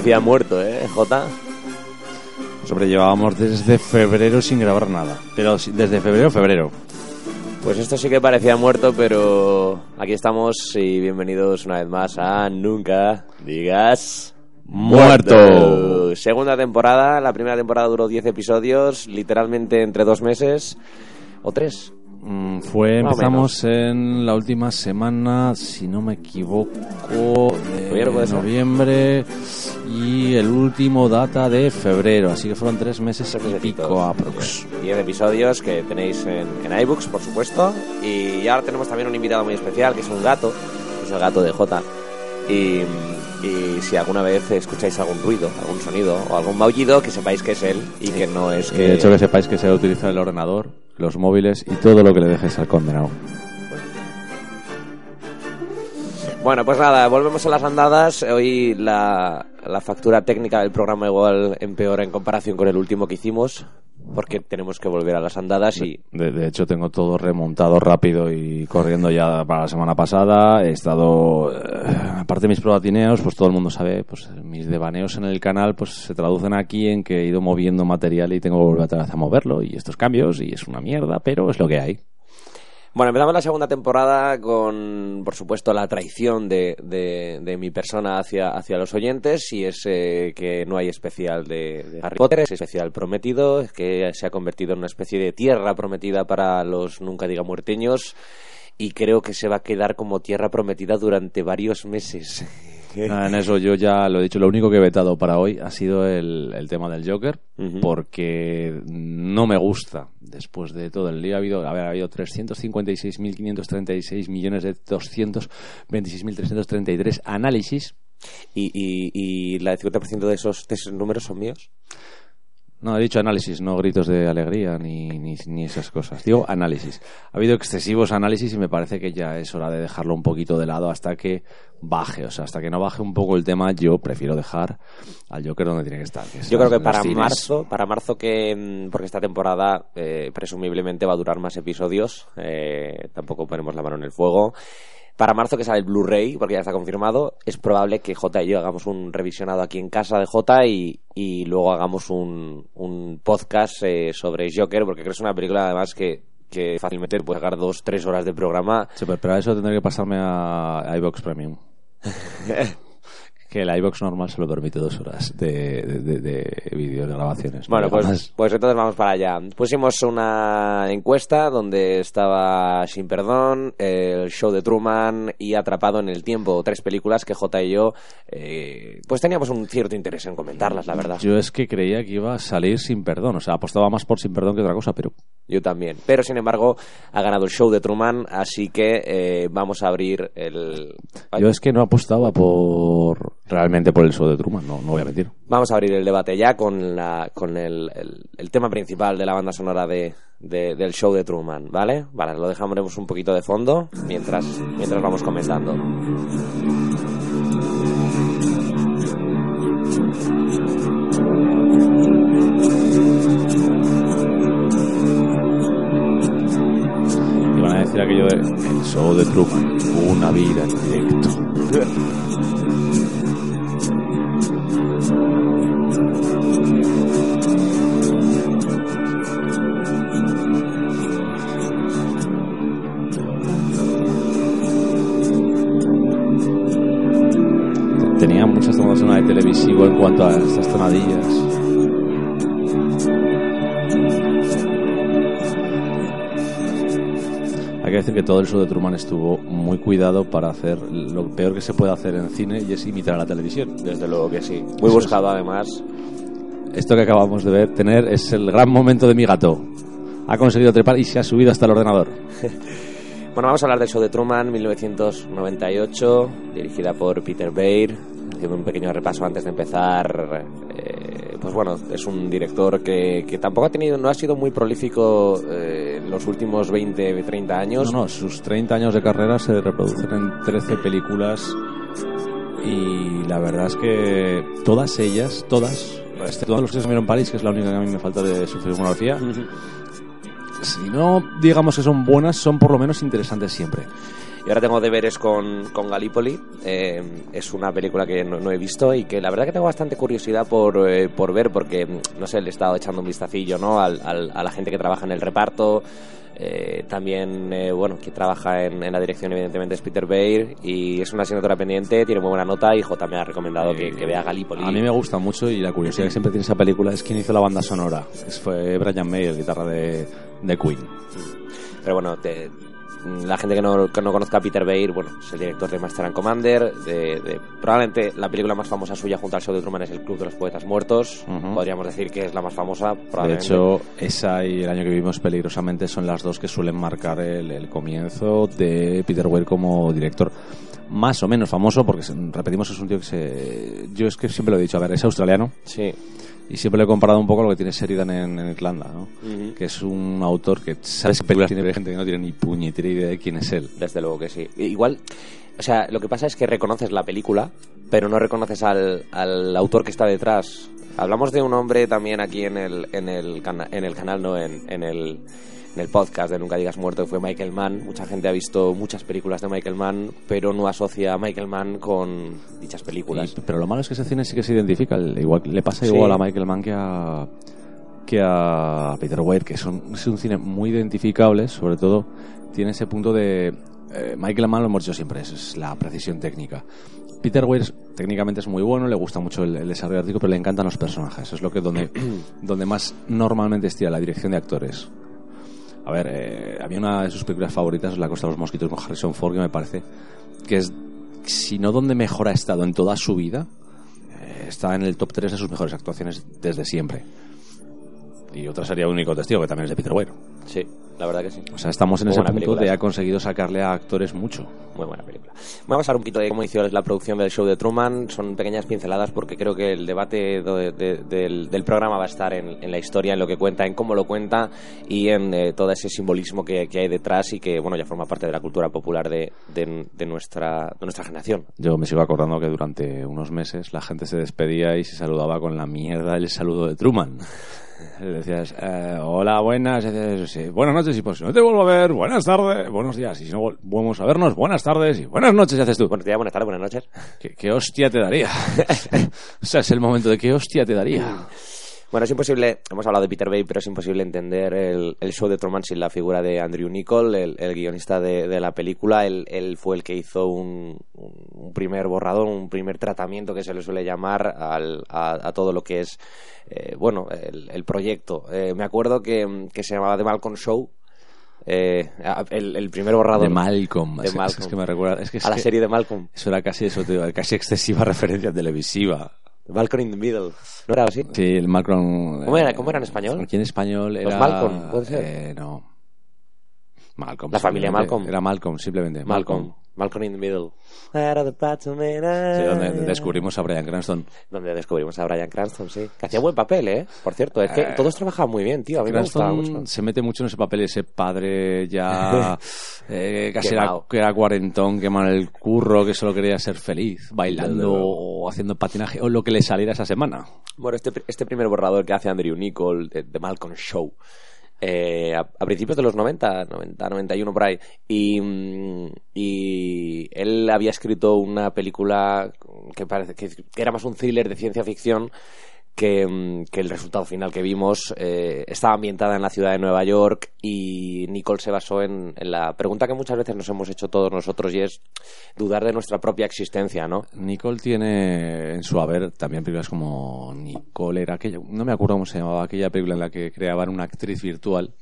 Parecía muerto, ¿eh, Jota? Sobre llevábamos desde febrero sin grabar nada. Pero desde febrero, febrero. Pues esto sí que parecía muerto, pero aquí estamos y bienvenidos una vez más a Nunca digas Muerto. Segunda temporada, la primera temporada duró 10 episodios, literalmente entre dos meses o tres. Mm, fue, Más empezamos en la última semana, si no me equivoco, de Noviembre, ser. Y el último data de febrero. Así que fueron tres meses Tres y pico aprox. 10 episodios que tenéis en, en iBooks, por supuesto. Y ahora tenemos también un invitado muy especial, que es un gato, que es el gato de Jota. Y, y si alguna vez escucháis algún ruido, algún sonido o algún maullido, que sepáis que es él y que no es que... De hecho, que sepáis que se va a utilizar el ordenador, los móviles y todo lo que le dejes al condenado. Bueno, pues nada, volvemos a las andadas. Hoy la, la factura técnica del programa igual empeora en comparación con el último que hicimos, porque tenemos que volver a las andadas y... De, hecho, tengo todo remontado rápido y corriendo ya para la semana pasada. He estado, eh, aparte de mis probatineos, pues todo el mundo sabe, pues mis devaneos en el canal, pues se traducen aquí en que he ido moviendo material y tengo que volver otra vez a moverlo y estos cambios y es una mierda, pero es lo que hay. Bueno, empezamos la segunda temporada con, por supuesto, la traición de, de, de mi persona hacia, hacia los oyentes y es eh, que no hay especial de, de Harry Potter, es especial prometido, que se ha convertido en una especie de tierra prometida para los nunca diga muerteños y creo que se va a quedar como tierra prometida durante varios meses. Nada, en eso yo ya lo he dicho, lo único que he vetado para hoy ha sido el, el tema del Joker, porque no me gusta. Después de todo el día ha habido, a ver, ha habido 356.536 millones de 226.333 análisis. y, y, y la 50% de esos, de esos números son míos. No, he dicho análisis, no gritos de alegría ni, ni, ni esas cosas. Digo análisis. Ha habido excesivos análisis y me parece que ya es hora de dejarlo un poquito de lado hasta que baje. O sea, hasta que no baje un poco el tema, yo prefiero dejar al Joker donde tiene que estar. que Yo creo que para cines. marzo, para marzo que mm, porque esta temporada eh, presumiblemente va a durar más episodios, eh, tampoco ponemos la mano en el fuego. Para marzo que sale el Blu-ray, porque ya está confirmado, es probable que J y yo hagamos un revisionado aquí en casa de J y, y luego hagamos un, un podcast eh, sobre Joker, porque creo que es una película además que, que fácilmente puede sacar dos, tres horas de programa. Sí, pero para eso tendré que pasarme a iBox Premium. que el iBox normal solo permite dos horas de, de, de, de vídeo de grabaciones. ¿no? Bueno, pues, pues entonces vamos para allá. Pusimos una encuesta donde estaba Sin Perdón, el show de Truman y Atrapado en el Tiempo, tres películas que J y yo eh, pues teníamos un cierto interés en comentarlas, la verdad. Yo es que creía que iba a salir sin perdón. O sea, apostaba más por sin perdón que otra cosa, pero Yo también. Pero sin embargo, ha ganado el show de Truman, así que eh, vamos a abrir el. yo es que no apostaba por realmente por el show de Truman, no, no voy a mentir. Vamos a abrir el debate ya con, la, con el, el- el tema principal de la banda sonora de, de- del show de Truman, ¿vale? Vale, lo dejaremos un poquito de fondo mientras, mientras vamos comentando. decir aquello de el show de Truman, una vida en directo. Tenía muchas tomas de televisivo en cuanto a estas tonadillas. Hay que decir que todo el show de Truman estuvo muy cuidado para hacer lo peor que se puede hacer en cine y es imitar a la televisión. Desde luego que sí. Muy buscado además. Esto que acabamos de ver tener es el gran momento de mi gato. Ha conseguido trepar y se ha subido hasta el ordenador. Bueno, vamos a hablar del show de Truman, 1998, dirigida por Peter Baer. Haciendo un pequeño repaso antes de empezar. eh, pues bueno, es un director que, que tampoco ha tenido, no ha sido muy prolífico eh, en los últimos 20, 30 años. No, no, sus 30 años de carrera se reproducen en 13 películas y la verdad es que todas ellas, todas, excepto los que se vieron en París, que es la única que a mí me falta de su filmografía, si no digamos que son buenas, son por lo menos interesantes siempre. Y ahora tengo deberes con, con Gallipoli. Eh, es una película que no, no he visto y que la verdad que tengo bastante curiosidad por, eh, por ver porque, no sé, le he estado echando un vistacillo ¿no? al, al- a la gente que trabaja en el reparto. Eh, también, eh, bueno, quien trabaja en, en la dirección evidentemente es Peter Baer y es una asignatura pendiente, tiene muy buena nota y J me ha recomendado que, que vea Gallipoli. A mí me gusta mucho y la curiosidad que siempre tiene esa película es quién hizo la banda sonora. Que fue Brian May, el guitarra de, de Queen. Pero bueno, te- la gente que no, que no conozca a Peter Baer, bueno, es el director de Master and Commander. De, de- probablemente la película más famosa suya junto al show de Truman es El Club de los Poetas Muertos. Podríamos decir que es la más famosa, De hecho, esa y el año que vivimos peligrosamente son las dos que suelen marcar el, el comienzo de Peter Weir como director. Más o menos famoso, porque repetimos, es un tío que se. Yo es que siempre lo he dicho, a ver, es australiano Sí. Y siempre lo he comparado un poco a lo que tiene Sheridan en, en Irlanda, ¿no? Que es un autor que sabes que películas tiene gente que no tiene ni puñetera idea de quién es él. Desde luego que sí. Igual, o sea, lo que pasa es que reconoces la película, pero no reconoces al, al autor que está detrás. Hablamos de un hombre también aquí en el, en el, cana- en el canal, no en, en el, en el podcast de Nunca Digas Muerto, que fue Michael Mann. Mucha gente ha visto muchas películas de Michael Mann, pero no asocia a Michael Mann con dichas películas. Y- pero lo malo es que ese cine sí que se identifica. Igual, le pasa Sí. igual a Michael Mann que a, que a Peter Weir, que son, es un cine muy identificable, sobre todo tiene ese punto de... eh, Michael Mann lo hemos dicho siempre, es, la precisión técnica. Peter Weir técnicamente es muy bueno, le gusta mucho el, el desarrollo artístico, pero le encantan los personajes. Es lo que donde, donde más normalmente estira la dirección de actores. A ver, eh, a mí una de sus películas favoritas La Costa de los Mosquitos con Harrison Ford, que me parece que es, si no donde mejor ha estado en toda su vida, eh, está en el top 3 de sus mejores actuaciones desde siempre. Y otra sería Único Testigo, que también es de Peter Weir. Sí, la verdad que sí. O sea, estamos en Muy ese punto película de esa. ha conseguido sacarle a actores mucho. Muy buena película. Vamos a hablar un poquito de cómo inició la producción del show de Truman. Son pequeñas pinceladas porque creo que el debate de- de- del, del programa va a estar en, en la historia, en lo que cuenta, en cómo lo cuenta y en eh, todo ese simbolismo que, que hay detrás y que bueno ya forma parte de la cultura popular de, de- de nuestra, de nuestra generación. Yo me sigo acordando que durante unos meses la gente se despedía y se saludaba con la mierda del saludo de Truman. Le decías, eh, hola, buenas, decías, sí, buenas noches, y pues si no te vuelvo a ver, buenas tardes, buenos días, y si no vol- volvemos a vernos, buenas tardes y buenas noches, y haces tú. Buenos días, buenas tardes, buenas noches. ¿Qué, qué hostia te daría? o sea, es el momento de qué hostia te daría. Bueno, es imposible, hemos hablado de Peter Bay, pero es imposible entender el, el show de Truman sin la figura de Andrew Nichol, el, el guionista de, de la película. Él, él fue el que hizo un, un- primer borrador, un primer tratamiento que se le suele llamar al- a, a todo lo que es, eh, bueno, el, el proyecto. Eh, me acuerdo que, que se llamaba The Malcolm Show. eh, el, el primer borrador. De Malcolm. De Malcolm. es que me recuerda. Es que, es a la que serie de Malcolm. Eso era casi eso, te digo, casi excesiva referencia televisiva. Malcolm in the Middle. ¿No era así? Sí, el Malcolm. ¿Cómo era- eh, cómo era en español? Aquí en español Los era. Malcolm, ¿puede ser? eh, no. Malcolm. La familia. Malcolm. Era Malcolm, simplemente. Malcolm. Malcolm in the Middle. Sí, donde descubrimos a Brian Cranston. Donde descubrimos a Brian Cranston, sí. Que hacía buen papel, ¿eh? Por cierto, es que Eh, todos trabajaban muy bien, tío. A mí me Cranston mucho. se mete mucho en ese papel, ese padre ya eh, casi era, que era cuarentón, que mal el curro, que solo quería ser feliz, bailando o haciendo patinaje o lo que le saliera esa semana. Bueno, este, este primer borrador que hace Andrew Nichol de, de Malcolm Show, eh, a, principios de los 90, 90, 91 por ahí. Y, mm, y él había escrito una película que parece que era más un thriller de ciencia ficción que, mm, que el resultado final que vimos eh, estaba ambientada en la ciudad de Nueva York y Nicole se basó en, en la pregunta que muchas veces nos hemos hecho todos nosotros y es dudar de nuestra propia existencia, ¿no? Nicole tiene en su haber también películas como Nicole era aquella, no me acuerdo cómo se llamaba aquella película en la que creaban una actriz virtual.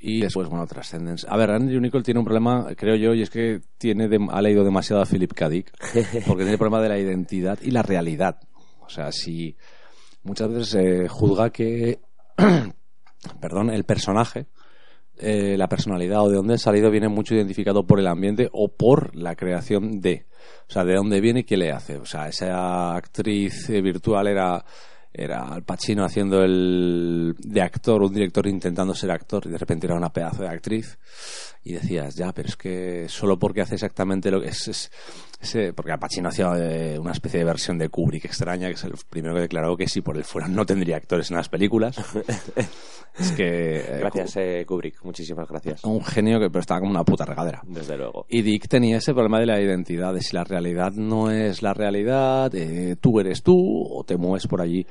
Y después, bueno, Transcendence. A ver, Andrew Nicole tiene un problema, creo yo, y es que tiene dem- ha leído demasiado a Philip K. Dick, porque tiene el problema de la identidad y la realidad. O sea, si muchas veces se juzga que, perdón, el personaje, eh, la personalidad o de dónde ha salido viene mucho identificado por el ambiente o por la creación de. O sea, de dónde viene y qué le hace. O sea, esa actriz eh, virtual era era Al Pacino haciendo el de actor, un director intentando ser actor y de repente era una pedazo de actriz y decías, ya, pero es que solo porque hace exactamente lo que es- ese- porque Al Pacino hacía eh, una especie de versión de Kubrick extraña, que es el primero que declaró que si por él fuera no tendría actores en las películas. es que eh, Gracias, eh, Kubrick. Muchísimas gracias. un genio que pero estaba como una puta regadera. Desde luego. Y Dick tenía ese problema de la identidad, de si la realidad no es la realidad, eh, tú eres tú o te mueves por allí.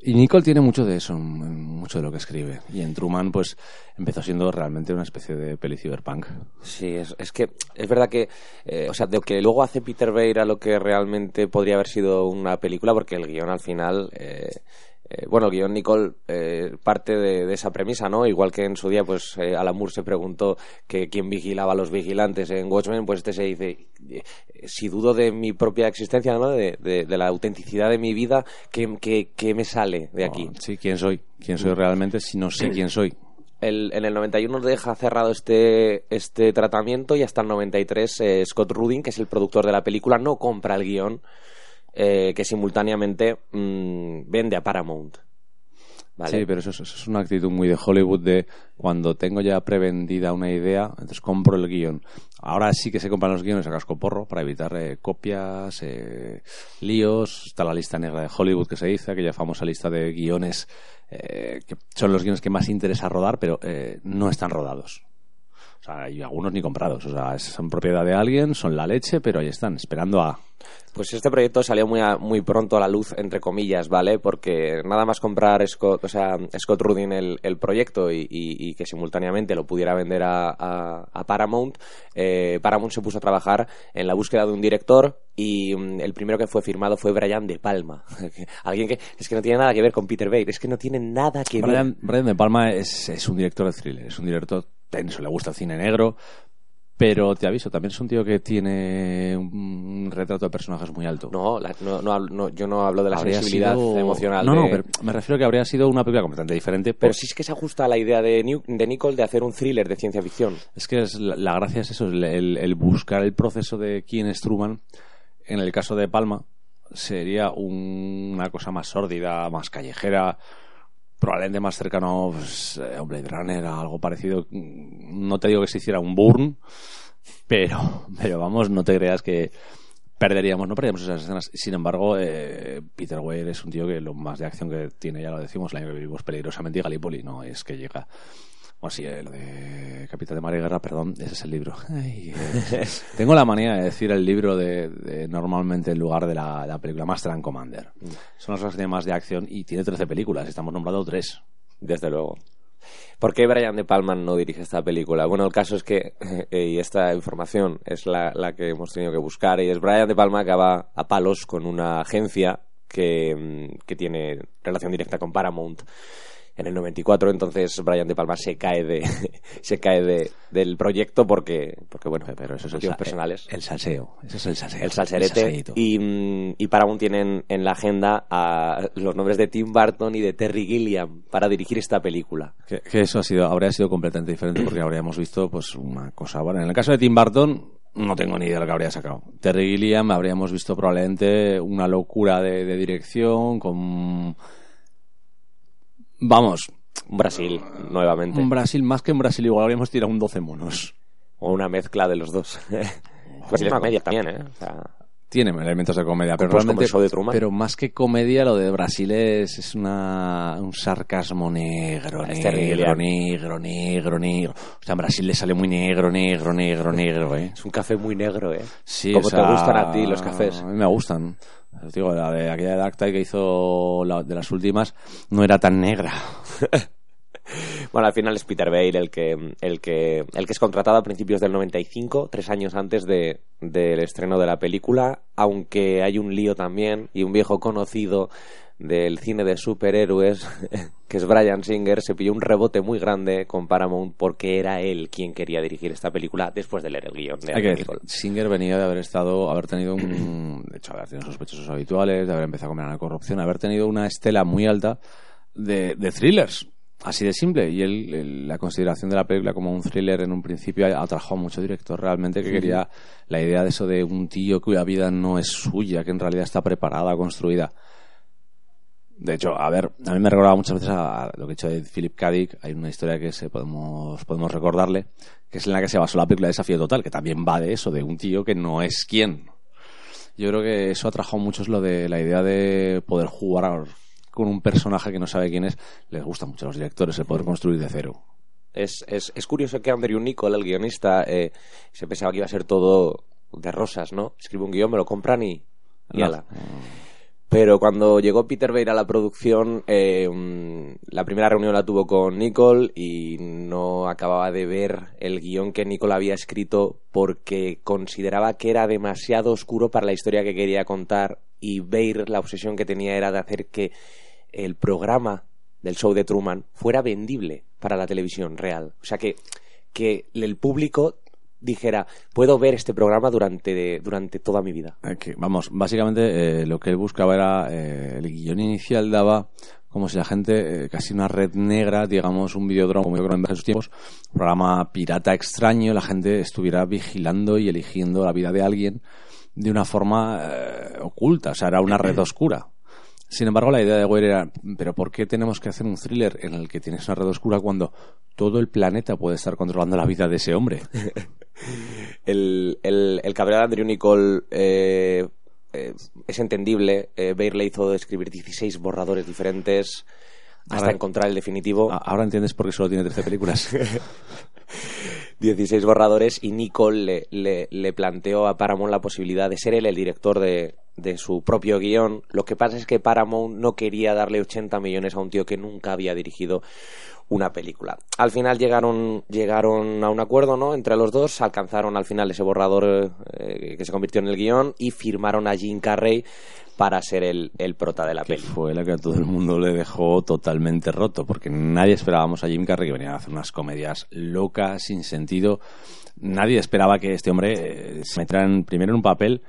Y Nicole tiene mucho de eso, mucho de lo que escribe. Y en Truman, pues, empezó siendo realmente una especie de peli cyberpunk. Sí, es, es que es verdad que, eh, o sea, de que luego hace Peter Weir a lo que realmente podría haber sido una película, porque el guion al final, eh, eh, bueno, el guion Nicole eh, parte de, de esa premisa, ¿no? Igual que en su día, pues eh, Alan Moore se preguntó que quién vigilaba a los vigilantes en Watchmen, pues este se dice, eh, si dudo de mi propia existencia, ¿no? De, de- de la autenticidad de mi vida, ¿qué, qué, qué me sale de aquí? Oh, sí, ¿quién soy? ¿Quién soy realmente si no sé quién soy? El- en el 91 deja cerrado este, este tratamiento y hasta el 93 eh, Scott Rudin, que es el productor de la película, no compra el guion eh, que simultáneamente mm, vende a Paramount. Sí, pero eso, es- una actitud muy de Hollywood de cuando tengo ya prevendida una idea, entonces compro el guion. Ahora sí que se compran los guiones a cascoporro para evitar eh, copias, eh, líos. Está la lista negra de Hollywood que se dice, aquella famosa lista de guiones eh, que son los guiones que más interesa rodar, pero eh, no están rodados. Sea, hay algunos ni comprados. O sea, son propiedad de alguien, son la leche, pero ahí están, esperando a... Pues este proyecto salió muy, a- muy pronto a la luz, entre comillas, ¿vale? Porque nada más comprar Scott, o sea, Scott Rudin el, el proyecto y, y- y que simultáneamente lo pudiera vender a, a- a Paramount, eh, Paramount se puso a trabajar en la búsqueda de un director y mm, el primero que fue firmado fue Brian De Palma. Alguien que es que no tiene nada que ver con Peter Weir, es que no tiene nada que ver. Brian, Brian De Palma es, es un director de thriller, es un director tenso, le gusta el cine negro, pero te aviso, también es un tío que tiene un retrato de personajes muy alto. No, la- no, no, no, yo no hablo de la Habría sensibilidad sido- emocional. No, de- no, pero me refiero a que habría sido una película completamente diferente. Pero por- sí es que se ajusta a la idea de, New- de Nicole de hacer un thriller de ciencia ficción. Es que es la, la gracia es eso, el, el- el buscar el proceso de quién es Truman. En el caso de Palma, sería un- una cosa más sórdida, más callejera, probablemente más cercano pues, eh, a un Blade Runner, a algo parecido. No te digo que se hiciera un Burn, pero, pero vamos, no te creas que perderíamos, no perderíamos esas escenas. Sin embargo, eh, Peter Weir es un tío que lo más de acción que tiene, ya lo decimos, el año vivimos peligrosamente y Gallipoli, no es que llega. Bueno, sí, lo de Capitán de Mar y Guerra, perdón, ese es el libro. Ay, eh, tengo la manía de decir el libro de, de normalmente en lugar de la, la película Master and Commander. Son las cosas que tienen más de acción y tiene 13 películas, estamos nombrando tres. Desde luego. ¿Por qué Brian De Palma no dirige esta película? Bueno, el caso es que, eh, y esta información es la, la que hemos tenido que buscar, y es Brian De Palma que va a palos con una agencia que, mm, que tiene relación directa con Paramount en el 94, entonces Brian De Palma se cae de se cae de, del proyecto porque, porque bueno, Pero eso es el, motivos sa- personales. El, salseo. Ese es el salseo. el salserete salseíto. y, y Paramount tienen en la agenda a los nombres de Tim Burton y de Terry Gilliam para dirigir esta película. Que, que eso ha sido, habría sido completamente diferente porque habríamos visto pues una cosa. Bueno, en el caso de Tim Burton, no tengo ni idea de lo que habría sacado. Terry Gilliam habríamos visto probablemente una locura de, de dirección con. Vamos, Brasil, nuevamente. un Brasil, más que en Brasil, igual habríamos tirado un 12 monos. O una mezcla de los dos. pues es una media también, ¿eh? O sea, tiene elementos de comedia, pero como realmente, de Truman. pero más que comedia, lo de Brasil es, es una, un sarcasmo negro, Es negro, terrible. negro, negro, negro. O sea, en Brasil le sale muy negro, negro, negro, negro, ¿eh? Es un café muy negro, ¿eh? Sí, Como o sea, te gustan a ti los cafés. A mí me gustan. Os digo, la de aquella de Acta que hizo la- de las últimas no era tan negra. Bueno, al final es Peter Bale el que, el que, el que es contratado a principios del 95, tres años antes de, del estreno de la película, aunque hay un lío también y un viejo conocido del cine de superhéroes, que es Brian Singer, se pilló un rebote muy grande con Paramount porque era él quien quería dirigir esta película después de leer el guion de Hay que decir. Singer venía de haber estado, haber tenido un, de hecho, haber tenido sospechosos habituales, de haber empezado a comer la corrupción, haber tenido una estela muy alta de, de thrillers. Así de simple. Y él, él- la consideración de la película como un thriller en un principio atrajo a mucho director realmente que quería la idea de eso de un tío cuya vida no es suya, que en realidad está preparada, construida. De hecho, a ver, a mí me recordaba muchas veces a, a lo que he dicho de Philip K. Dick. Hay una historia que se podemos, podemos recordarle, que es en la que se basó la película Desafío Total, que también va de eso, de un tío que no es quien. Yo creo que eso atrajo a muchos lo de la idea de poder jugar con un personaje que no sabe quién es. Les gusta mucho a los directores el poder construir de cero. Es, es, es curioso que Andrew Nichol, el guionista, eh, se pensaba que iba a ser todo de rosas, ¿no? Escribe un guion, me lo compran y, y No. ala. Pero cuando llegó Peter Weir a la producción, eh, la primera reunión la tuvo con Nicole y no acababa de ver el guion que Nicole había escrito porque consideraba que era demasiado oscuro para la historia que quería contar y Weir la obsesión que tenía era de hacer que el programa del show de Truman fuera vendible para la televisión real. O sea que, que el público dijera, puedo ver este programa durante, durante toda mi vida. Vamos, básicamente eh, lo que él buscaba era, eh, el guion inicial daba como si la gente, eh, casi una red negra, digamos, un videodrome, como yo creo en sus tiempos, un programa pirata extraño, la gente estuviera vigilando y eligiendo la vida de alguien de una forma oculta, o sea, era una red oscura. Sin embargo, la idea de Weir era, pero ¿por qué tenemos que hacer un thriller en el que tienes una red oscura cuando todo el planeta puede estar controlando la vida de ese hombre? El, el, el cabreo de Andrew Nicole eh, eh, es entendible. Eh, Bayer le hizo escribir 16 borradores diferentes hasta Ahora- encontrar el definitivo. Ahora entiendes por qué solo tiene 13 películas. 16 borradores y Nicole le, le, le planteó a Paramount la posibilidad de ser él el director de, de su propio guion. Lo que pasa es que Paramount no quería darle 80 millones a un tío que nunca había dirigido una película. Al final llegaron, llegaron a un acuerdo ¿no? entre los dos, alcanzaron al final ese borrador eh, que se convirtió en el guion y firmaron a Jim Carrey para ser el, el prota de la que peli. fue la que a todo el mundo le dejó totalmente roto, porque nadie esperábamos a Jim Carrey que venía a hacer unas comedias locas, sin sentido. Nadie esperaba que este hombre eh, se metiera en- primero en un papel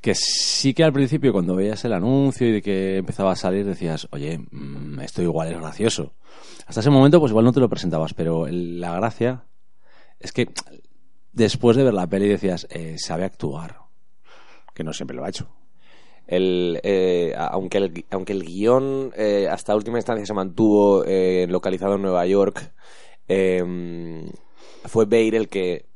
que sí que al principio cuando veías el anuncio y de que empezaba a salir decías, oye, mm, esto igual es gracioso. Hasta ese momento pues igual no te lo presentabas, pero la gracia es que después de ver la peli decías, eh, sabe actuar, que no siempre lo ha hecho. El, eh, aunque, el, aunque el guion eh, hasta última instancia se mantuvo localizado en Nueva York, eh, fue Bayer el que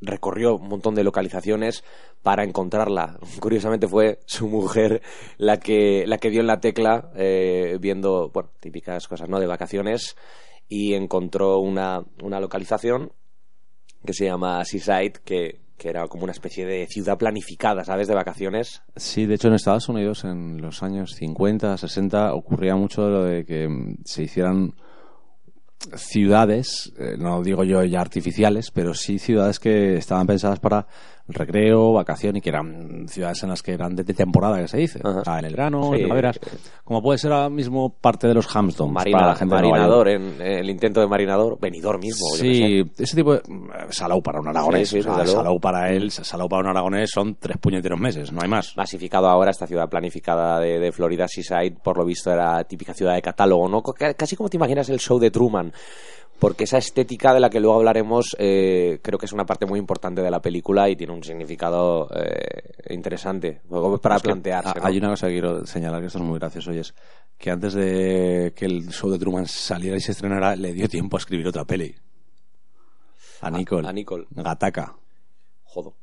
recorrió un montón de localizaciones para encontrarla. Curiosamente fue su mujer la que, la que dio en la tecla eh, viendo, bueno, típicas cosas, ¿no? De vacaciones y encontró una, una localización que se llama Seaside, que, que era como una especie de ciudad planificada, ¿sabes? De vacaciones. Sí, de hecho en Estados Unidos en los años 50, 60 ocurría mucho lo de que mm, se hicieran ciudades, eh, no digo yo ya artificiales, pero sí ciudades que estaban pensadas para recreo, vacación y que eran ciudades en las que eran de, de temporada, que se dice. Ajá. O sea, en el verano, Sí. en primaveras, como puede ser ahora mismo parte de los Hamstones Marina- para la gente de marinador, en, en el intento de marinador, venidor mismo. Sí, ese tipo de... mm, Salou para un aragonés. Sí, para él, Salou para un aragonés son tres puñeteros meses, no hay más. Masificado ahora esta ciudad planificada de, de Florida Seaside, por lo visto era típica ciudad de catálogo, ¿no? Casi como te imaginas el show de Truman. Porque esa estética de la que luego hablaremos eh, creo que es una parte muy importante de la película y tiene un significado eh, interesante luego para Es que plantearse. ha- ¿no? Hay una cosa que quiero señalar que esto es muy gracioso y es que antes de que el show de Truman saliera y se estrenara, le dio tiempo a escribir otra peli. A Nicole. a Nicole. Gataca. Jodo.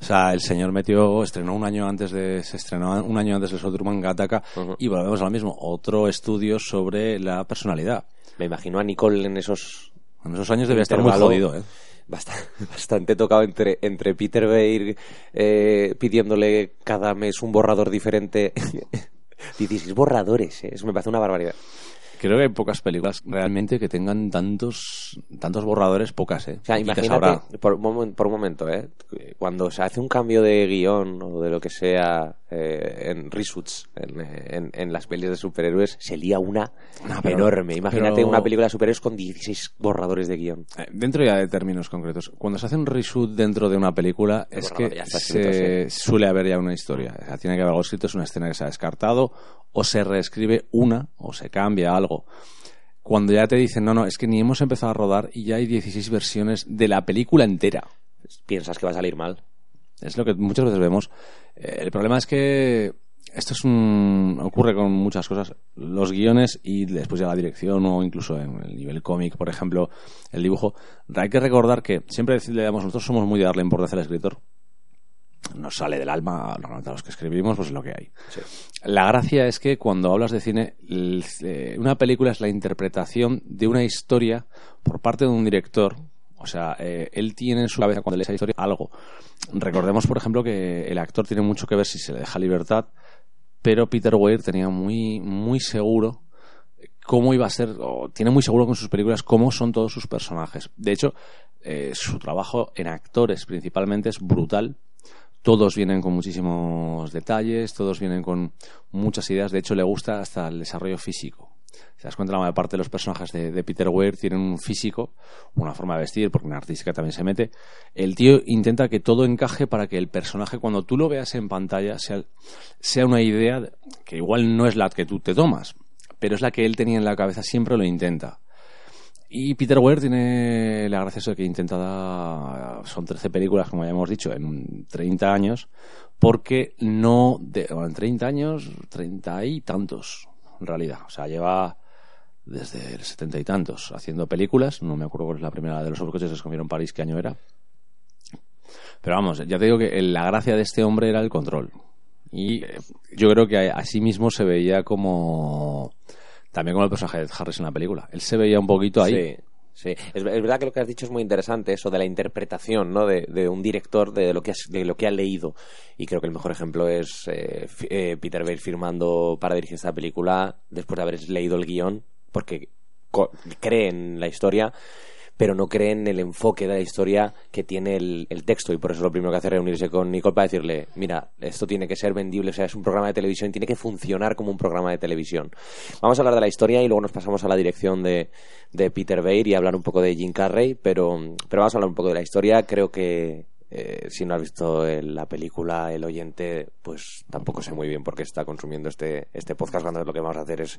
O sea, el señor metió, estrenó un año antes de, se estrenó un año antes de show Truman Gattaca y volvemos a lo mismo, otro estudio sobre la personalidad. Me imagino a Nicole en esos... En esos años debía estar muy jodido, ¿eh? Bastante, bastante tocado entre, entre Peter Weir eh, pidiéndole cada mes un borrador diferente. 16 borradores, ¿eh? eso me parece una barbaridad. Creo que hay pocas películas realmente que tengan tantos tantos borradores, pocas, ¿eh? O sea, imagínate, por, por, un momento, ¿eh? Cuando se hace un cambio de guion o de lo que sea eh, en reshoots, en, en, las pelis de superhéroes, se lía una enorme. Imagínate una película de superhéroes con 16 borradores de guion. Eh, dentro ya de términos concretos, cuando se hace un reshoot dentro de una película, es que se suele haber ya una historia. tiene que haber algo escrito, es una escena que se ha descartado, o se reescribe una, o se cambia algo cuando ya te dicen, no, no, es que ni hemos empezado a rodar y ya hay 16 versiones de la película entera. Piensas que va a salir mal. Es lo que muchas veces vemos. Eh, el problema es que esto es un, ocurre con muchas cosas. Los guiones y después ya la dirección o incluso en el nivel cómic, por ejemplo, el dibujo. Hay que recordar que siempre le damos, nosotros somos muy de darle importancia al escritor. Nos sale del alma, normalmente a los que escribimos, pues es lo que hay. La gracia es que cuando hablas de cine, eh, una película es la interpretación de una historia por parte de un director o sea, eh, él tiene en su cabeza cuando lee esa historia algo. Recordemos, por ejemplo, que el actor tiene mucho que ver si se le deja libertad, pero Peter Weir tenía muy, muy seguro cómo iba a ser, o tiene muy seguro con sus películas cómo son todos sus personajes. De hecho, eh, su trabajo en actores principalmente es brutal. Todos vienen con muchísimos detalles, todos vienen con muchas ideas. De hecho, le gusta hasta el desarrollo físico se das cuenta, la mayor parte de los personajes de, Peter Weir tienen un físico, una forma de vestir, porque una artística también se mete. El tío intenta que todo encaje para que el personaje, cuando tú lo veas en pantalla, sea, sea una idea que igual no es la que tú te tomas, pero es la que él tenía en la cabeza, siempre lo intenta. Y Peter Weir tiene la gracia de que intenta dar, son 13 películas, como ya hemos dicho, en 30 años, porque no, en 30 años, 30 y tantos, en realidad. O sea, lleva desde el setenta y tantos haciendo películas. No me acuerdo cuál es la primera de los sobrecoches que se comieron París, qué año era. Pero vamos, ya te digo que la gracia de este hombre era el control. Y eh, yo creo que así mismo se veía como. También como el personaje de Harris en la película. Él se veía un poquito ahí. Sí, es, verdad que lo que has dicho es muy interesante, eso de la interpretación ¿no? de, un director de lo, que de lo que ha leído. Y creo que el mejor ejemplo es eh, eh, Peter Weir firmando para dirigir esta película después de haber leído el guion, porque cree en la historia pero no cree en el enfoque de la historia que tiene el, texto y por eso lo primero que hace es reunirse con Nicole para decirle, mira, esto tiene que ser vendible, o sea, es un programa de televisión, tiene que funcionar como un programa de televisión. Vamos a hablar de la historia y luego nos pasamos a la dirección de, Peter Weir y hablar un poco de Jim Carrey, pero, pero vamos a hablar un poco de la historia. Creo que eh, si no has visto la película, el oyente, pues tampoco sé muy bien por qué está consumiendo este, este podcast cuando lo que vamos a hacer es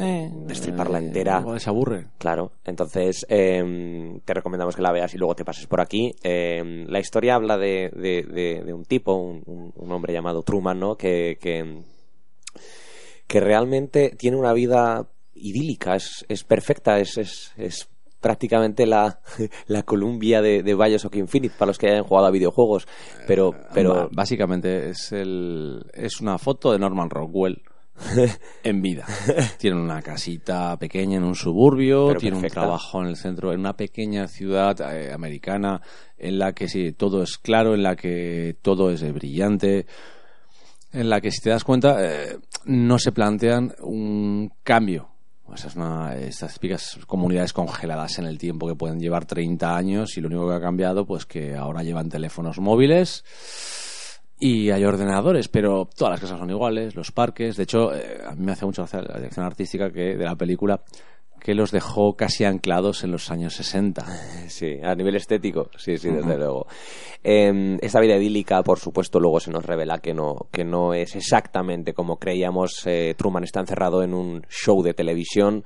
eh, destriparla eh, entera. se aburre. Claro, entonces em, te recomendamos que la veas y luego te pases por aquí. Em, la historia habla de, de, un tipo, un, hombre llamado Truman, ¿no? Que, que, realmente tiene una vida idílica, es, es perfecta, es, es, es prácticamente la, la Columbia de, de Bioshock Infinite para los que hayan jugado a videojuegos. Pero, pero... Básicamente es, el, es una foto de Norman Rockwell en vida. Tiene una casita pequeña en un suburbio, tiene un trabajo en el centro, en una pequeña ciudad eh, americana en la que sí, todo es claro, en la que todo es brillante, en la que si te das cuenta eh, no se plantean un cambio. Esas una, estas típicas comunidades congeladas en el tiempo que pueden llevar 30 años y lo único que ha cambiado pues que ahora llevan teléfonos móviles y hay ordenadores, pero todas las casas son iguales, los parques. De hecho, eh, a mí me hace mucho gracia la dirección artística que de la película que los dejó casi anclados en los años 60. Sí, a nivel estético, sí, sí, desde luego. Eh, esta vida idílica, por supuesto, luego se nos revela que no, que no es exactamente como creíamos. Eh, Truman está encerrado en un show de televisión.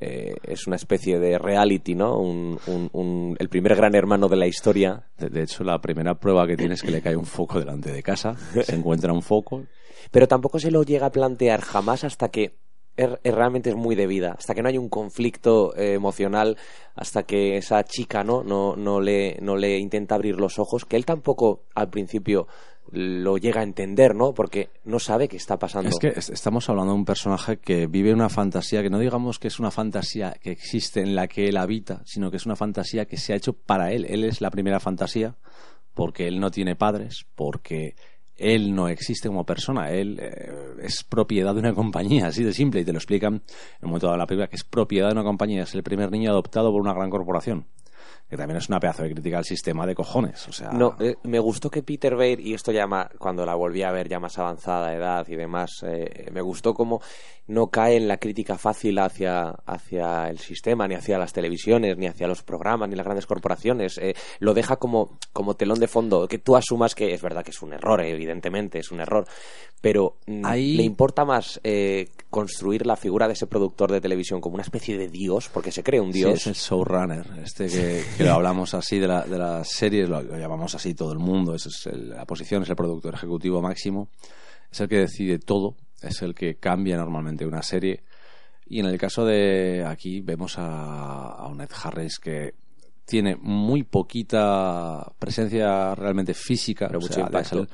Eh, es una especie de reality, ¿no? Un, el primer gran hermano de la historia. De, hecho, la primera prueba que tiene es que le cae un foco delante de casa. Se encuentra un foco. Pero tampoco se lo llega a plantear jamás hasta que es, realmente es muy debida. Hasta que no hay un conflicto eh, emocional, hasta que esa chica no, no, no, le, no le intenta abrir los ojos, que él tampoco al principio lo llega a entender, ¿no? Porque no sabe qué está pasando. Es que es- estamos hablando de un personaje que vive una fantasía, que no digamos que es una fantasía que existe en la que él habita, sino que es una fantasía que se ha hecho para él. Él es la primera fantasía porque él no tiene padres, porque él no existe como persona, él eh, es propiedad de una compañía, así de simple, y te lo explican en un momento dado de la película, que es propiedad de una compañía, es el primer niño adoptado por una gran corporación, que también es una pedazo de crítica al sistema de cojones, o sea... No, eh, me gustó que Peter Weir, y esto ya cuando la volví a ver ya más avanzada edad y demás, eh, me gustó como no cae en la crítica fácil hacia, hacia el sistema, ni hacia las televisiones, ni hacia los programas, ni las grandes corporaciones. Eh, lo deja como, como telón de fondo, que tú asumas que es verdad que es un error, evidentemente es un error, pero mm, Ahí- le importa más eh, construir la figura de ese productor de televisión como una especie de dios, porque se cree un Sí, dios. es el showrunner, este que, que lo hablamos así de, la, de las series, lo, lo llamamos así todo el mundo, esa es el- la posición, es el productor ejecutivo máximo, es el que decide todo, es el que cambia normalmente una serie. Y en el caso de aquí vemos a, a un Ed Harris que tiene muy poquita presencia realmente física, Pero o mucho sea, de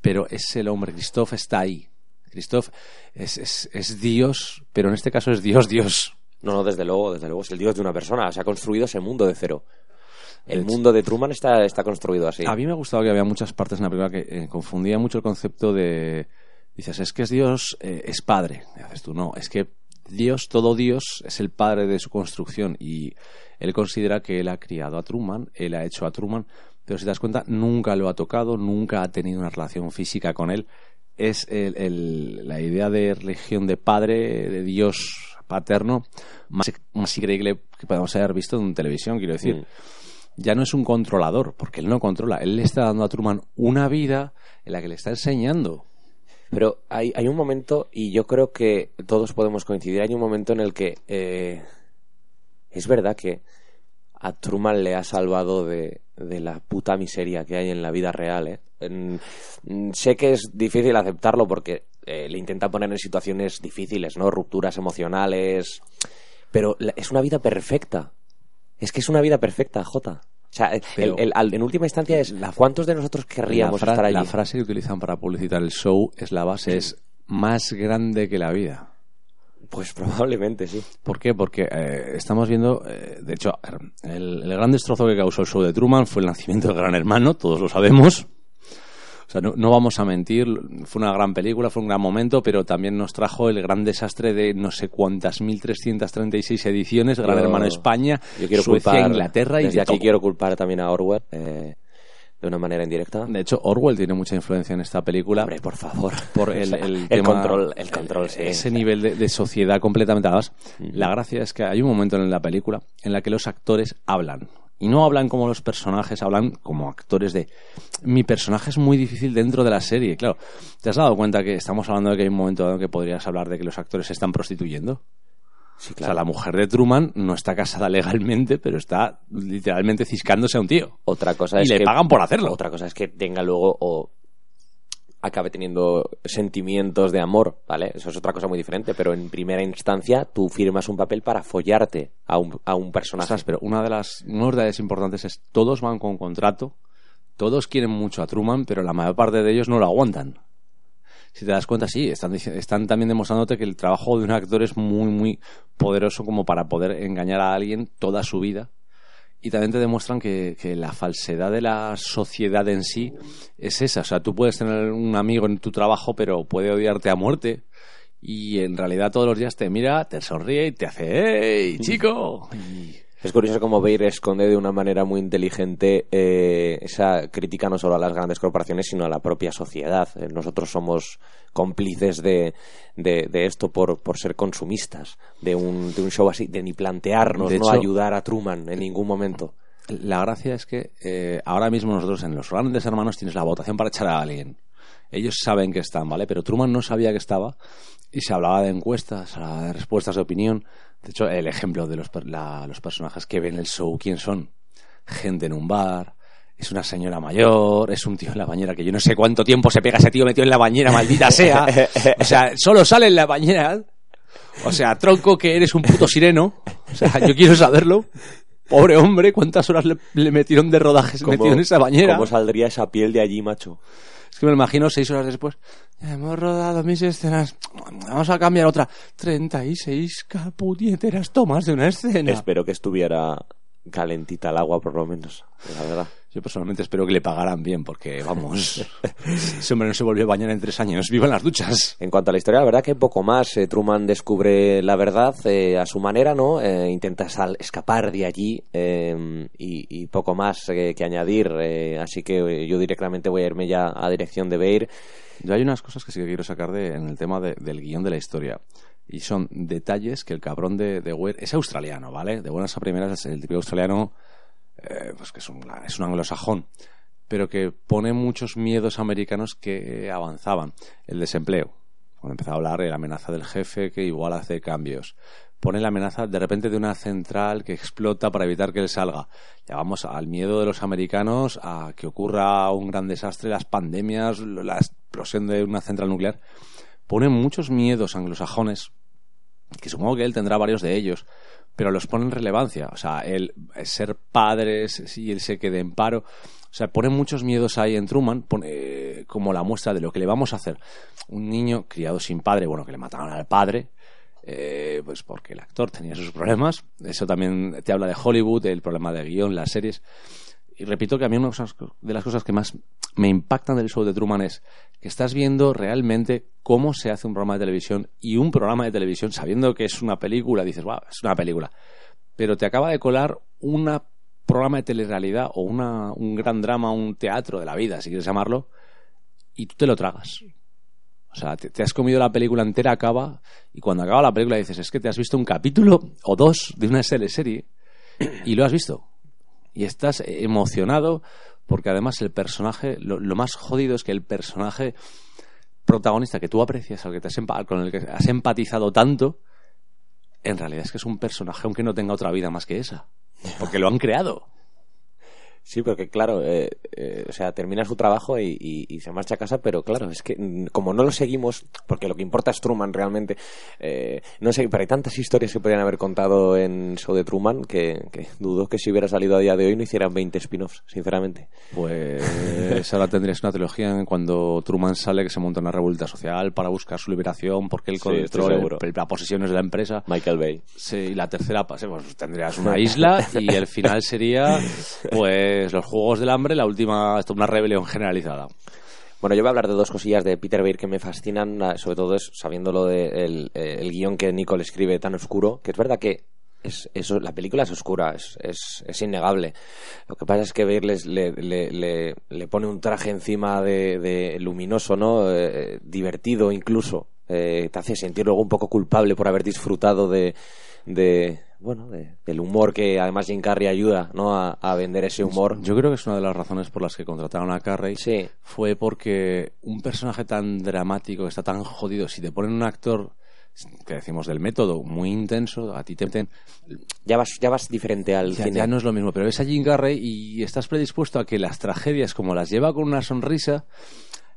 pero es el hombre, Christoph está ahí. Christoph es, es, es Dios, pero en este caso es Dios, Dios. No, no, desde luego, desde luego, es el dios de una persona. Se ha construido ese mundo de cero. El mundo de Truman está, está construido así. A mí me ha gustado que había muchas partes en la película que eh, confundía mucho el concepto de. Dices, es que es Dios, eh, es padre. Y haces tú, no, es que Dios, todo Dios, es el padre de su construcción. Y él considera que él ha criado a Truman, él ha hecho a Truman, pero si te das cuenta, nunca lo ha tocado, nunca ha tenido una relación física con él. Es el- el- la idea de religión de padre, de Dios paterno, más, más increíble que podemos haber visto en televisión, quiero decir Mm. ya no es un controlador, porque él no controla. Él le está dando a Truman una vida en la que le está enseñando. Pero hay, hay un momento, y yo creo que todos podemos coincidir, hay un momento en el que eh, es verdad que a Truman le ha salvado de, de la puta miseria que hay en la vida real. ¿eh? Sé que es difícil aceptarlo porque eh, le intenta poner en situaciones difíciles, ¿no? Rupturas emocionales. Pero la- es una vida perfecta. Es que es una vida perfecta, Jota. O sea, el- el- en última instancia es ¿cuántos de nosotros La, querríamos estar allí? la frase que utilizan para publicitar el show es la base, es más grande que la vida. Pues probablemente sí. ¿Por qué? Porque eh, estamos viendo, eh, de hecho, el, el gran destrozo que causó el show de Truman fue el nacimiento del Gran Hermano, todos lo sabemos. O sea, no, no vamos a mentir, fue una gran película, fue un gran momento, pero también nos trajo el gran desastre de no sé cuántas 1336 ediciones, Gran Yo- Hermano España, Yo quiero Suecia, culpar, Inglaterra y desde de aquí todo. quiero culpar también a Orwell eh, de una manera indirecta. De hecho, Orwell tiene mucha influencia en esta película. Hombre, por favor. por el, O sea, el, el tema- control, el control, sí. ese nivel de, de sociedad completamente además la gracia es que hay un momento en la película en la que los actores hablan y no hablan como los personajes hablan como actores de mi personaje es muy difícil dentro de la serie claro. Te has dado cuenta que estamos hablando de que hay un momento dado que podrías hablar de que los actores se están prostituyendo Sí, o sea claro. la mujer de Truman no está casada legalmente pero está literalmente ciscándose a un tío. Otra cosa y es le que pagan por hacerlo. Otra cosa es que tenga luego o acabe teniendo sentimientos de amor, ¿vale? Eso es otra cosa muy diferente, pero en primera instancia tú firmas un papel para follarte a un, a un personaje. Ostras, pero una de las unos detalles importantes es todos van con contrato, todos quieren mucho a Truman, pero la mayor parte de ellos no lo aguantan. Si te das cuenta, sí, están, están también demostrándote que el trabajo de un actor es muy, muy poderoso como para poder engañar a alguien toda su vida. Y también te demuestran que, que la falsedad de la sociedad en sí es esa. O sea, tú puedes tener un amigo en tu trabajo, pero puede odiarte a muerte. Y en realidad todos los días te mira, te sonríe y te hace ¡Hey, chico! Es curioso cómo Beir esconde de una manera muy inteligente eh, esa crítica no solo a las grandes corporaciones, sino a la propia sociedad. Eh, Nosotros somos cómplices de, de, de esto por, por ser consumistas de un, de un show así, de ni plantearnos, De no hecho- ayudar a Truman en ningún momento. La gracia es que eh, ahora mismo nosotros en los grandes hermanos tienes la votación para echar a alguien. Ellos saben que están, ¿vale? Pero Truman no sabía que estaba y se hablaba de encuestas, se hablaba de respuestas de opinión. De hecho, el ejemplo de los, la- los personajes que ven el show, ¿quién son? Gente en un bar, es una señora mayor, es un tío en la bañera que yo no sé cuánto tiempo se pega ese tío metido en la bañera, maldita sea. O sea, solo sale en la bañera. O sea, tronco que eres un puto sireno. O sea, yo quiero saberlo. Pobre hombre, ¿cuántas horas le, le metieron de rodajes metido en esa bañera? ¿Cómo saldría esa piel de allí, macho? Es que me lo imagino seis horas después. Hemos rodado mis escenas. Vamos a cambiar otra. 36 capunieteras tomas de una escena. Espero que estuviera calentita el agua, por lo menos, la verdad. Yo personalmente espero que le pagaran bien, porque vamos, ese hombre no se volvió a bañar en tres años. ¡Viva las duchas! En cuanto a la historia, la verdad que poco más. Eh, Truman descubre la verdad eh, a su manera, ¿no? Eh, intenta sal- escapar de allí eh, y, y poco más que añadir. así que yo directamente voy a irme ya a dirección de Beir. Yo hay unas cosas que sí que quiero sacar de, en el tema de- del guion de la historia. Y son detalles que el cabrón de, de Weir es australiano, ¿vale? De buenas a primeras es el típico australiano, eh, pues que es un, anglosajón, pero que pone muchos miedos americanos que avanzaban. El desempleo. Cuando empezó a hablar de la amenaza del jefe que igual hace cambios. Pone la amenaza de repente de una central que explota para evitar que él salga. Ya vamos al miedo de los americanos a que ocurra un gran desastre, las pandemias, la explosión de una central nuclear. Pone muchos miedos anglosajones, que supongo que él tendrá varios de ellos, pero los pone en relevancia. O sea, el ser padre, si él se quede en paro. O sea, pone muchos miedos ahí en Truman, pone eh, como la muestra de lo que le vamos a hacer. Un niño criado sin padre, bueno, que le mataron al padre, eh, pues porque el actor tenía sus problemas. Eso también te habla de Hollywood, del problema de guion, las series. Y repito que a mí una de las cosas que más me impactan del show de Truman es que estás viendo realmente cómo se hace un programa de televisión y un programa de televisión sabiendo que es una película, dices, wow, es una película. Pero te acaba de colar un programa de telerrealidad o una, un gran drama, un teatro de la vida, si quieres llamarlo, y tú te lo tragas. O sea, te, te has comido la película entera, acaba, y cuando acaba la película dices, es que te has visto un capítulo o dos de una serie y lo has visto. Y estás emocionado porque además el personaje, lo, más jodido es que el personaje protagonista que tú aprecias, al que te has con el que has empatizado tanto, en realidad es que es un personaje aunque no tenga otra vida más que esa. Porque lo han creado. Sí, porque claro, eh, eh, o sea, termina su trabajo y, y- y se marcha a casa, pero claro, es que mm, como no lo seguimos, porque lo que importa es Truman realmente, eh, no sé, pero hay tantas historias que podrían haber contado en show de Truman que, que dudo que si hubiera salido a día de hoy no hicieran 20 spin-offs, sinceramente. Pues ahora tendrías una trilogía en cuando Truman sale que se monta una revuelta social para buscar su liberación porque el Sí, estoy control, seguro. el- la posesión es de la empresa. Michael Bay. Sí, y la tercera pase, pues tendrías una isla y el final sería pues los Juegos del Hambre, la última, esto, una rebelión generalizada. Bueno, yo voy a hablar de dos cosillas de Peter Weir que me fascinan, sobre todo es sabiendo lo del el guion que Nicole escribe tan oscuro, que es verdad que es, eso, la película es oscura, es, es, innegable. Lo que pasa es que les- le, le, le, pone un traje encima de, de luminoso, ¿no? Eh, divertido incluso. Eh, te hace sentir luego un poco culpable por haber disfrutado de, de bueno, de- del humor que además Jim Carrey ayuda, ¿no? A, a vender ese humor. Yo creo que es una de las razones por las que contrataron a Carrey. Sí. Fue porque un personaje tan dramático, que está tan jodido, si te ponen un actor que decimos del método muy intenso, a ti te meten Ya vas, ya vas diferente al ya, cine. ya no es lo mismo, pero ves a Jim Carrey y estás predispuesto a que las tragedias, como las lleva con una sonrisa,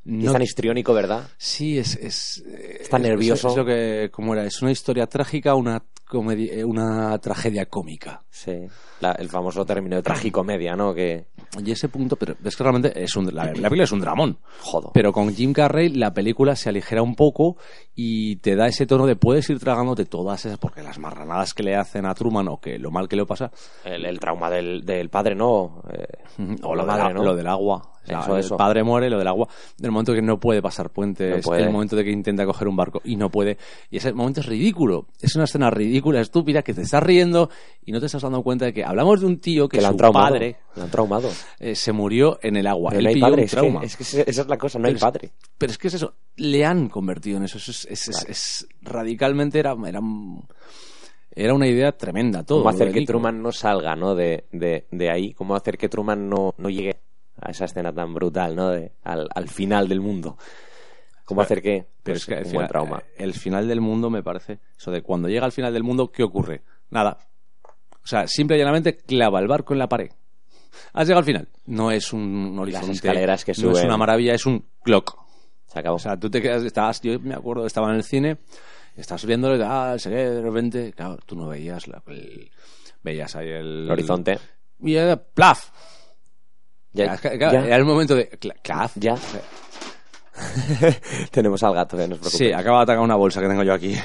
no es tan histriónico, ¿verdad? Sí, es. es eh, Está es- nervioso. Es, lo que. ¿Cómo era? Es una historia trágica, una, eh, una tragedia cómica. Sí, la- el famoso término de tragicomedia, ¿no? Que, Y ese punto. Pero es que realmente es un, la, la película es un dramón. jodo. Pero con Jim Carrey la película se aligera un poco y te da ese tono de puedes ir tragándote todas esas. Porque las marranadas que le hacen a Truman o que lo mal que le pasa. el, el trauma del, del padre, ¿no? Eh, O la lo, madre, ¿no? lo del agua. Eso, el eso. padre muere, lo del agua. Del momento que no puede pasar puentes, No puede. el momento de que intenta coger un barco y no puede. Y ese momento es ridículo. Es una escena ridícula, estúpida, que te estás riendo y no te estás dando cuenta de que hablamos de un tío que, que han su traumado. padre lo han traumado. eh, se murió en el agua. Pero Él no hay pilló padre, un es que, trauma. es que esa es la cosa, no hay Pero es- padre. Pero es que es eso, le han convertido en eso. eso es, es- es- es- radicalmente era, era, un- era una idea tremenda todo. ¿Cómo hacer que. Truman no salga, ¿no? De, de, de ahí. ¿Cómo hacer que Truman no, no llegue a esa escena tan brutal, ¿no? De, al, al final del mundo. ¿Cómo hacer que... Pero pues, es que un buen trauma. eh, el final del mundo me parece. Eso de cuando llega al final del mundo, ¿qué ocurre? Nada. O sea, simple y llanamente clava el barco en la pared. Has llegado al final. No es un horizonte. escaleras que No es suben. una maravilla, es un clock. Se acabó. O sea, tú te quedas, estabas, yo me acuerdo, estaba en el cine Estás viendo, ah, sé qué, de repente, claro, tú no veías, la, el- veías ahí el... El horizonte. Y era plaf. Ya, claro, ya, Era el momento de claf. ya. Tenemos al gato, eh, no os preocupéis. Sí, acaba de atacar una bolsa que tengo yo aquí.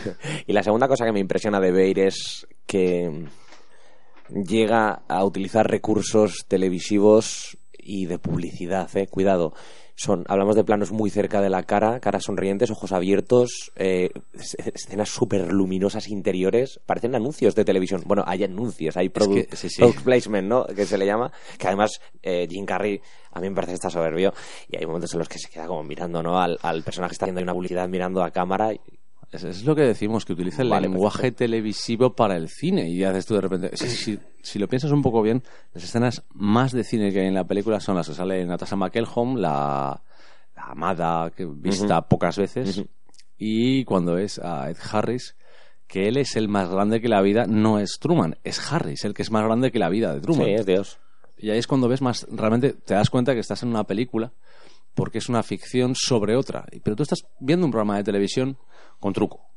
Y la segunda cosa que me impresiona de Beir es que llega a utilizar recursos televisivos y de publicidad, eh. Cuidado. Son, hablamos de planos muy cerca de la cara, caras sonrientes, ojos abiertos, eh, es- escenas súper luminosas interiores. Parecen anuncios de televisión. Bueno, hay anuncios, hay product, que- sí, sí. product placement, ¿no? Que se le llama. Que además eh, Jim Carrey a mí me parece que está soberbio. Y hay momentos en los que se queda como mirando, ¿no? Al, al personaje que está haciendo una publicidad mirando a cámara. y- Es, es lo que decimos, que utiliza el Vale, lenguaje perfecto. televisivo para el cine. Y haces tú de repente. Si, si- si lo piensas un poco bien, las escenas más de cine que hay en la película son las que sale Natasha McElhone, la, la amada que vista pocas veces, y cuando es a Ed Harris, que él es el más grande que la vida, no es Truman, es Harris, el que es más grande que la vida de Truman. Sí, es Dios. Y ahí es cuando ves más, realmente te das cuenta que estás en una película porque es una ficción sobre otra. Y- Pero tú estás viendo un programa de televisión con truco.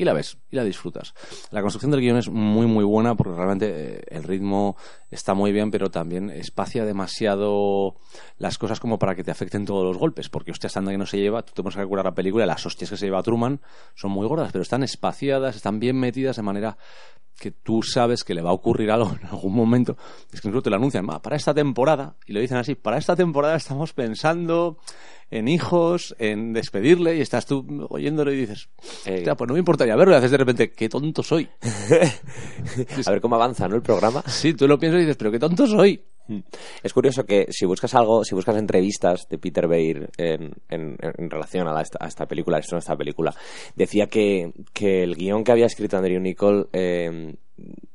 Y la ves, y la disfrutas. La construcción del guion es muy, muy buena porque realmente eh, el ritmo está muy bien, pero también espacia demasiado las cosas como para que te afecten todos los golpes. Porque, hostia, anda que no se lleva, tú te pones a calcular la película las hostias que se lleva Truman son muy gordas, pero están espaciadas, están bien metidas de manera que tú sabes que le va a ocurrir algo en algún momento. Es que incluso te lo anuncian, "Va, para esta temporada, y lo dicen así, para esta temporada estamos pensando en hijos, en despedirle, y estás tú oyéndolo y dices, Eh. "Hostia, pues no me importaría verlo, y haces de repente, qué tonto soy. A ver cómo avanza, ¿no? El programa. Sí, tú lo piensas y dices, pero qué tonto soy. Es curioso que si buscas algo, si buscas entrevistas de Peter Weir en, en- relación a, esta película, esta película, decía que, que el guion que había escrito Andrew Nichol eh,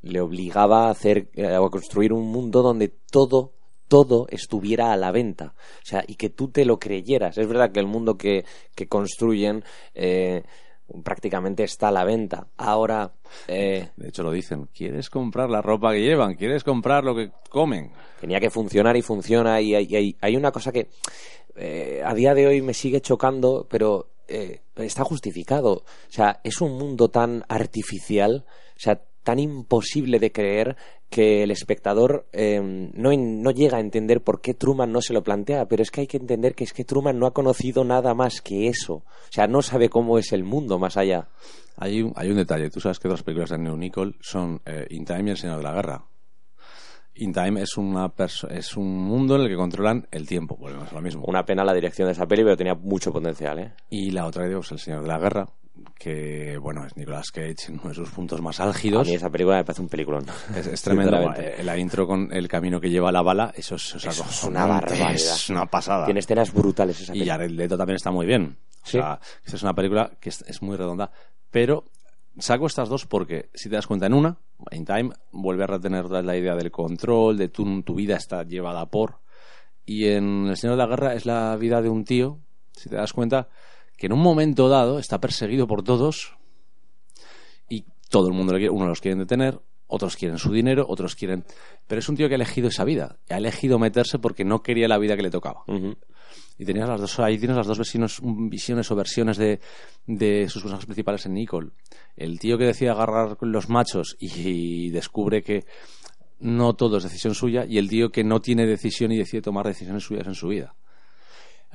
le obligaba a hacer, eh, a construir un mundo donde todo todo estuviera a la venta, o sea, y que tú te lo creyeras. Es verdad que el mundo que, que construyen eh, prácticamente está a la venta. Ahora, eh, De hecho lo dicen, ¿quieres comprar la ropa que llevan? ¿Quieres comprar lo que comen? tenía que funcionar y funciona y hay, hay una cosa que eh, a día de hoy me sigue chocando pero eh, está justificado o sea es un mundo tan artificial o sea tan imposible de creer que el espectador eh, no, no llega a entender por qué Truman no se lo plantea, pero es que hay que entender que es que Truman no ha conocido nada más que eso. O sea, no sabe cómo es el mundo más allá. Hay un, hay un detalle, tú sabes que otras películas de Neo Nicole son eh, In Time y El Señor de la Guerra. In Time es, una es un mundo en el que controlan el tiempo, volvemos a lo mismo. Una pena la dirección de esa peli, pero tenía mucho potencial, ¿eh? Y la otra, digo, es El Señor de la Guerra, que, bueno, es Nicolas Cage en uno de sus puntos más A álgidos. mí esa película me parece un peliculón. Es, es tremendo. Eh, La intro con el camino que lleva la bala, eso es, Eso es acojonante, una barbaridad. Es una pasada. Tiene escenas brutales esa Y película. Jared Leto también está muy bien. O Sí. sea, esta es una película que es, es muy redonda. Pero saco estas dos porque, si te das cuenta, en una, In Time, vuelve a retener la idea del control, de tu, tu vida está llevada por. Y en El Señor de la Guerra es la vida de un tío, si te das cuenta, que en un momento dado está perseguido por todos y todo el mundo le quiere, unos los quieren detener, otros quieren su dinero, otros quieren... Pero es un tío que ha elegido esa vida, ha elegido meterse porque no quería la vida que le tocaba. Y tenías las dos, ahí tienes las dos versiones, visiones o versiones de, de sus personajes principales en Nicole. El tío que decide agarrar los machos y, descubre que no todo es decisión suya, y el tío que no tiene decisión y decide tomar decisiones suyas en su vida.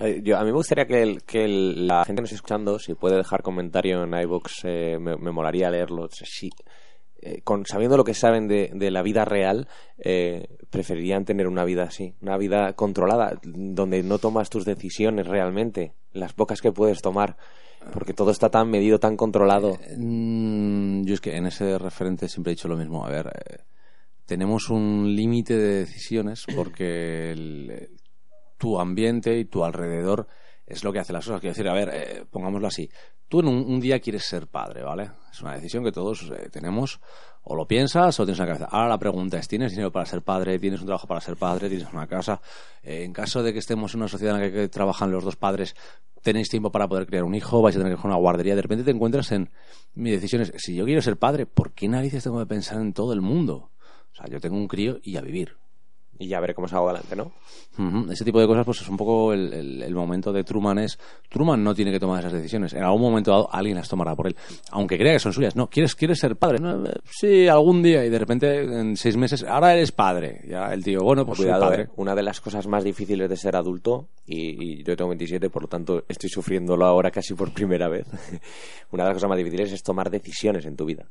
Eh, a mí me gustaría que, la gente que nos esté escuchando, si puede dejar comentario en iVoox, eh, me, molaría leerlo. Si, eh, con, sabiendo lo que saben de, la vida real, eh, preferirían tener una vida así, una vida controlada, donde no tomas tus decisiones realmente, las pocas que puedes tomar, porque todo está tan medido, tan controlado. Mm, yo es que en ese referente siempre he dicho lo mismo. A ver, eh, tenemos un límite de decisiones porque el- tu ambiente y tu alrededor es lo que hace las cosas. Quiero decir, a ver, eh, pongámoslo así. Tú en un, día quieres ser padre, ¿vale? Es una decisión que todos eh, tenemos. O lo piensas o tienes en la cabeza. Ahora la pregunta es, ¿tienes dinero para ser padre? ¿Tienes un trabajo para ser padre? ¿Tienes una casa? Eh, en caso de que estemos en una sociedad en la que trabajan los dos padres, ¿tenéis tiempo para poder criar un hijo? ¿Vais a tener que coger una guardería? De repente te encuentras en mi decisión es, si yo quiero ser padre, ¿por qué narices tengo que pensar en todo el mundo? O sea, yo tengo un crío y a vivir. Y ya veré cómo salgo adelante, ¿no? Ese tipo de cosas, pues es un poco el, el- el momento de Truman es... Truman no tiene que tomar esas decisiones. En algún momento dado alguien las tomará por él. Aunque crea que son suyas. No, ¿quieres, quieres ser padre? No, eh, sí, algún día. Y de repente, en seis meses, ahora eres padre. Ya el tío, bueno, pues soy Cuidado, padre. ¿eh? una de las cosas más difíciles de ser adulto, y, y yo tengo 27, por lo tanto estoy sufriéndolo ahora casi por primera vez. una de las cosas más difíciles es tomar decisiones en tu vida.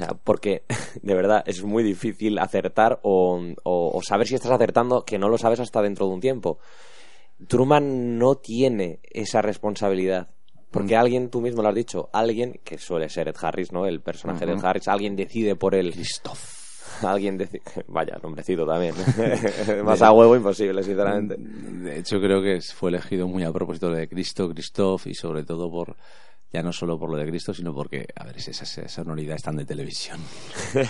O sea, porque de verdad es muy difícil acertar o, o- o saber si estás acertando, que no lo sabes hasta dentro de un tiempo. Truman no tiene esa responsabilidad. Porque alguien, tú mismo lo has dicho, alguien, que suele ser Ed Harris, ¿no? El personaje de Ed Harris, alguien decide por él. Alguien decide. Vaya, nombrecito también. Más a huevo imposible, sinceramente. De hecho, creo que fue elegido muy a propósito de Cristo, Christoph y sobre todo por, ya no solo por lo de Cristo, sino porque, a ver, esa, esa sonoridad es tan de televisión.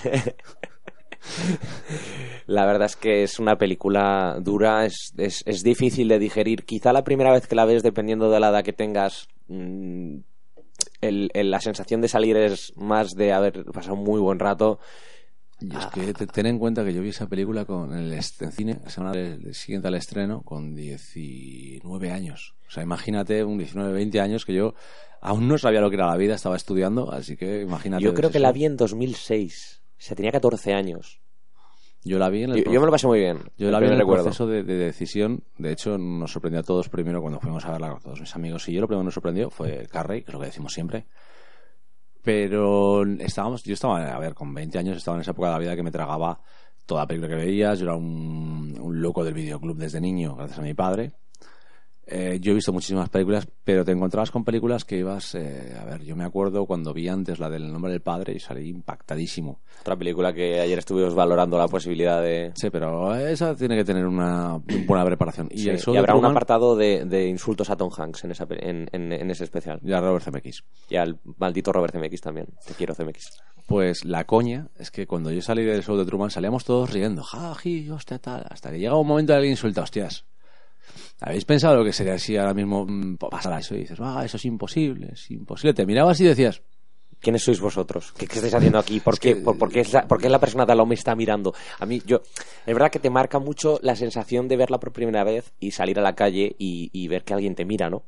La verdad es que es una película dura, es, es, es difícil de digerir. Quizá la primera vez que la ves, dependiendo de la edad que tengas, mm, el- el- la sensación de salir es más de haber pasado un muy buen rato. Y es que te- ten en cuenta que yo vi esa película con el en cine, la semana del- siguiente al estreno, con 19 años. O sea, imagínate un 19, 20 años que yo aún no sabía lo que era la vida, estaba estudiando, así que imagínate. Yo creo que eso. la vi en 2006. O sea, tenía 14 años. Yo la vi en el Yo, yo me lo pasé muy bien. Yo la vi en el recuerdo. proceso de, de decisión. De hecho, nos sorprendió a todos primero cuando fuimos a verla con todos mis amigos. Y yo lo primero que nos sorprendió fue Carrey, que es lo que decimos siempre. Pero estábamos, yo estaba, a ver, con 20 años estaba en esa época de la vida que me tragaba toda película que veías. Yo era un, un loco del videoclub desde niño, gracias a mi padre. Eh, yo he visto muchísimas películas, pero te encontrabas con películas que ibas, eh, a ver, yo me acuerdo cuando vi antes la del nombre del padre y salí impactadísimo. Otra película que ayer estuvimos valorando la posibilidad de... Sí, pero esa tiene que tener una buena preparación. Y, Sí, el y habrá un Truman- apartado de, de insultos a Tom Hanks en, esa, en, en- en ese especial. Ya Robert Zemeckis. Y al maldito Robert Zemeckis también. Te quiero, Zemeckis. Pues la coña es que cuando yo salí del show de Truman salíamos todos riendo, jaji, hostia, tal, hasta que llega un momento de alguien insulta, hostias. ¿Habéis pensado lo que sería si ahora mismo mm, pasara eso? Y dices, ah, eso es imposible, es imposible. Te mirabas y decías, ¿Quiénes sois vosotros? ¿Qué, qué estáis haciendo aquí? ¿Por qué, por, por qué es la, por qué la persona de al lado me está mirando? A mí, yo, es verdad que te marca mucho la sensación de verla por primera vez y salir a la calle y, y ver que alguien te mira, ¿no?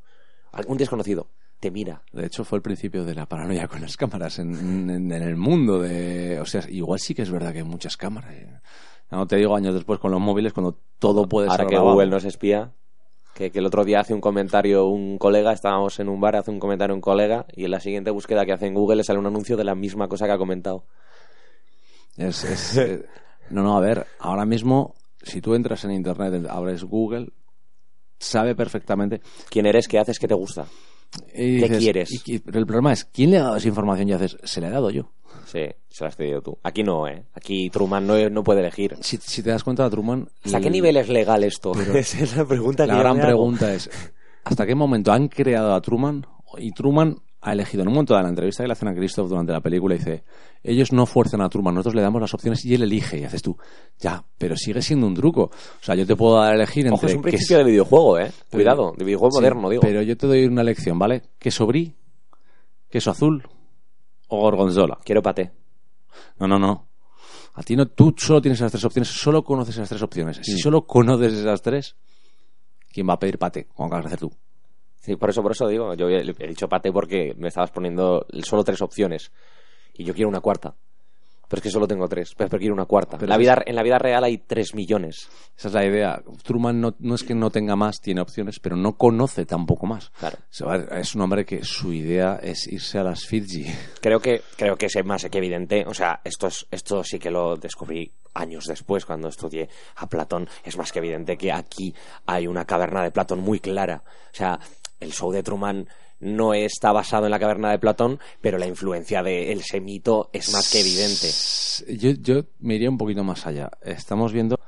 Algún desconocido te mira. de hecho fue el principio de la paranoia con las cámaras en, en- en el mundo. de O sea, igual sí que es verdad que hay muchas cámaras. eh. No te digo años después con los móviles cuando todo puede Ahora ser que grabado. Google nos espía, que, que el otro día hace un comentario un colega, estábamos en un bar, hace un comentario un colega y en la siguiente búsqueda que hace en Google le sale un anuncio de la misma cosa que ha comentado. Es, es, eh, no, no, a ver, ahora mismo, si tú entras en Internet, abres Google, sabe perfectamente. ¿Quién eres? ¿Qué haces? ¿Qué te gusta? y ¿Qué dices- quieres? y- y- pero el problema es, ¿quién le ha dado esa información? Y haces, se la he dado yo. Sí, se la has pedido tú. Aquí no, ¿eh? Aquí Truman no, no puede elegir. Si, si te das cuenta, Truman. ¿Hasta qué el- nivel es legal esto? Esa es la pregunta que La gran hago. pregunta es, ¿hasta qué momento han creado a Truman? Y Truman ha elegido en un momento de la entrevista que le hacen a Christoph durante la película, dice, ellos no fuerzan a Truman, nosotros le damos las opciones y él elige. Y haces tú, ya, pero sigue siendo un truco. O sea, yo te puedo dar a elegir entre... Ojo, es un que principio de videojuego, ¿eh? Cuidado, de videojuego Sí, moderno, digo. Pero yo te doy una lección, ¿vale? Queso brie, queso azul o gorgonzola. Quiero paté. No, no, no. A ti no, tú solo tienes esas tres opciones, solo conoces esas tres opciones. Si solo conoces esas tres, ¿quién va a pedir pate? ¿Cómo vas a hacer tú? Sí, por eso, por eso digo. Yo he, he dicho paté porque me estabas poniendo solo tres opciones. Y yo quiero una cuarta. Pero es que solo tengo tres. Pero, quiero una cuarta. Pero la vida, en la vida real hay tres millones. Esa es la idea. Truman no, no es que no tenga más, tiene opciones, pero no conoce tampoco más. Claro. Es un hombre que su idea es irse a las Fiji. Creo que, creo que es más que evidente. O sea, esto, es, esto sí que lo descubrí años después, cuando estudié a Platón. Es más que evidente que aquí hay una caverna de Platón muy clara. O sea, el show de Truman no está basado en la caverna de Platón, pero la influencia de ese mito es más que evidente. Yo, yo me iría un poquito más allá. Estamos viendo,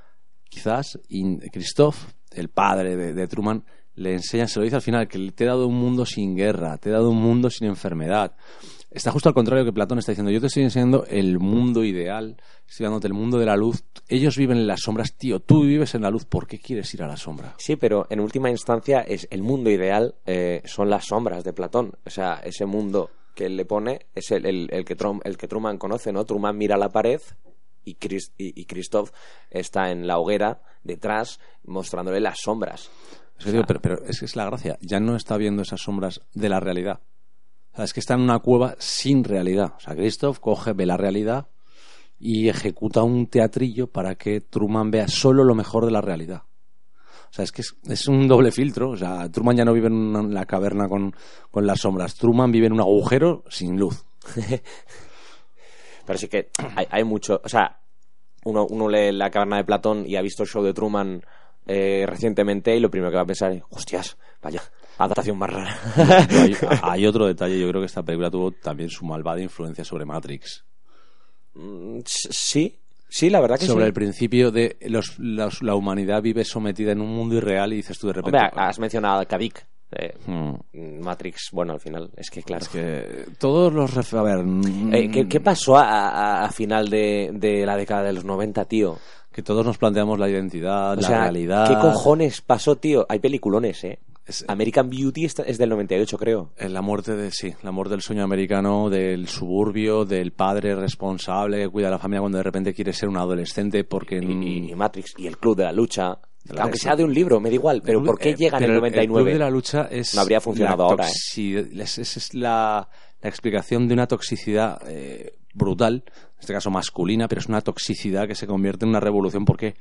quizás, y Christoph, el padre de, de Truman, le enseña, se lo dice al final, que te he dado un mundo sin guerra, te he dado un mundo sin enfermedad. Está justo al contrario que Platón está diciendo, yo te estoy enseñando el mundo ideal, estoy dándote el mundo de la luz. Ellos viven en las sombras, tío, tú vives en la luz, ¿por qué quieres ir a la sombra? Sí, pero en última instancia es el mundo ideal eh, son las sombras de Platón. O sea, ese mundo que él le pone es el, el- el que, Trum- el que Truman conoce, ¿no? Truman mira la pared y, Chris- y, y Christoph está en la hoguera detrás mostrándole las sombras. Es que digo, pero, pero es que es la gracia. Ya no está viendo esas sombras de la realidad. O sea, es que está en una cueva sin realidad. O sea, Christoph coge, ve la realidad y ejecuta un teatrillo para que Truman vea solo lo mejor de la realidad. O sea, es que es, un doble filtro. O sea, Truman ya no vive en, una- la caverna con, con las sombras. Truman vive en un agujero sin luz. Pero sí que hay, hay mucho. O sea, uno, uno lee La caverna de Platón y ha visto el show de Truman eh, recientemente y lo primero que va a pensar es: hostias, vaya, adaptación más rara. Hay, hay otro detalle. Yo creo que esta película tuvo también su malvada influencia sobre Matrix. Mm, sí, sí, la verdad que sobre sí. el principio de los, los- la humanidad vive sometida en un mundo irreal y dices tú de repente Hombre, has mencionado a Kadik. eh, Hmm, Matrix, bueno, al final, es que claro. es que todos los a ver mm, Eh, ¿qué, qué pasó a, a- a final de, de la década de los 90, tío? Que todos nos planteamos la identidad O la sea, realidad ¿qué cojones pasó, tío? Hay peliculones, ¿eh? Es- American Beauty es del 98, creo. Eh, la muerte de sí la muerte del sueño americano del suburbio del padre responsable que cuida a la familia cuando de repente quiere ser un adolescente porque Y, y- y Matrix y el Club de la Lucha. Aunque sea de un libro, me da igual. Pero el- ¿por qué eh, llega en el el 99? club de la lucha es No habría funcionado ahora, ¿eh? es, es- es la, la explicación de una toxicidad eh, brutal, este caso masculina, pero es una toxicidad que se convierte en una revolución porque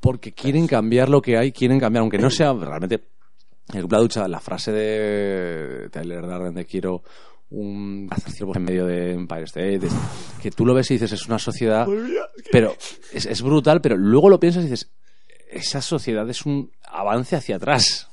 porque quieren cambiar lo que hay, quieren cambiar, aunque no sea realmente el la lucha, la frase de Tyler Darden de quiero un en medio de Empire State, que tú lo ves y dices es una sociedad, pero es, es brutal, pero luego lo piensas y dices esa sociedad es un avance hacia atrás.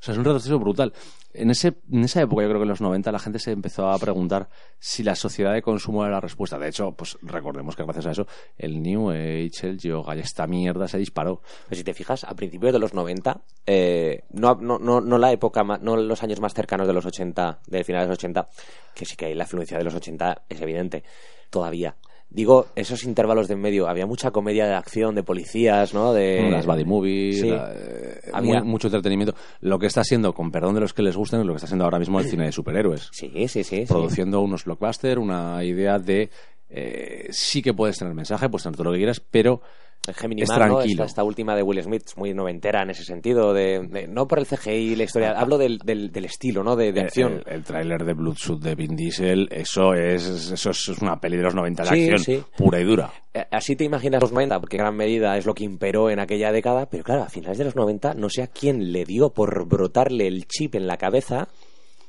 O sea, es un retroceso brutal. En, ese, en esa época, yo creo que en los 90, la gente se empezó a preguntar si la sociedad de consumo era la respuesta. De hecho, pues recordemos que gracias a eso, el New Age, el yoga y esta mierda se disparó. Pero si te fijas, a principios de los 90, eh, no, no, no, no la época, ma- no los años más cercanos de los 80, de finales de los 80, que sí que hay la influencia de los 80 es evidente, todavía. Digo, esos intervalos de en medio, había mucha comedia de acción, de policías, ¿no? De las body movies, sí. la- eh, Había- mu- mucho entretenimiento. Lo que está siendo, con perdón de los que les gusten, es lo que está siendo ahora mismo el cine de superhéroes. Sí, sí, sí. sí. produciendo unos blockbusters, una idea de eh, sí que puedes tener mensaje, puedes tener todo lo que quieras, pero El Gemini es Man, ¿no? tranquilo. Esta, esta última de Will Smith, muy noventera en ese sentido, de, de- no por el CGI la historia, hablo del, del, del estilo, ¿no? De, de el- acción. El, el tráiler de Bloodsuit de Vin Diesel, eso es, eso es una peli de los 90 de Sí, acción, sí. pura y dura. Eh, Así te imaginas los 90, porque en gran medida es lo que imperó en aquella década, pero claro, a finales de los 90 no sé a quién le dio por brotarle el chip en la cabeza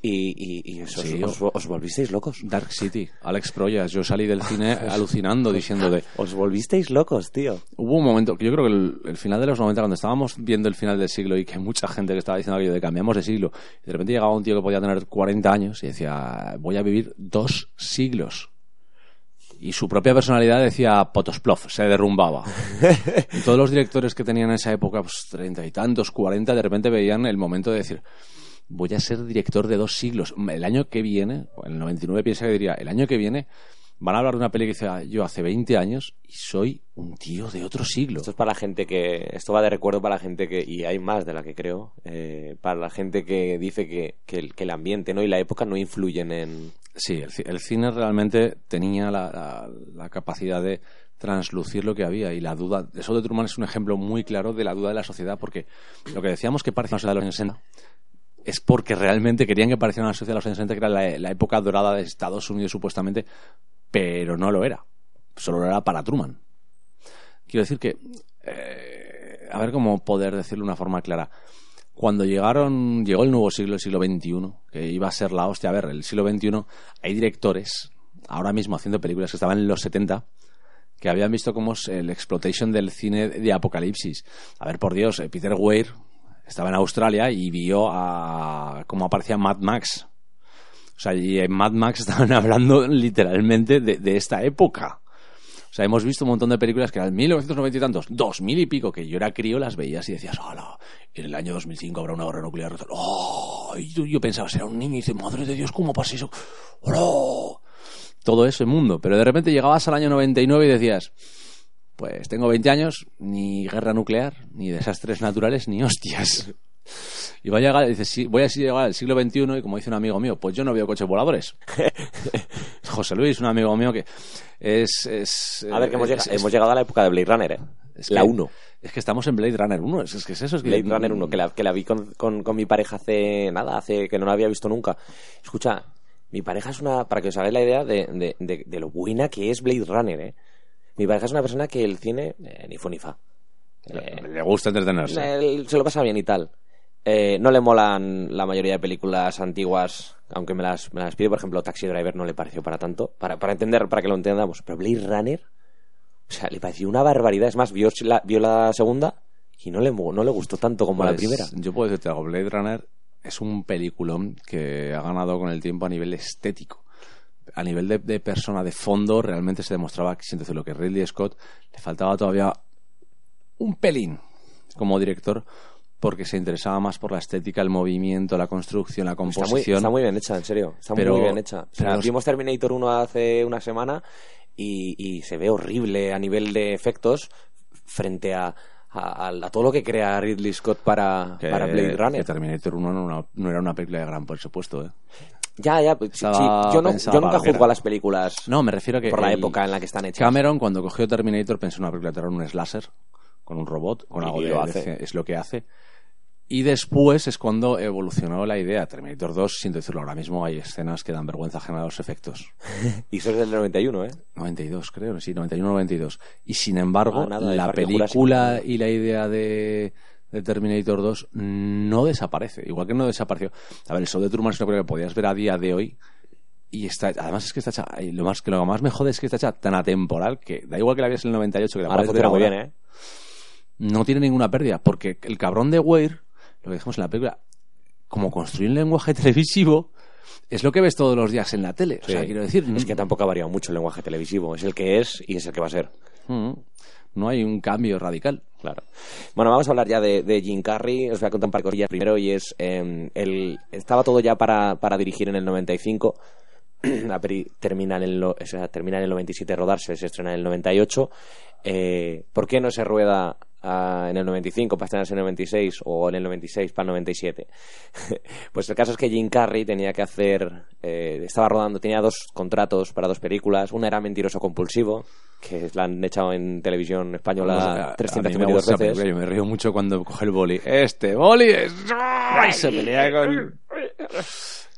y, y, y os, Sí, os- os volvisteis locos. Dark City, Alex Proyas, yo salí del cine alucinando diciendo de... Os volvisteis locos, tío. Hubo un momento, que yo creo que el, el final de los 90, cuando estábamos viendo el final del siglo y que mucha gente que estaba diciendo aquello de cambiamos de siglo, y de repente llegaba un tío que podía tener 40 años y decía, voy a vivir dos siglos. Y su propia personalidad decía Potosplov, se derrumbaba. y todos los directores que tenían en esa época, pues treinta y tantos, cuarenta, de repente veían el momento de decir, voy a ser director de dos siglos. El año que viene, en el 99 piensa que diría, el año que viene van a hablar de una peli que hice yo hace 20 años y soy un tío de otro siglo. Esto es para la gente que. Esto va de recuerdo para la gente que. Y hay más de la que creo. eh, para la gente que dice que, que, el, que el ambiente ¿no? y la época no influyen en. Sí, el, ci- el cine realmente tenía la, la- la capacidad de translucir lo que había y la duda. Eso de Truman es un ejemplo muy claro de la duda de la sociedad porque lo que decíamos que parecía una sociedad de los años 60 es porque realmente querían que pareciera una sociedad de los años 60 que era la, época dorada de Estados Unidos supuestamente, pero no lo era. Solo lo era para Truman. Quiero decir que, eh, a ver cómo poder decirlo de una forma clara. Cuando llegaron, llegó el nuevo siglo, el siglo XXI, que iba a ser la hostia. A ver, el siglo XXI, hay directores ahora mismo haciendo películas que estaban en los 70 que habían visto cómo es el exploitation del cine de apocalipsis. A ver, por Dios, eh, Peter Weir estaba en Australia y vio a cómo aparecía Mad Max. O sea, y en Mad Max estaban hablando literalmente de, esta época. O sea, hemos visto un montón de películas que eran 1990 y tantos, 2000 y pico, que yo era crío, las veías y decías, hola, en el año 2005 habrá una guerra nuclear. ¡Oh! Y yo, yo pensaba, será un niño y dice, madre de Dios, ¿cómo pasa eso? ¡Hola! Todo ese mundo. Pero de repente llegabas al año 99 y decías, pues tengo 20 años, ni guerra nuclear, ni desastres naturales, ni hostias. Y va a llegar, dice, sí, voy a llegar al siglo XXI y como dice un amigo mío, pues yo no veo coches voladores. José Luis, un amigo mío que es... es A ver, que hemos, es- llegado, es- hemos llegado a la época de Blade Runner, ¿eh? es la que- 1. Es que estamos en Blade Runner 1, es, es que es eso. Es que, Blade Runner 1, que la, que la vi con, con, con mi pareja hace nada, hace que no la había visto nunca. Escucha, mi pareja es una, para que os hagáis la idea de, de, de- de lo buena que es Blade Runner, ¿eh? Mi pareja es una persona que el cine, eh, ni fu ni fa. Eh, Le gusta entretenerse. él se lo pasa bien y tal. Eh, no le molan la mayoría de películas antiguas, aunque me las, me las pide. Por ejemplo, Taxi Driver no le pareció para tanto. Para, para entender, para que lo entendamos. Pero Blade Runner, o sea, le pareció una barbaridad. Es más, vio la, vio la segunda y no le, no le gustó tanto como la Pues, primera. Yo puedo decirte algo, Blade Runner es un peliculón que ha ganado con el tiempo a nivel estético. A nivel de, de persona de fondo, realmente se demostraba que, sin decir lo que Ridley Scott le faltaba todavía un pelín como director porque se interesaba más por la estética, el movimiento, la construcción, la Está muy, composición. está muy bien hecha, en serio. Está Pero- muy bien hecha. O sea, pero- vimos Terminator 1 hace una semana y, y se ve horrible a nivel de efectos frente a, a, a todo lo que crea Ridley Scott para, que, para Blade que Runner. Terminator 1 no, no- no era una película de gran presupuesto. ¿eh? Ya, ya. pues, sí, Estaba sí, yo no, yo nunca juzgo a las películas No, me refiero a que por la época en la que están hechas. Cameron, cuando cogió Terminator, pensó en una película de terror, un slasher, con un robot, con Y algo de, hace. es lo que hace. Y después es cuando evolucionó la idea. Terminator 2, sin decirlo ahora mismo, hay escenas que dan vergüenza ajena a los efectos. Y eso es del 91, ¿eh? 92, creo, sí, 91-92. Y sin embargo, Ah, nada, la película y la idea de, de Terminator 2 no desaparece. Igual que no desapareció. A ver, el show de Truman es una película que podías ver a día de hoy. Y está, además es que está hecha, lo más que lo más me jode es que está hecha tan atemporal que da igual que la veas en el 98 que la Ahora funciona muy bien, ¿eh? no tiene ninguna pérdida, porque el cabrón de Weir, lo que dijimos en la película, como construir un lenguaje televisivo, es lo que ves todos los días en la tele. O sea, Sí. quiero decir, Es que tampoco ha variado mucho el lenguaje televisivo. Es el que es y es el que va a ser. mm, no hay un cambio radical. Claro. Bueno, vamos a hablar ya de, de Jim Carrey. Os voy a contar un par de cosillas primero y es el estaba todo ya para, para dirigir en el 95. La peli termina en, el, en el 97 rodarse, se estrena en el 98. Eh, ¿Por qué no se rueda en el 95 para estrenarse en el 96 o en el 96 para el 97? pues el caso es que Jim Carrey tenía que hacer, eh, estaba rodando, tenía dos contratos para dos películas. Una era Mentiroso Compulsivo, que la han echado en televisión española Vamos, a- a mí me 352 gusta esa veces. película, Yo me río mucho cuando coge el boli. Este boli es... ¡Ay! Se pelea con...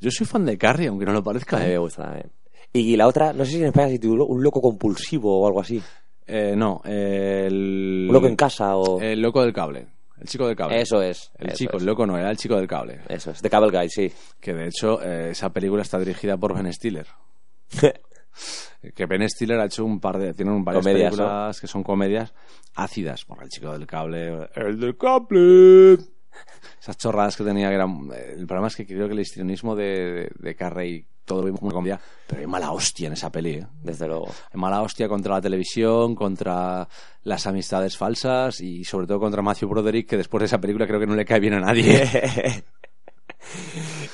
Yo soy fan de Carrie, aunque no lo A parezca. mí ¿eh? me gusta. eh. Y la otra, no sé si en España se tituló Un loco compulsivo o algo así. Eh, no, el... Un loco en casa o... El loco del cable. El chico del cable. Eso es. El eso chico, es. el loco no, era el chico del cable. Eso es. The Cable Guy, sí. Que de hecho, eh, esa película está dirigida por Ben Stiller. Que Ben Stiller ha hecho un par de. Tienen varias Comedias, películas que son comedias ácidas. Por el chico del cable. ¡El del cable! Esas chorradas que tenía que eran. eh, El problema es que creo que el histrionismo de, de, de Carrey, todo lo vimos una comedia. Pero hay mala hostia en esa peli, ¿eh? Desde luego. Hay mala hostia contra la televisión, contra las amistades falsas y sobre todo contra Matthew Broderick, que después de esa película creo que no le cae bien a nadie.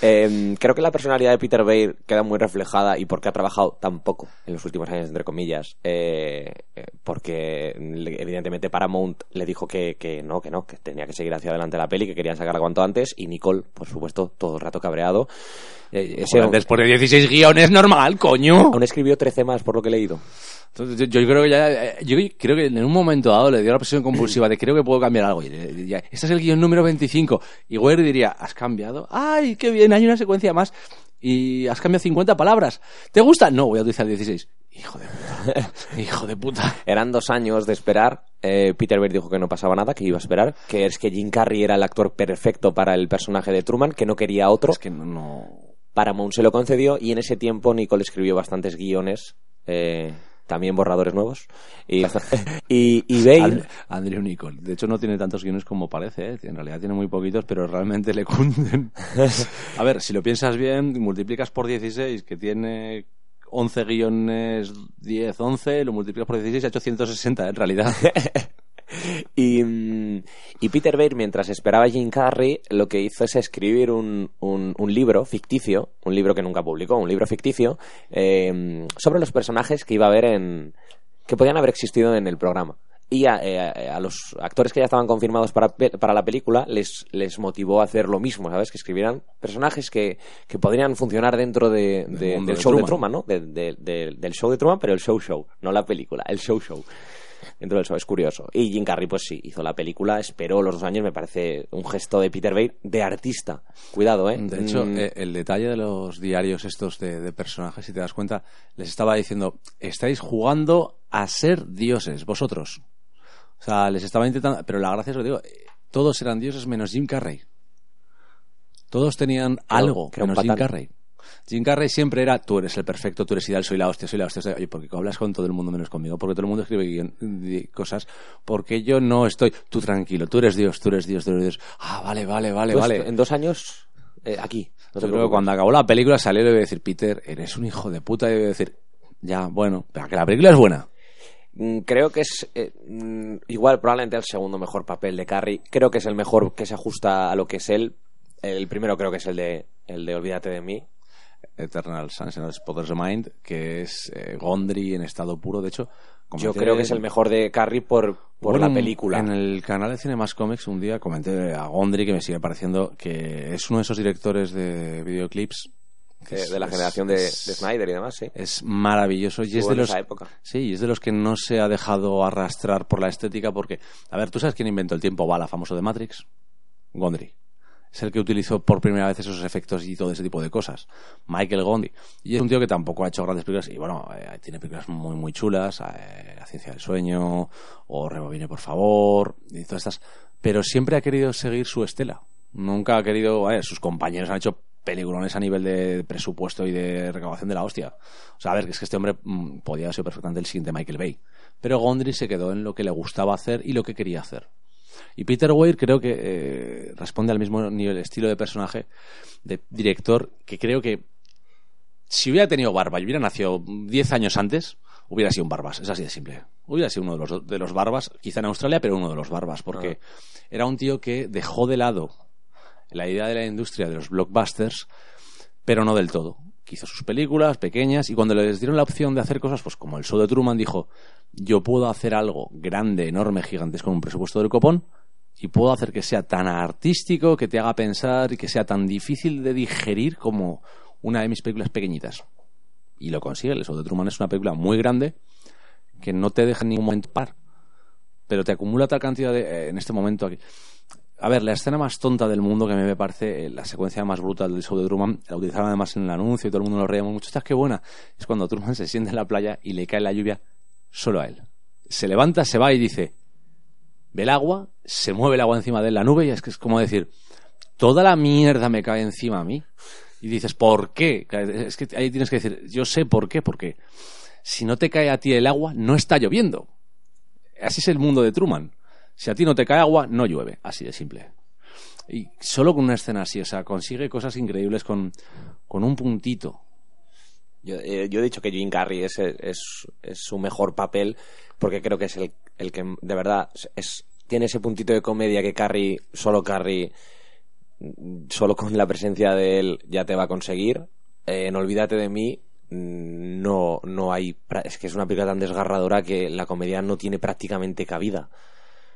Eh, creo que la personalidad de Peter Weir queda muy reflejada y porque ha trabajado tan poco en los últimos años, entre comillas, eh, eh, porque evidentemente Paramount le dijo que, que no, que no, que tenía que seguir hacia adelante la peli, que querían sacarla cuanto antes y Nicole, por supuesto, todo el rato cabreado. Eh, ese- después de 16 guiones, normal, coño. aún escribió 13 más por lo que he leído. Entonces, yo, yo creo que ya, eh, yo creo que en un momento dado le dio la presión compulsiva de creo que puedo cambiar algo. Y le- ya, este es el guion número 25. Y Weir diría, ¿has cambiado? ¡Ay, qué bien! Hay una secuencia más. Y has cambiado 50 palabras. ¿Te gusta? No, voy a utilizar 16. Hijo de puta. Hijo de puta. Eran dos años de esperar. Eh, Peter Weir dijo que no pasaba nada, que iba a esperar. Que es que Jim Carrey era el actor perfecto para el personaje de Truman, que no quería otro. Es que no... no... Paramount se lo concedió y en ese tiempo Nicole escribió bastantes guiones, eh, también borradores nuevos. Y, y, y Bale, And- Andrew Nicole. De hecho, no tiene tantos guiones como parece. ¿eh? En realidad tiene muy poquitos, pero realmente le cunden. A ver, si lo piensas bien, multiplicas por 16, que tiene 11 guiones, 10, 11, lo multiplicas por 16, ha hecho 160 en realidad. y, mm, y Peter Weir, mientras esperaba a Jim Carrey, lo que hizo es escribir un, un, un libro ficticio, un libro que nunca publicó, un libro ficticio, eh, sobre los personajes que iba a haber en. que podían haber existido en el programa. y a, eh, a los actores que ya estaban confirmados para, para la película les, les motivó a hacer lo mismo, ¿sabes? Que escribieran personajes que, que podrían funcionar dentro de, del de show de Truman. Truman, ¿no? De- del show de Truman, pero el show show, no la película, el show show. Dentro del show, es curioso. Y Jim Carrey, pues sí, hizo la película, esperó los dos años, me parece un gesto de Peter Bay de artista. Cuidado, ¿eh? De hecho, Mm, eh, el detalle de los diarios estos de, de personajes, si te das cuenta, les estaba diciendo, estáis jugando a ser dioses, vosotros. O sea, les estaba intentando... Pero la gracia es lo que digo, eh, todos eran dioses menos Jim Carrey. Todos tenían algo, un menos Jim. Carrey. Jim Carrey siempre era, tú eres el perfecto, tú eres ideal, soy la hostia, soy la hostia. soy Oye, porque hablas con todo el mundo menos conmigo, porque todo el mundo escribe cosas, porque yo no estoy, tú tranquilo, tú eres Dios, tú eres Dios, tú eres Dios. Ah, vale, vale, vale, pues, vale. En dos años, eh, aquí. No Yo creo que cuando acabó la película salió y le iba a decir, Peter, eres un hijo de puta. Y le iba a decir, ya, bueno, pero que la película es buena. Mm, Creo que es eh, mm, igual probablemente el segundo mejor papel de Carrey. Creo que es el mejor que se ajusta a lo que es él. El primero creo que es el de el de Olvídate de mí. Eternal Sunshine of the Spotless Mind, que es eh, Gondry en estado puro. De hecho, Yo creo que es el mejor de Carrey por, por Bueno, la película. En el canal de Cinemas Comics un día comenté a Gondry, que me sigue pareciendo que es uno de esos directores de videoclips. que de, es- de la generación de, es- de Snyder y demás, sí. Es maravilloso y es de los época. Sí, y es de los que no se ha dejado arrastrar por la estética porque, a ver, ¿tú sabes quién inventó el tiempo bala famoso de Matrix? Gondry. Es el que utilizó por primera vez esos efectos y todo ese tipo de cosas. Michael Gondry. Y es un tío que tampoco ha hecho grandes películas. Y bueno, eh, tiene películas muy, muy chulas. eh, la ciencia del sueño. O Rebobine, por favor. Y todas estas. Pero siempre ha querido seguir su estela. Nunca ha querido. sus compañeros han hecho peliculones a nivel de presupuesto y de recaudación de la hostia. O sea, a ver, que es que este hombre mm, podía sido perfectamente el siguiente Michael Bay. Pero Gondry se quedó en lo que le gustaba hacer y lo que quería hacer. Y Peter Weir creo que eh, responde al mismo nivel, estilo de personaje, de director, que creo que si hubiera tenido barba y hubiera nacido 10 años antes, hubiera sido un barbas. Es así de simple. Hubiera sido uno de los, de los barbas, quizá en Australia, pero uno de los barbas, porque era un tío que dejó de lado la idea de la industria de los blockbusters, pero no del todo. Que hizo sus películas pequeñas y cuando les dieron la opción de hacer cosas, pues como el show de Truman dijo, yo puedo hacer algo grande, enorme, gigantesco con un presupuesto del copón y puedo hacer que sea tan artístico, que te haga pensar y que sea tan difícil de digerir como una de mis películas pequeñitas. Y lo consigue. El show de Truman es una película muy grande que no te deja en ningún momento par, pero te acumula tal cantidad de eh, en este momento aquí. A ver, la escena más tonta del mundo que a mí me parece eh, la secuencia más brutal del show de Truman, la utilizaron además en el anuncio y todo el mundo lo reíamos mucho. Esta qué buena. Es cuando Truman se siente en la playa y le cae la lluvia solo a él. Se levanta, se va y dice, ve el agua, se mueve el agua encima de él, la nube, y es que es como decir, toda la mierda me cae encima a mí. Y dices, ¿por qué? Es que ahí tienes que decir, yo sé por qué, porque si no te cae a ti el agua, no está lloviendo. Así es el mundo de Truman. Si a ti no te cae agua, no llueve. Así de simple. Y solo con una escena así, o sea, consigue cosas increíbles con, con un puntito. Yo, eh, he dicho que Jim Carrey es, es, su mejor papel porque creo que es el, el que de verdad es, tiene ese puntito de comedia que Carrey, solo Carrey, solo con la presencia de él ya te va a conseguir. Eh, en Olvídate de mí mm, no, no hay... Es que es una película tan desgarradora que la comedia no tiene prácticamente cabida.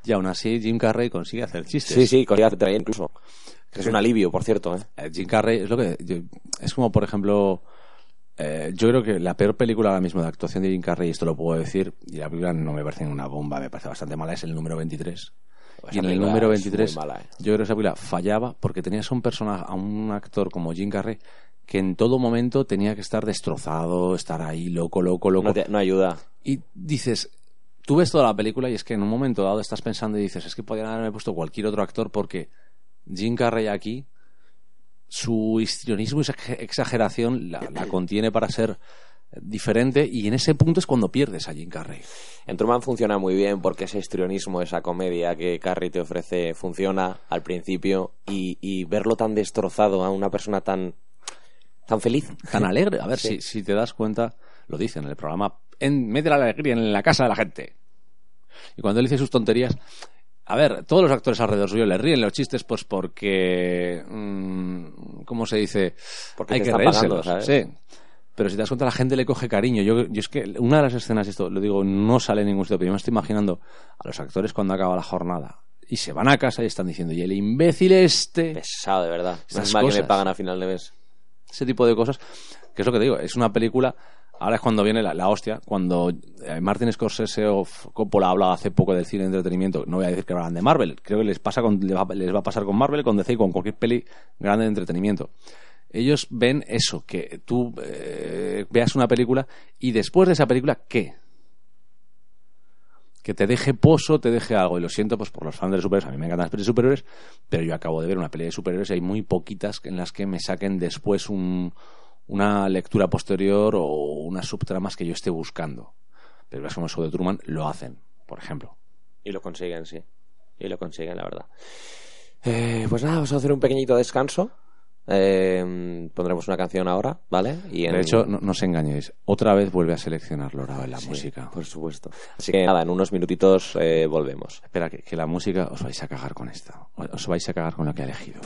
Y aún así, Jim Carrey consigue hacer chistes. Sí, sí, consigue hacer incluso. Que es un alivio, por cierto. ¿eh? Eh, Jim Carrey es lo que yo- es como por ejemplo eh, yo creo que la peor película ahora mismo de actuación de Jim Carrey esto lo puedo decir y la película no me parece una bomba me parece bastante mala es el número 23 Esa y en el número es muy 23 mala, ¿eh? yo creo que esa película fallaba porque tenías a un personaje a un actor como Jim Carrey que en todo momento tenía que estar destrozado estar ahí loco loco loco No, te- no ayuda. y dices, tú ves toda la película y es que en un momento dado estás pensando y dices, es que podrían haberme puesto cualquier otro actor porque Jim Carrey aquí, su histrionismo y exageración la, la contiene para ser diferente y en ese punto es cuando pierdes a Jim Carrey. En Truman funciona muy bien porque ese histrionismo, esa comedia que Carrey te ofrece funciona al principio y, y verlo tan destrozado a una persona tan tan feliz. Tan alegre. A ver, Sí. si, si te das cuenta, lo dice en el programa, en, mete la alegría en la casa de la gente. Y cuando él dice sus tonterías, a ver, todos los actores alrededor suyo le ríen los chistes, pues porque, mm, ¿cómo se dice? Porque Hay que reírselos. Sí. pero si te das cuenta, la gente le coge cariño. Yo, yo es que una de las escenas, esto lo digo, no sale en ningún sitio, pero yo me estoy imaginando a los actores cuando acaba la jornada y se van a casa y están diciendo, y el imbécil este. Pesado, de verdad. Es más que me pagan a final de mes. ese tipo de cosas, que es lo que te digo, es una película, ahora es cuando viene la, la hostia, cuando eh, Martin Scorsese o Coppola ha hablado hace poco del cine de entretenimiento, no voy a decir que hablan de Marvel, creo que les pasa con, les, va, les va a pasar con Marvel, con DC y con cualquier peli grande de entretenimiento. Ellos ven eso, que tú eh, veas una película y después de esa película, ¿qué? que te deje pozo, te deje algo. Y lo siento pues por los fans de los superhéroes. A mí me encantan las pelis de superhéroes, pero yo acabo de ver una peli de superhéroes y hay muy poquitas en las que me saquen después un, una lectura posterior o unas subtramas que yo esté buscando. Pero como el show de Truman lo hacen, por ejemplo. Y lo consiguen, sí. Y lo consiguen, la verdad. Eh, pues nada, vamos a hacer un pequeñito descanso. Eh, pondremos una canción ahora, ¿vale? Y en- De hecho, no, no os engañéis. Otra vez vuelve a seleccionar Lora en la Sí, música. Por supuesto. Así que nada, en unos minutitos eh, volvemos. Espera, que, que la música os vais a cagar con esta. Os vais a cagar con lo que ha elegido.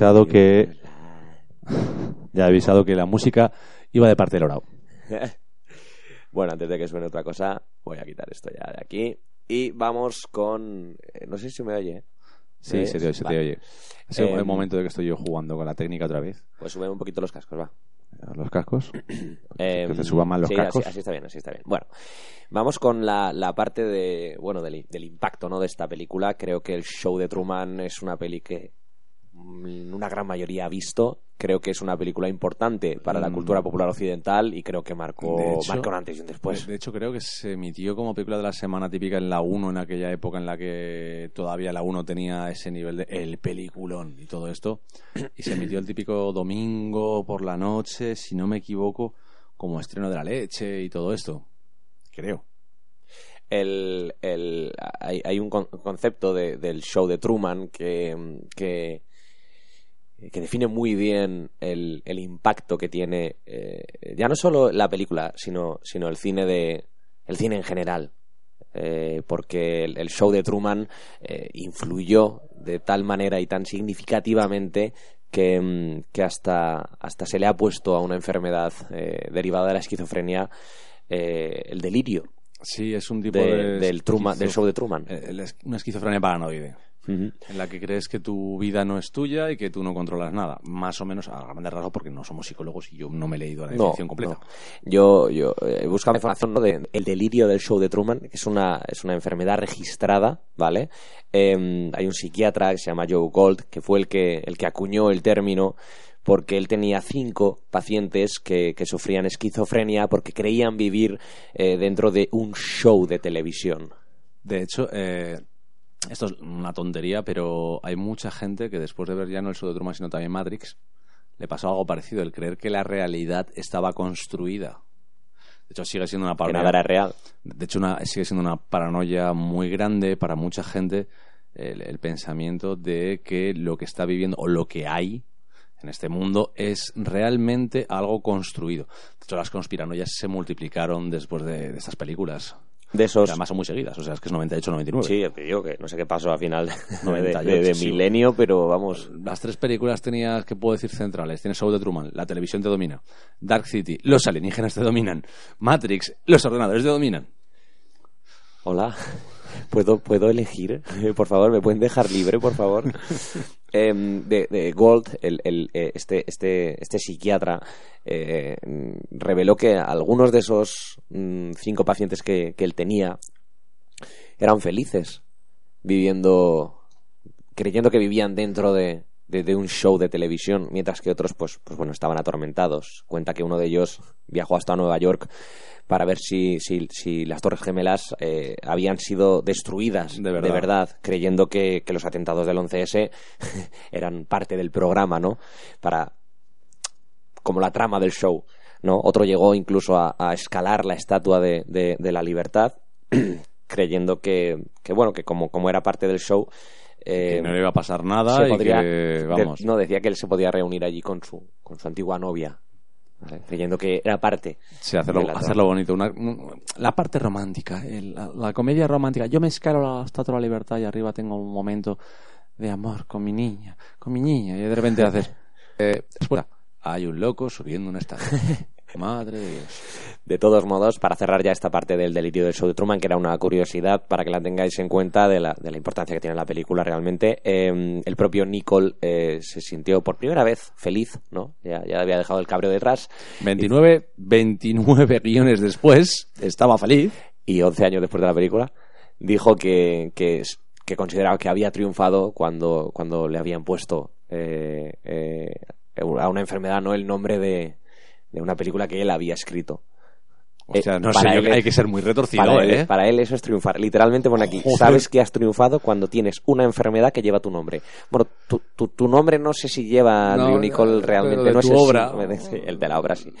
Avisado que ya he avisado que la música iba de parte del orao. bueno, antes de que suene otra cosa, voy a quitar esto ya de aquí. Y vamos con... eh, No sé si me oye. Sí, ¿Me se te, se te oye. Es el Em, momento de que estoy yo jugando con la técnica otra vez. Pues sube un poquito los cascos, va. Los cascos. Eh, que te suban más los sí, cascos. Así, así está bien, así está bien. Bueno, vamos con la, la parte de, bueno, del, del impacto ¿no? de esta película. Creo que el show de Truman es una peli que una gran mayoría ha visto. Creo que es una película importante para la Mm. cultura popular occidental y creo que marcó, hecho- marcó un antes y un después. De, de hecho, creo que se emitió como película de la semana típica en la 1 en aquella época en la que todavía la 1 tenía ese nivel de el peliculón y todo esto. Y se emitió el típico domingo por la noche, si no me equivoco, como estreno de la leche y todo esto. Creo. el, el- hay, hay un con- concepto de- del show de Truman que, que, que define muy bien el, el impacto que tiene eh, ya no solo la película sino, sino el cine de el cine en general Eh, porque el, el show de Truman eh, influyó de tal manera y tan significativamente que, mm, que hasta, hasta se le ha puesto a una enfermedad eh, derivada de la esquizofrenia eh, el delirio Sí, es un tipo de- de... del, Truman, del show de Truman. eh, Una esquizofrenia paranoide. En la que crees que tu vida no es tuya y que tú no controlas nada. Más o menos a grandes rasgos porque no somos psicólogos y yo no me he leído la No, definición completa. no. Yo, yo eh, información ¿no? de el delirio del show de Truman, que es una, es una enfermedad registrada, ¿vale? Eh, hay un psiquiatra que se llama Joe Gold, que fue el que, el que acuñó el término porque él tenía cinco pacientes que, que sufrían esquizofrenia porque creían vivir eh, dentro de un show de televisión. De hecho, eh, esto es una tontería, pero hay mucha gente que después de ver ya no el show de Truman, sino también Matrix, le pasó algo parecido, el creer que la realidad estaba construida. De hecho, sigue siendo una Que paranoia. nada era real. De hecho, una, sigue siendo una paranoia muy grande para mucha gente el, el pensamiento de que lo que está viviendo o lo que hay en este mundo es realmente algo construido. De hecho, las conspiranoias se multiplicaron después de, de estas películas. De esos... además son muy seguidas, o sea, es que es 98-99. Sí, te digo que no sé qué pasó al final de, 98, de- de sí. milenio, pero vamos, Las tres películas tenías, que puedo decir, centrales. Tienes Show de Truman, la televisión te domina. Dark City, los alienígenas te dominan. Matrix, los ordenadores te dominan. Hola, ¿puedo, ¿puedo elegir? Por favor, ¿me pueden dejar libre, por favor? Em, de, Gold, el, el, eh, este, este, este psiquiatra, eh, reveló que algunos de esos mm, cinco pacientes que, que él tenía eran felices, viviendo, creyendo que vivían dentro de, de, de un show de televisión, mientras que otros, pues, pues bueno, estaban atormentados. Cuenta que uno de ellos viajó hasta Nueva York para ver si, si, si las Torres Gemelas eh, habían sido destruidas De verdad. creyendo que, que los atentados del 11S eran parte del programa, ¿no? Para como la trama del show, ¿no? Otro llegó incluso a, a escalar la estatua de, de- de la libertad, creyendo que, que, bueno, que como, como era parte del show, eh, que no le iba a pasar nada y podría- que, vamos, de- no, decía que él se podía reunir allí con su, con su antigua novia, ¿vale? creyendo que era parte. sí, hacerlo, hacerlo bonito. Una- un- la parte romántica, el- la, la comedia romántica. Yo me escalo la estatua de la libertad y arriba tengo un momento de amor con mi niña, con mi niña, y de repente haces... Eh, hay un loco subiendo una estatua. Madre de Dios. De todos modos, para cerrar ya esta parte del delirio del show de Truman, que era una curiosidad para que la tengáis en cuenta de la, de la importancia que tiene la película realmente, eh, el propio Nicole eh, se sintió por primera vez feliz, ¿no? Ya, ya había dejado el cabreo detrás 29, 29 guiones después, estaba feliz. y 11 años después de la película, dijo que, que consideraba que había triunfado cuando, cuando le habían puesto eh, eh, a una enfermedad, no el nombre de, de una película que él había escrito. Hostia, Eh, no para sé, yo él que hay es- que ser muy retorcido, para, él, ¿eh? para él eso es triunfar. Literalmente pone aquí, Joder. sabes que has triunfado cuando tienes una enfermedad que lleva tu nombre. Bueno, tu, tu, tu nombre no sé si lleva No, Nicole realmente, de no tu sé obra. El de la obra, sí.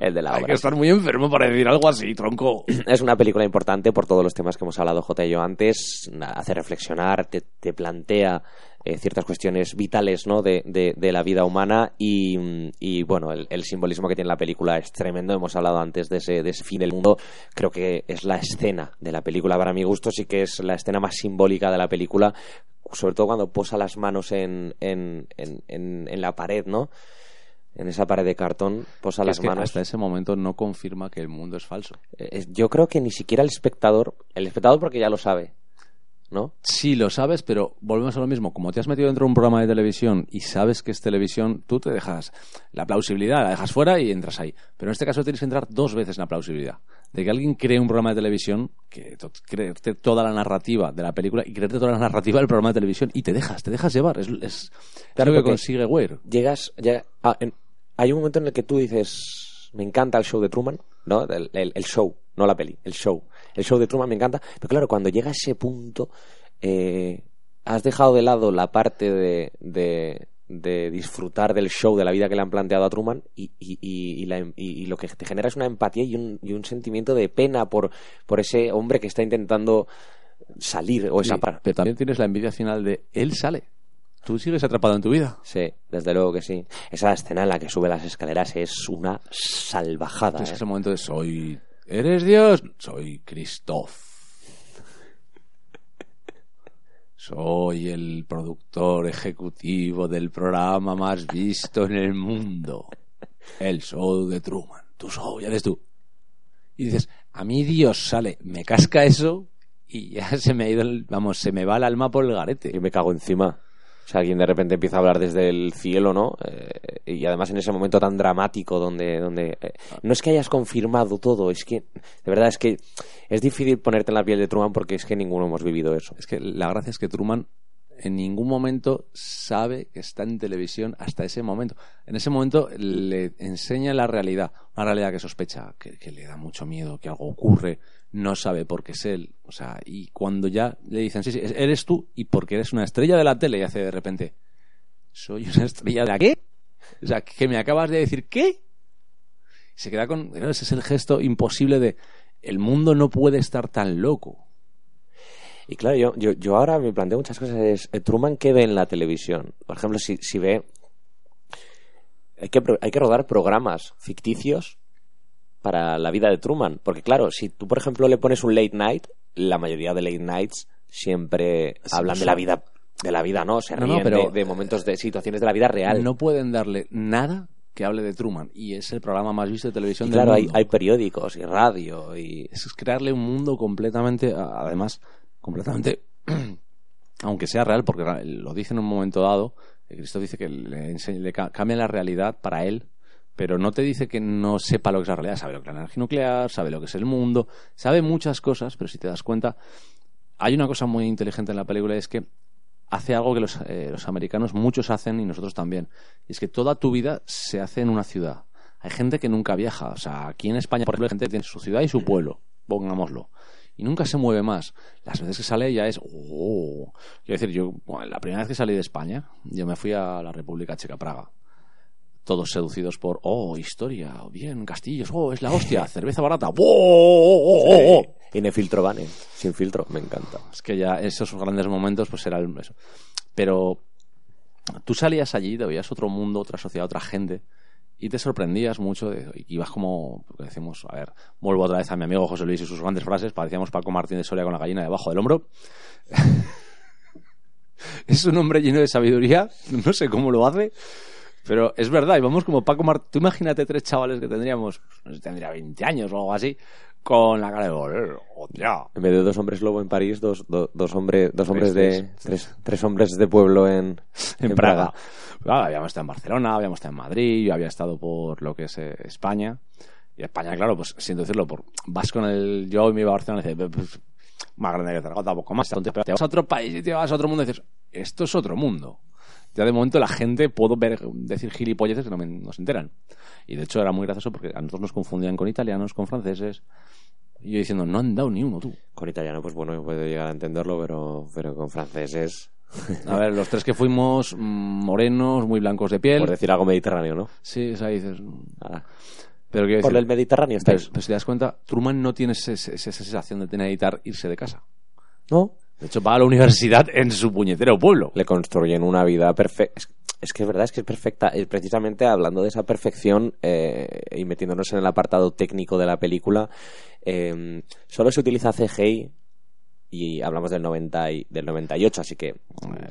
El de la Hay obra. que estar muy enfermo para decir algo así, tronco. Es una película importante por todos los temas que hemos hablado J y yo antes. Hace reflexionar, te, te plantea eh, ciertas cuestiones vitales ¿no? de, de- de la vida humana y, y, bueno, el, el simbolismo que tiene la película es tremendo. Hemos hablado antes de ese, de ese fin del mundo. Creo que es la escena de la película. Para mi gusto sí que es la escena más simbólica de la película, sobre todo cuando posa las manos en, en, en, en- en la pared, ¿no? En esa pared de cartón, posa las que manos. hasta ese momento no confirma que el mundo es falso. Eh, yo creo que ni siquiera el espectador, el espectador porque ya lo sabe, ¿no? Sí, lo sabes, pero volvemos a lo mismo. Como te has metido dentro de un programa de televisión y sabes que es televisión, tú te dejas la plausibilidad, la dejas fuera y entras ahí. Pero en este caso tienes que entrar dos veces en la plausibilidad. De que alguien cree un programa de televisión, que to- creerte toda la narrativa de la película y creerte toda la narrativa del programa de televisión y te dejas, te dejas llevar. Es, es, Claro, es lo que consigue Weir. Llegas, ah, en- hay un momento en el que tú dices, me encanta el show de Truman, ¿no? El, el- el show, no la peli, el show. El show de Truman me encanta, pero claro, cuando llega a ese punto, eh, has dejado de lado la parte de, de, de disfrutar del show, de la vida que le han planteado a Truman, y, y, y- y la- y- y lo que te genera es una empatía y un, y un sentimiento de pena por, por ese hombre que está intentando salir, o esa Sí, parte. pero también tienes la envidia final de él sale. Tú sigues atrapado en tu vida. Sí, desde luego que sí. Esa escena en la que sube las escaleras es una salvajada. Entonces ¿eh? es el momento de soy... ¿Eres Dios? Soy Christoph. Soy el productor ejecutivo del programa más visto en el mundo. El show de Truman. Tu show, ya eres tú. Y dices, a mí Dios sale, me casca eso y ya se me ha ido, vamos, se me va el alma por el garete. Y me cago encima. O sea, alguien de repente empieza a hablar desde el cielo, ¿no? Eh, y además en ese momento tan dramático donde... donde eh, no es que hayas confirmado todo, es que... De verdad, es que es difícil ponerte en la piel de Truman porque es que ninguno hemos vivido eso. Es que la gracia es que Truman en ningún momento sabe que está en televisión hasta ese momento. En ese momento le enseña la realidad, una realidad que sospecha, que, le da mucho miedo, que algo ocurre, no sabe por qué es él. O sea, y cuando ya le dicen, sí, sí, eres tú y porque eres una estrella de la tele, y hace de repente, soy una estrella de la qué? O sea, que me acabas de decir qué? Se queda con, ese es el gesto imposible de, el mundo no puede estar tan loco. Y claro, yo, yo, yo ahora me planteo muchas cosas. Es, eh, Truman, ¿qué ve en la televisión? Por ejemplo, si, si ve... Hay que, hay que rodar programas ficticios para la vida de Truman. Porque claro, si tú, por ejemplo, le pones un late night, la mayoría de late nights siempre Sí, hablan de la vida, de la vida, ¿no? Se No, ríen no, pero- de, de momentos, de situaciones de la vida real. No pueden darle nada que hable de Truman. Y es el programa más visto de televisión Y del claro, hay, mundo. hay periódicos y radio y... Es crearle un mundo completamente, además, completamente, aunque sea real, porque lo dice en un momento dado, que Cristo dice que le, le ca- cambia la realidad para él, pero no te dice que no sepa lo que es la realidad, sabe lo que es la energía nuclear, sabe lo que es el mundo, sabe muchas cosas, pero si te das cuenta, hay una cosa muy inteligente en la película es que hace algo que los, eh, los americanos muchos hacen y nosotros también. Y es que toda tu vida se hace en una ciudad. Hay gente que nunca viaja. O sea, aquí en España, por ejemplo, hay gente que tiene su ciudad y su pueblo, pongámoslo. Y nunca se mueve más. Las veces que sale ya es... Oh. Quiero decir, yo, bueno, la primera vez que salí de España, yo me fui a la República Checa, Praga. Todos seducidos por, oh, historia, bien, castillos, oh, es la hostia, cerveza barata, oh, oh, oh, oh, oh. Y en el filtro Vane, sin filtro, me encanta. Es que ya esos grandes momentos, pues era el- eso. Pero tú salías allí, te veías otro mundo, otra sociedad, otra gente, y te sorprendías mucho. Y ibas como, decimos, a ver, vuelvo otra vez a mi amigo José Luis y sus grandes frases, parecíamos Paco Martín de Soria con la gallina debajo del hombro. es un hombre lleno de sabiduría, no sé cómo lo hace. Pero es verdad, y vamos como Paco Martín. Tú imagínate tres chavales que tendríamos, no sé, tendría 20 años o algo así, con la cara de, "Joder, hostia, En vez de dos hombres lobo en París, dos, do- dos, hombre- dos hombres de... Tres, tres hombres de pueblo en, en Praga. Claro, habíamos estado en Barcelona, habíamos estado en Madrid, yo había estado por lo que es eh, España. Y España, claro, pues siento decirlo, por, vas con el yo y me iba a Barcelona y dices, "Pues, más grande que Zaragoza, poco más. Te vas a otro país y te vas a otro mundo y dices, esto es otro mundo. Ya de momento la gente puedo ver, decir gilipolleces que no, me- no se enteran. Y de hecho era muy gracioso porque a nosotros nos confundían con italianos, con franceses. Y yo diciendo, no han dado ni uno tú. Con italiano, pues bueno, puedo llegar a entenderlo, pero, pero con franceses, A ver, los tres que fuimos, mm, morenos, muy blancos de piel. por decir algo mediterráneo, ¿no? Sí, o sea, dices. mm, Ah, Pero quiero Por decir, el Mediterráneo estáis. pero si te das cuenta, Truman no tiene ese- ese- esa sensación de tener que irse de casa. ¿No? De hecho, va a la universidad en su puñetero pueblo. Le construyen una vida perfecta. Es, es que es verdad, es que es perfecta. Eh, Precisamente hablando de esa perfección eh, y metiéndonos en el apartado técnico de la película, eh, solo se utiliza CGI y hablamos del, 90 y, del 98, así que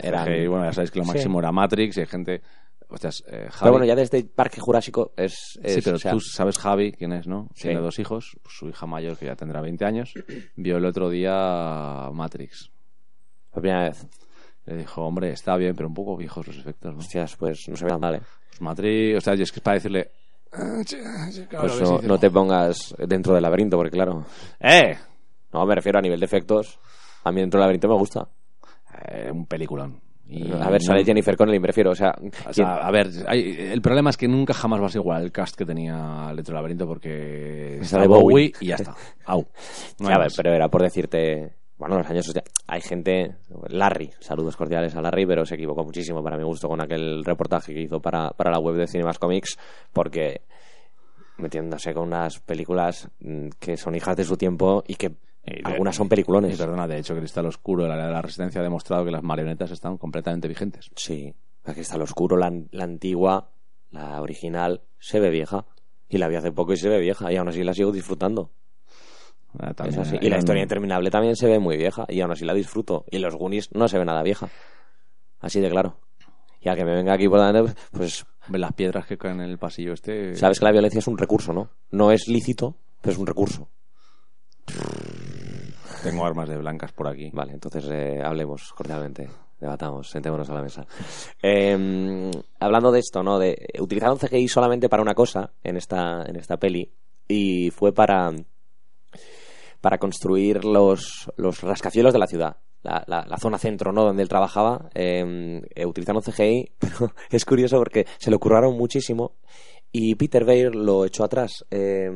eran... CGI, bueno, ya sabéis que lo Sí. máximo era Matrix y hay gente. Hostias, eh, Javi- Pero bueno, ya desde Parque Jurásico es... es, Sí, pero o sea, tú sabes Javi, quién es, ¿no? Sí. Tiene dos hijos, su hija mayor, que ya tendrá 20 años, vio el otro día Matrix. Por primera vez. Le dijo, hombre, está bien, pero un poco viejos los efectos, ¿no? Hostias, pues no se ve tan mal, ¿eh? Pues Matrix, o sea, y es que es para decirle... Pues no, no te pongas dentro del laberinto, porque claro... ¡Eh! No, me refiero a nivel de efectos. A mí dentro del laberinto me gusta. Eh, un peliculón. Y A ver, sale Jennifer Connelly, me refiero. O sea, O sea, a ver, hay- el problema es que nunca jamás vas a igualar el cast que tenía Electro Laberinto porque de Bowie, Bowie. y ya está. Au. No a ver, pero era por decirte. Bueno, los años. hay gente. Larry, saludos cordiales a Larry, pero se equivocó muchísimo para mi gusto con aquel reportaje que hizo para, para la web de Cinemas Comics, porque metiéndose con unas películas mm, que son hijas de su tiempo y que Y de- algunas son Y peliculones. perdona, de hecho, Cristal Oscuro, la, la Resistencia ha demostrado que las marionetas están completamente vigentes. Sí, está lo oscuro, la, la antigua, la original, se ve vieja. Y la vi hace poco y se ve vieja, y aún así la sigo disfrutando. Así. Y la historia interminable también se ve muy vieja y aún así la disfruto. Y los Goonies no se ve nada vieja. Así de claro. Y al que me venga aquí por delante, pues las piedras que caen en el pasillo este. sabes que la violencia es un recurso, ¿no? No es lícito, pero es un recurso. Tengo armas de blancas por aquí. Vale, entonces eh, hablemos cordialmente. Debatamos, sentémonos a la mesa. Eh, hablando de esto, ¿no? De, utilizaron CGI solamente para una cosa en esta, en esta peli. Y fue para, para construir los, los rascacielos de la ciudad. La, la- zona centro, ¿no? Donde él trabajaba. eh, eh, utilizaron CGI, pero es curioso porque se le curraron muchísimo. Y Peter Weir lo echó atrás. Eh,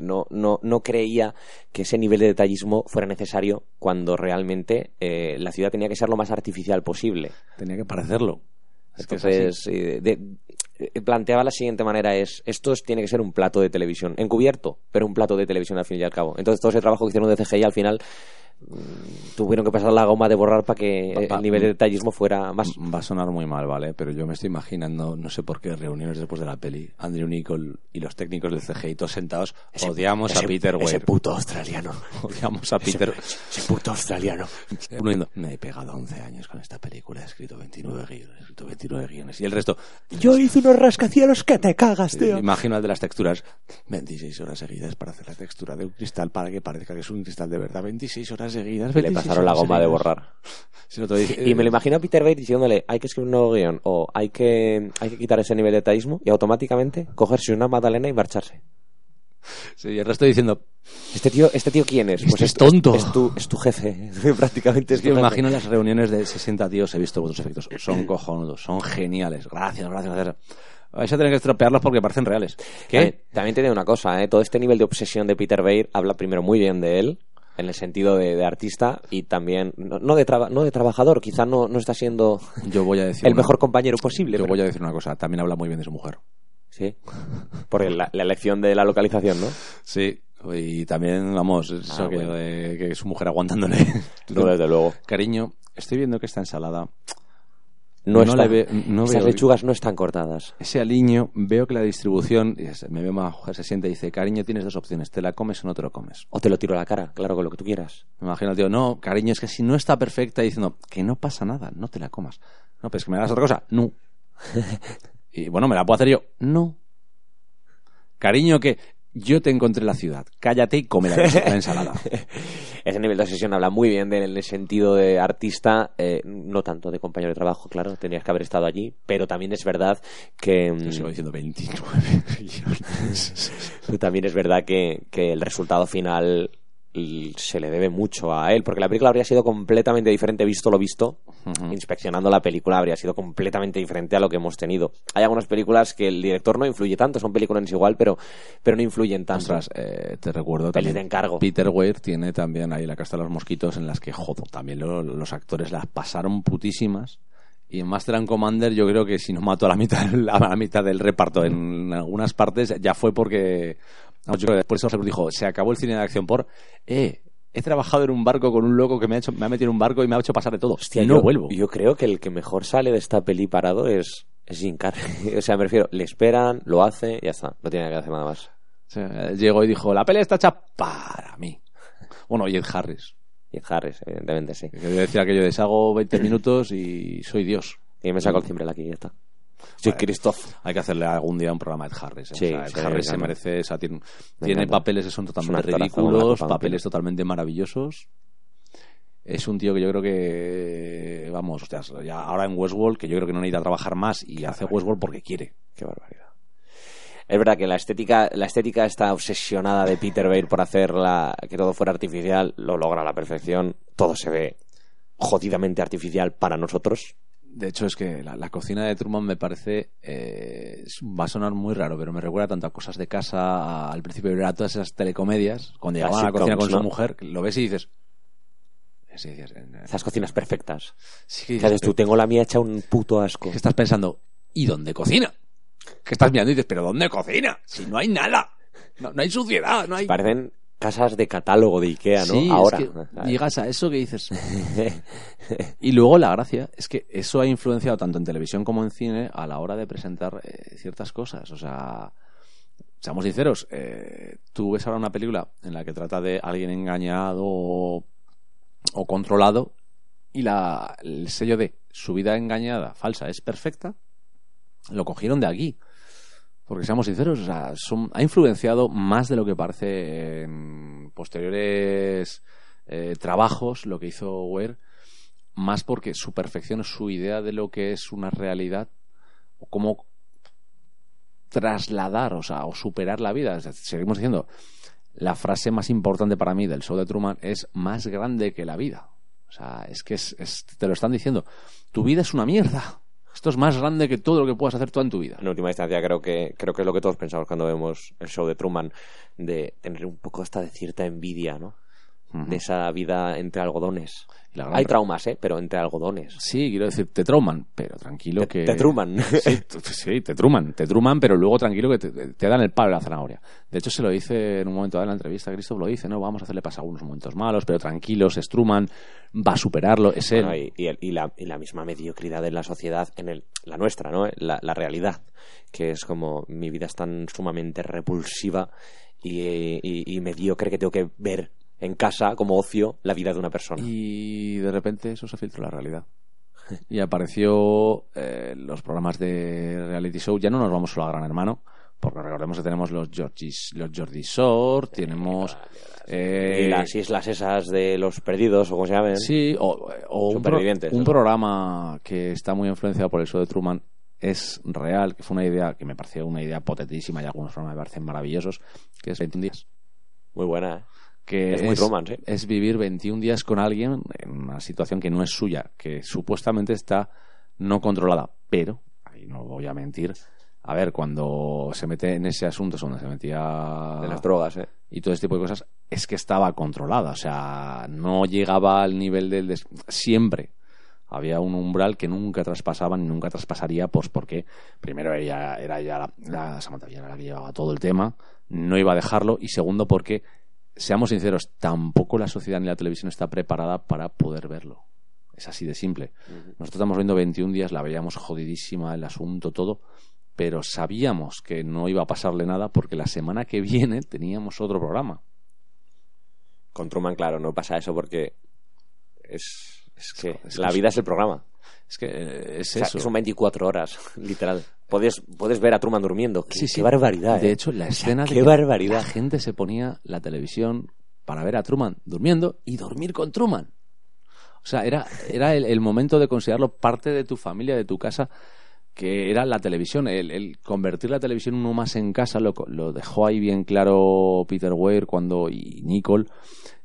no, no, no creía que ese nivel de detallismo fuera necesario cuando realmente eh, la ciudad tenía que ser lo más artificial posible. Tenía que parecerlo. Entonces, eh, de- eh, planteaba la siguiente manera es, esto es- tiene que ser un plato de televisión, encubierto, pero un plato de televisión al fin y al cabo. Entonces todo ese trabajo que hicieron de CGI al final tuvieron que pasar la goma de borrar para que Pa- pa- el nivel de detallismo fuera más... Va a sonar muy mal, ¿vale? Pero yo me estoy imaginando, no sé por qué, reuniones después de la peli. Andrew Nichol y los técnicos del CGI todos sentados. odiamos a ese- Peter Ese Weir. puto australiano. Odiamos a Peter. Ese puto australiano. Me he pegado 11 años con esta película, he escrito 29 guiones, he escrito 29 guiones. Y el resto, Yo hice unos rascacielos que te cagas, tío. imagino el de las texturas. 26 horas seguidas para hacer la textura de un cristal para que parezca que es un cristal de verdad. 26 horas seguidas. Le 26 pasaron la goma de seguidas. borrar. Si no te dice- Y me lo imagino a Peter Weir diciéndole, hay que escribir un nuevo guion o hay que, hay que quitar ese nivel de detallismo y automáticamente cogerse una magdalena y marcharse. Sí, y el resto diciendo, ¿Este tío, este tío quién es? Este es tonto. Es, tu, es tu jefe, prácticamente. Es Es que me imagino las reuniones de 60 tíos, he visto vuestros efectos. Son cojonudos, son geniales. Gracias, gracias, gracias. Vais a tener que estropearlos porque parecen reales. También, también te digo una cosa, ¿eh? todo este nivel de obsesión de Peter Weir habla primero muy bien de él, en el sentido de, de artista, y también, no, no de, traba- no de trabajador, quizá no, no está siendo Yo voy a decir el una- mejor compañero posible. Yo pero- voy a decir una cosa, también habla muy bien de su mujer. Sí, por la, la elección de la localización, ¿no? Sí, y también, vamos, eso Ah, que, bueno. de- que su mujer aguantándole. No, desde luego. Cariño, estoy viendo que esta ensalada, No, No está- ve- no esas veo- lechugas no están cortadas. ese aliño, veo que la distribución, me veo mujer, se siente y dice, cariño, tienes dos opciones, te la comes o no te lo comes. O te lo tiro a la cara, claro, con lo que tú quieras. Me imagino tío, no, cariño, es que si no está perfecta, diciendo, que no pasa nada, no te la comas. No, pero es que me das otra cosa, no. y bueno, ¿me la puedo hacer yo? No. Cariño, que yo te encontré en la ciudad, cállate y come la, la ensalada. Ese nivel de obsesión habla muy bien de- en el sentido de artista, eh, no tanto de compañero de trabajo, claro, tenías que haber estado allí, pero también es verdad que... mm, Yo sigo diciendo 29 millones. También es verdad que, que el resultado final se le debe mucho a él, porque la película habría sido completamente diferente visto lo visto inspeccionando la película habría sido completamente diferente a lo que hemos tenido. Hay algunas películas que el director no influye tanto, son películas igual, pero, pero no influyen tanto. Ostras, eh, te recuerdo Pelis también. de encargo. Peter Weir tiene también ahí la casta de los mosquitos en las que, jodo, también lo- los actores las pasaron putísimas. Y en Master and Commander yo creo que si no mató a la mitad, a la mitad del reparto en algunas partes, ya fue porque... yo creo que después eso dijo, se acabó el cine de acción por... Eh, he trabajado en un barco con un loco que me ha, hecho, me ha metido en un barco y me ha hecho pasar de todo. Hostia, y no yo, vuelvo. Yo creo que el que mejor sale de esta peli parado es, es Jim Carrey. o sea, me refiero, le esperan, lo hace, y ya está. No tiene que hacer nada más. Sea, llegó y dijo, la pelea está hecha para mí. Bueno, y Ed Harris. Y Harris, evidentemente, sí. Que quería decir aquello de hago 20 minutos y soy Dios. Y me saco el timbre aquí y ya está. Soy Christoph. Hay que hacerle algún día un programa a Ed Harris. ¿eh? Sí, o sea, Ed sí, Harris se claro. merece. o sea, tiene Me tiene encanta. papeles que son totalmente ridículos, papeles totalmente maravillosos. Es un tío que yo creo que. Vamos, hostias, ya ahora en Westworld, que yo creo que no necesita trabajar más y hace Westworld porque quiere. Qué barbaridad. Es verdad que la estética, la estética está obsesionada de Peter Weir por hacer la, que todo fuera artificial, lo logra a la perfección. Todo se ve jodidamente artificial para nosotros. De hecho, es que la, la cocina de Truman me parece. eh, va a sonar muy raro, pero me recuerda tanto a cosas de casa, a- al principio de todas esas telecomedias. Cuando llegaban a la cocina con su mujer, lo ves y dices. Sí, dices, Esas cocinas perfectas. sí que ¿Qué dices, haces tú? Tengo la mía hecha un puto asco. que estás pensando, ¿y dónde cocina? Que estás mirando y dices, ¿pero dónde cocina? Si no hay nada. No, no hay suciedad, no hay. Parecen casas de catálogo de Ikea, ¿no? Sí, es Ahora. que llegas a eso que dices. y luego la gracia es que eso ha influenciado tanto en televisión como en cine a la hora de presentar eh, ciertas cosas. O sea, seamos sinceros, eh, tú ves ahora una película en la que trata de alguien engañado o, o controlado y la, el sello de su vida engañada, falsa, es perfecta, lo cogieron de aquí. Porque seamos sinceros, o sea, ha influenciado más de lo que parece en posteriores eh, trabajos lo que hizo Ware, más porque su perfección, su idea de lo que es una realidad, o cómo trasladar, o sea, o superar la vida. Seguimos diciendo, la frase más importante para mí del show de Truman es más grande que la vida. O sea, es que es- te lo están diciendo. Tu vida es una mierda. Esto es más grande que todo lo que puedas hacer tú en tu vida. En última instancia creo que creo que es lo que todos pensamos cuando vemos el show de Truman de tener un poco hasta de cierta envidia, ¿no? De esa vida entre algodones. Hay traumas, ¿eh? Pero entre algodones. Sí, quiero decir, te trauman, pero tranquilo Te- que... te truman. Sí, te truman, te truman, pero luego tranquilo que te, te dan el palo de la zanahoria. De hecho, se lo dice en un momento dado en la entrevista, Christoph lo dice, no, vamos a hacerle pasar algunos momentos malos, pero tranquilos, es Truman, va a superarlo, es él. Bueno, y, y el- y la, y la misma mediocridad en la sociedad, en el, la nuestra, ¿no? La, la realidad, que es como mi vida es tan sumamente repulsiva y, y- y mediocre que tengo que ver en casa como ocio la vida de una persona. Y de repente eso se filtró la realidad. Y apareció eh, los programas de reality show. Ya no nos vamos solo a Gran Hermano, porque recordemos que tenemos los Georgie, los Jordi Shore, tenemos... eh, y las islas esas de los perdidos, o como se llamen. Sí, o, o un, pro- un programa que está muy influenciado por el show de Truman es real, que fue una idea que me pareció una idea potentísima y algunos programas me parecen maravillosos, que es 21 días. Muy buena, ¿eh? Que Es muy Truman, sí. es vivir 21 días con alguien en una situación que no es suya, que supuestamente está no controlada, pero, ahí no voy a mentir, a ver, cuando se mete en ese asunto es donde se metía De las drogas, ¿eh? y todo ese tipo de cosas, es que estaba controlada. O sea, no llegaba al nivel del... des- Siempre había un umbral que nunca traspasaban y nunca traspasaría, pues porque primero ella era ya la, la Samantha era la que llevaba todo el tema, no iba a dejarlo, y segundo porque, seamos sinceros, tampoco la sociedad ni la televisión está preparada para poder verlo. Es así de simple. Nosotros estamos viendo 21 días, la veíamos jodidísima el asunto, todo, pero sabíamos que no iba a pasarle nada porque la semana que viene teníamos otro programa. Con Truman, claro, no pasa eso porque es, es que es la vida es el programa. Es que eh, es O sea, eso. que son 24 horas, literal. Puedes, puedes ver a Truman durmiendo. Qué, Sí, qué sí. barbaridad, De ¿eh? hecho, la O sea, escena de qué que barbaridad. la gente se ponía la televisión para ver a Truman durmiendo y dormir con Truman. O sea, era, era el, el momento de considerarlo parte de tu familia, de tu casa, que era la televisión. El, el convertir la televisión uno más en casa lo, lo dejó ahí bien claro Peter Weir cuando, y Nicole.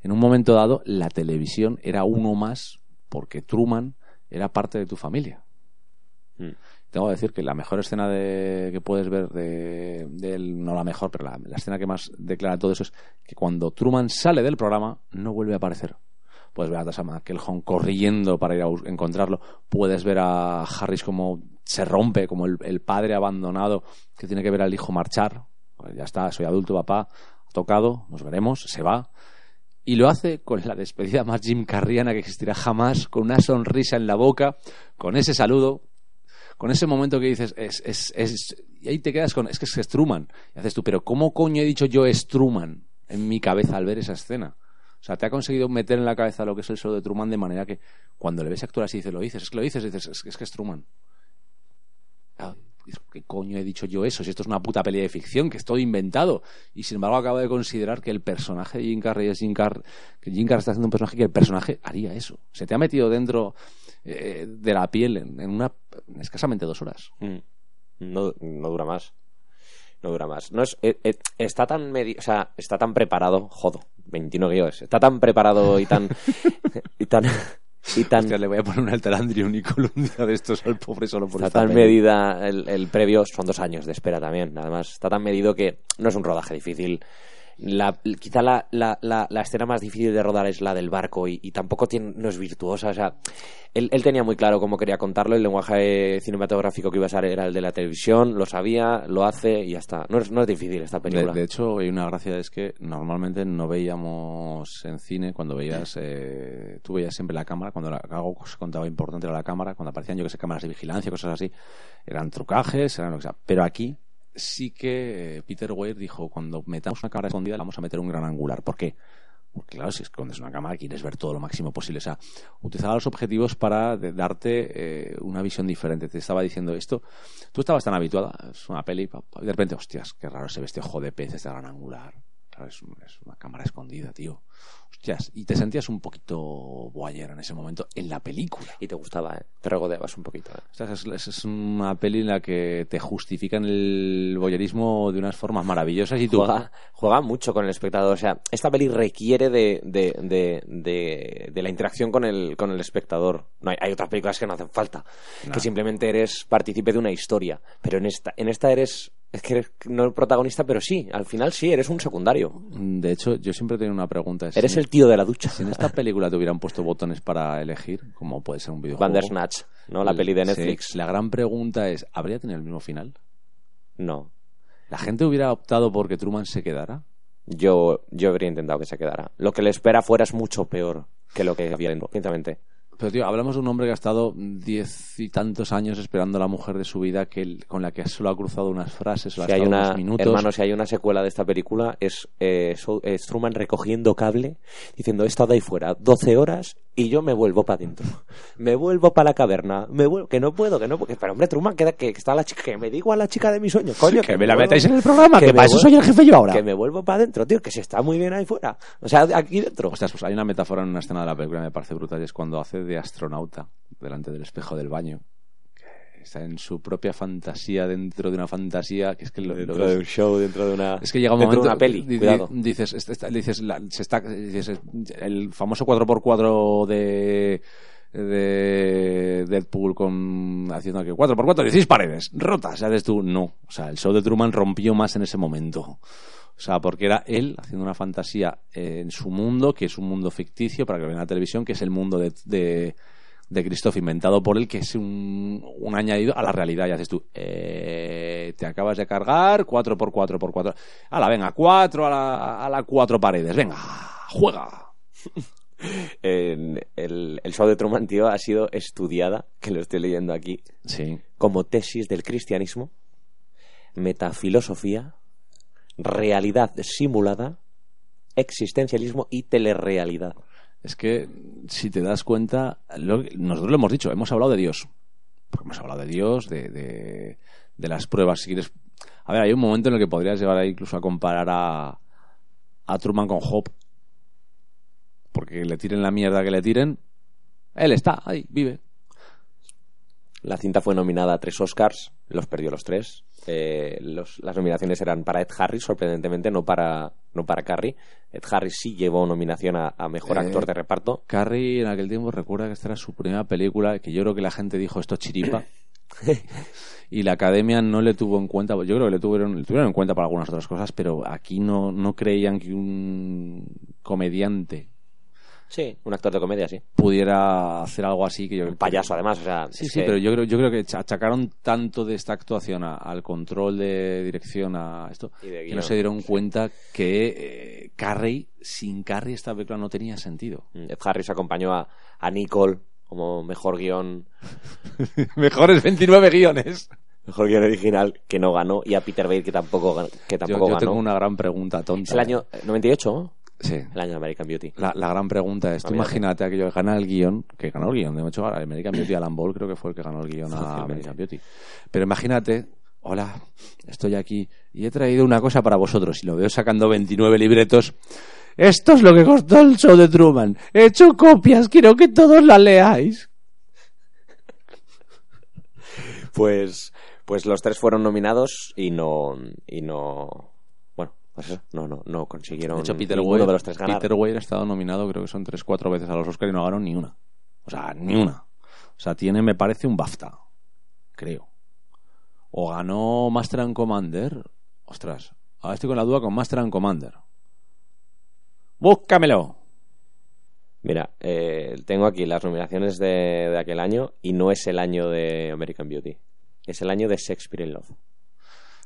En un momento dado, la televisión era uno más porque Truman era parte de tu familia. Mm. Tengo que decir que la mejor escena de, que puedes ver de, de no la mejor, pero la, escena que más declara todo eso es que cuando Truman sale del programa no vuelve a aparecer. Puedes ver a Tasha McElhone corriendo para ir a encontrarlo. Puedes ver a Harris como se rompe, como el, el padre abandonado que tiene que ver al hijo marchar. Pues ya está, soy adulto, papá, ha tocado, nos veremos, se va. Y lo hace con la despedida más Jim Carriana que existirá jamás, con una sonrisa en la boca, con ese saludo, con ese momento que dices, es, y ahí te quedas con, es que es Truman. Y haces tú, pero ¿cómo coño he dicho yo es Truman en mi cabeza al ver esa escena? O sea, te ha conseguido meter en la cabeza lo que es el show de Truman de manera que cuando le ves actuar así dices, lo dices, es que lo dices, dices, es, es que es Truman. Ah, ¿Qué coño he dicho yo eso? Si esto es una puta peli de ficción, que es todo inventado. Y sin embargo acabo de considerar que el personaje de Jim Carrey es Jim Carrey, que Jim Carrey está haciendo un personaje que el personaje haría eso. Se te ha metido dentro eh, de la piel en, en una en escasamente dos horas. Mm. No, no dura más. No dura más. No es, eh, eh, está tan medi- o sea, está tan preparado, jodo, 21 guiones. Está tan preparado y tan y tan y tan Hostia, le voy a poner un Altalandrio Nicolum un día de estos al pobre solo por está esta tan peli. medida el, el previo son dos años de espera también además está tan medido que no es un rodaje difícil la, quizá la, la, la, la escena más difícil de rodar es la del barco y, y tampoco tiene, no es virtuosa o sea él, él tenía muy claro cómo quería contarlo el lenguaje cinematográfico que iba a ser era el de la televisión lo sabía lo hace y ya está. No es, no es difícil esta De, película. de hecho, hay una gracia es que normalmente no veíamos en cine cuando veías, eh, tú veías siempre la cámara, cuando algo se contaba importante era la cámara, cuando aparecían yo que sé, cámaras de vigilancia, cosas así, eran trucajes, eran lo que sea. Pero aquí sí que eh, Peter Weir dijo, cuando metamos una cámara escondida, le vamos a meter un gran angular. ¿Por qué? Porque claro, si escondes una cámara quieres ver todo lo máximo posible. O sea, utilizaba los objetivos para darte eh, una visión diferente. Te estaba diciendo esto, tú estabas tan habituada, es una peli, y de repente, hostias, qué raro se ve ojo de pez, este gran angular. Es, es una cámara escondida, tío. Hostias, y te sentías un poquito boyer en ese momento en la película. y te gustaba ¿eh? te regodeabas un poquito ¿eh? Es, una peli en la que te justifican el boyerismo de unas formas maravillosas y tú... juega, juega mucho con el espectador. O sea, esta peli requiere de, de, de, de, de la interacción con el, con el espectador. No hay, hay otras películas que no hacen falta. Que simplemente eres partícipe de una historia. Pero en esta, en esta eres. Es que eres no el protagonista, pero sí, al final sí, eres un secundario. De hecho, yo siempre tengo una pregunta. es, Eres el tío de la ducha. Si en esta película te hubieran puesto botones para elegir, como puede ser un videojuego... Bandersnatch, ¿no? La el- peli de sí, Netflix. la gran pregunta es, ¿habría tenido el mismo final? No. ¿La gente hubiera optado porque Truman se quedara? Yo, yo habría intentado que se quedara. Lo que le espera fuera es mucho peor que lo que había dentro, sinceramente. Pero, tío, hablamos de un hombre que ha estado diez y tantos años esperando a la mujer de su vida que él- con la que solo ha cruzado unas frases, o ha Si hay estado una, unos minutos. hermano, si hay una secuela de esta película, es, eh, So- es Truman recogiendo cable, diciendo, he estado ahí fuera 12 horas y yo me vuelvo para adentro. Me vuelvo para la caverna. Me vuelvo, que no puedo, que no puedo. Pero hombre, Truman, que, que está la chica, que me digo a la chica de mi sueño, coño. Que me la vuelvo- metáis en el programa, que me para eso soy el jefe yo ahora. Que me vuelvo para adentro, tío, que se está muy bien ahí fuera. O sea, aquí dentro. Ostras, pues hay una metáfora en una escena de la película que me parece brutal y es cuando hace de astronauta delante del espejo del baño. Está en su propia fantasía dentro de una fantasía que es que lo, lo dentro ves- de un show, dentro de una... Es que llega un momento. de una peli, di- cuidado. Dices, esta- dices, la- se está, dices, el famoso 4x4 de de Deadpool con haciendo que 4x4 16 paredes rotas sabes tú no o sea el show de Truman rompió más en ese momento o sea porque era él haciendo una fantasía en su mundo que es un mundo ficticio para que lo vean en la televisión que es el mundo de, de de Christoph inventado por él que es un, un añadido a la realidad. Y haces tú eh, te acabas de cargar 4x4x4 a la venga 4 a la, a la 4 paredes. Venga juega. En el, el show de Truman, tío, ha sido estudiada, que lo estoy leyendo aquí, sí. como tesis del cristianismo, metafilosofía, realidad simulada, existencialismo y telerrealidad. Es que, si te das cuenta, lo- nosotros lo hemos dicho, hemos hablado de Dios. Porque hemos hablado de Dios, de, de, las pruebas, si quieres. A ver, hay un momento en el que podrías llegar ahí incluso a comparar a, a Truman con Job. Porque le tiren la mierda que le tiren, él está ahí, vive. La cinta fue nominada a tres Oscars, los perdió los tres. Eh, las nominaciones eran para Ed Harris, sorprendentemente, no para no para Carrie. Ed Harris sí llevó nominación a, a mejor Eh, actor de reparto. Carrie en aquel tiempo recuerda que esta era su primera película, que yo creo que la gente dijo esto es chiripa. y la academia no le tuvo en cuenta, yo creo que le tuvieron, le tuvieron en cuenta para algunas otras cosas, pero aquí no, no creían que un comediante Sí, un actor de comedia, sí. pudiera hacer algo así que yo Un payaso, además, o sea... Sí, sí, que- pero yo creo, yo creo que achacaron tanto de esta actuación a- al control de dirección a esto que no se dieron sí. cuenta que eh, Carrey, sin Carrey esta película no tenía sentido. Mm, Ed Harris acompañó a, a Nicole como mejor guion, Mejores 29 guiones. mejor guion original, que no ganó, y a Peter Bates, que tampoco, que Yo, tampoco yo ganó. tengo una gran pregunta tonta. Es el año eh, 98, ¿no? Sí. El año de American Beauty. La, la gran pregunta es, tú Olvídate. imagínate aquello que gana el guion, que ganó el guion, de hecho, American Beauty, Alan Ball creo que fue el que ganó el guion a. American Beauty. Pero imagínate, hola, estoy aquí y he traído una cosa para vosotros y lo veo sacando 29 libretos. Esto es lo que costó el show de Truman. He hecho copias, quiero que todos la leáis. Pues, pues los tres fueron nominados y no, y no, pues no, no, no consiguieron De hecho, Peter Weir, de los tres ganar. Peter Weir ha estado nominado, creo que son 3-4 veces a los Oscars y no ganó ni una. O sea, ni una. O sea, tiene, me parece, un BAFTA. Creo. O ganó Master and Commander. Ostras, ahora estoy con la duda con Master and Commander. Búscamelo. Mira, eh, tengo aquí las nominaciones de, de aquel año y no es el año de American Beauty. Es el año de Shakespeare in Love.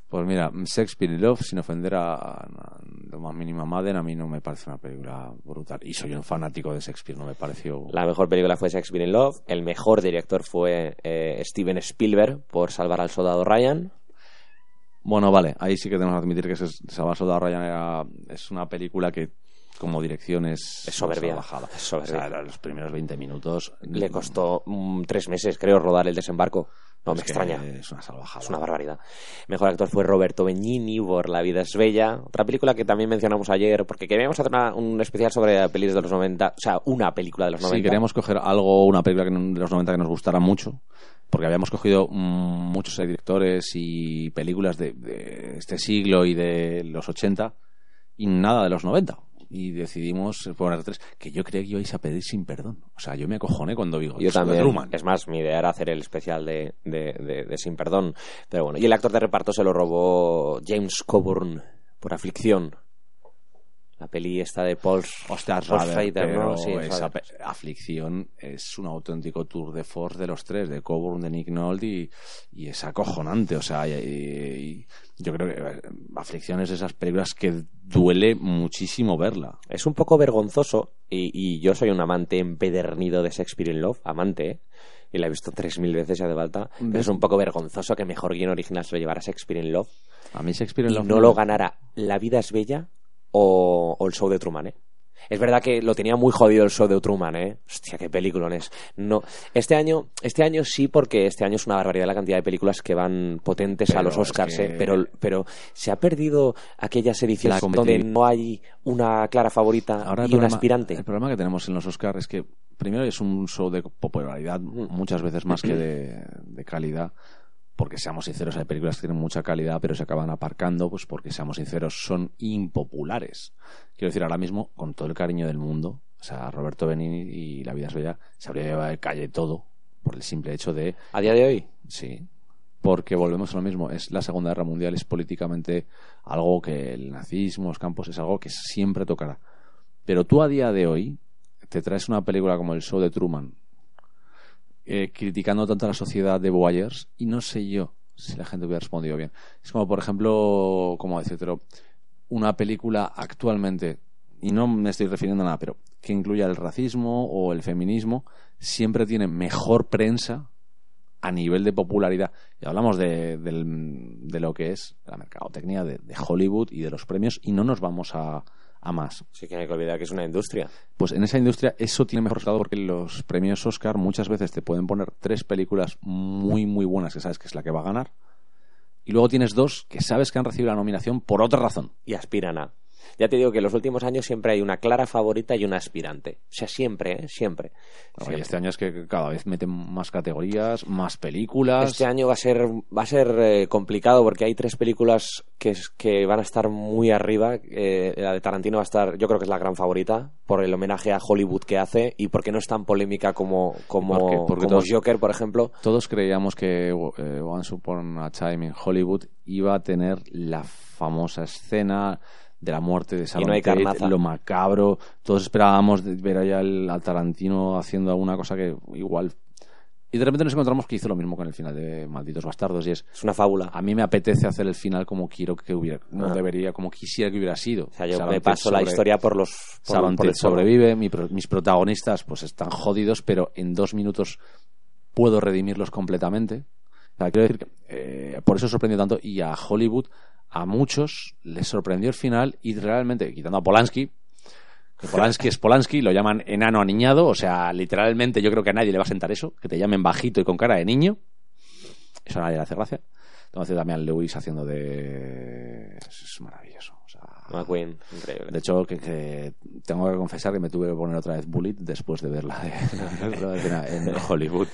Pues mira, Shakespeare in Love, sin ofender a, a lo más mínima Madden, a mí no me parece una película brutal. Y soy un fanático de Shakespeare, no me pareció... La mejor película fue Shakespeare in Love. El mejor director fue eh, Steven Spielberg por Salvar al Soldado Ryan. Bueno, vale, ahí sí que tenemos que admitir que Salvar Soldado Ryan era- es una película que como dirección es, Es soberbia, bajada. es soberbia. O sea, los primeros 20 minutos Le costó mm, tres meses, creo, rodar el desembarco. No me es extraña. Es una salvajada. Es una barbaridad. Mejor actor fue Roberto Benigni por La vida es bella. Otra película que también mencionamos ayer, porque queríamos hacer una- un especial sobre pelis de los 90. O sea, una película de los 90. Sí, queríamos coger algo, una película de los 90 que nos gustara mucho, porque habíamos cogido mm, muchos directores y películas de, de este siglo y de los 80 y nada de los 90. Y decidimos poner tres, que yo creía que ibais a pedir sin perdón. O sea, yo me acojoné cuando digo, Yo "Eso de también. Truman". Es más, mi idea era hacer el especial de, de- de- de Sin Perdón. Pero bueno, y el actor de reparto se lo robó James Coburn por Aflicción. La peli esta de Paul, Hostias, Paul Rader, Schrader, pero ¿no? Sí, esa Schrader. pe- aflicción es un auténtico tour de force de los tres, de Coburn, de Nick Nolte y, y es acojonante. O sea, y- y yo creo que aflicción es de esas películas que duele muchísimo verla. Es un poco vergonzoso y, y yo soy un amante empedernido de Shakespeare in Love, amante, ¿eh? y la he visto tres mil veces ya de falta. Pero es un poco vergonzoso que mejor guion original se lo llevara Shakespeare in Love A mí Shakespeare in y Love no lo ganara La vida es bella o, o el show de Truman, ¿eh? Es verdad que lo tenía muy jodido el show de Truman, ¿eh? Hostia, qué peliculones. No, este año, este año sí, porque este año es una barbaridad la cantidad de películas que van potentes a los es Oscars, que- ¿eh? Pero, pero se ha perdido aquellas ediciones donde no hay una clara favorita Ahora y un aspirante. El problema que tenemos en los Oscars es que, primero, es un show de popularidad muchas veces más que de, de calidad. Porque seamos sinceros, hay películas que tienen mucha calidad, pero se acaban aparcando, pues porque seamos sinceros, son impopulares. Quiero decir, ahora mismo, con todo el cariño del mundo, o sea, Roberto Benini y La vida es bella, se habría llevado de calle todo, por el simple hecho de A día de hoy, Sí, porque volvemos a lo mismo. Es la Segunda Guerra Mundial, es políticamente algo que el nazismo, los campos, es algo que siempre tocará. Pero tú a día de hoy te traes una película como El Show de Truman, eh, criticando tanto a la sociedad de Boyers, y no sé yo si la gente hubiera respondido bien. Es como, por ejemplo, como decírtelo, una película actualmente, y no me estoy refiriendo a nada, pero que incluya el racismo o el feminismo, siempre tiene mejor prensa a nivel de popularidad. Y hablamos de, del- de lo que es la mercadotecnia de, de Hollywood y de los premios, y no nos vamos a, a más. sí que no hay que olvidar que es una industria. Pues en esa industria eso tiene mejor resultado porque los premios Oscar muchas veces te pueden poner tres películas muy, muy buenas que sabes que es la que va a ganar. Y luego tienes dos que sabes que han recibido la nominación por otra razón. Y aspiran a. Ya te digo que en los últimos años siempre hay una clara favorita y una aspirante. O sea, siempre, ¿eh? Siempre. Siempre. este año es que cada vez meten más categorías, más películas. Este año va a ser va a ser eh, complicado porque hay tres películas que, es- que van a estar muy arriba. Eh, la de Tarantino va a estar, yo creo que es la gran favorita por el homenaje a Hollywood que hace y porque no es tan polémica como como, Porque- porque como todos- Joker, por ejemplo. Todos creíamos que eh, Once Upon a Time in Hollywood iba a tener la famosa escena de la muerte de Sharon no lo macabro. Todos esperábamos de- ver allá al, al Tarantino haciendo alguna cosa que igual... Y de repente nos encontramos que hizo lo mismo con el final de Malditos Bastardos y es... Es una fábula. A mí me apetece hacer el final como quiero que hubiera, Ah. debería, como quisiera que hubiera sido. O sea, yo me paso la historia por los por, el fuego. sobrevive, mi mis protagonistas pues están jodidos, pero en dos minutos puedo redimirlos completamente. O sea, quiero decir que eh, por eso sorprendió tanto y a Hollywood, a muchos les sorprendió el final y realmente, quitando a Polanski, que Polanski es Polanski, lo llaman enano aniñado, o sea, literalmente yo creo que a nadie le va a sentar eso, que te llamen bajito y con cara de niño. Eso a nadie le hace gracia. Entonces también Lewis haciendo de... Es maravilloso. McQueen, increíble. de hecho, que, que tengo que confesar que me tuve que poner otra vez Bullet después de verla de, en Hollywood.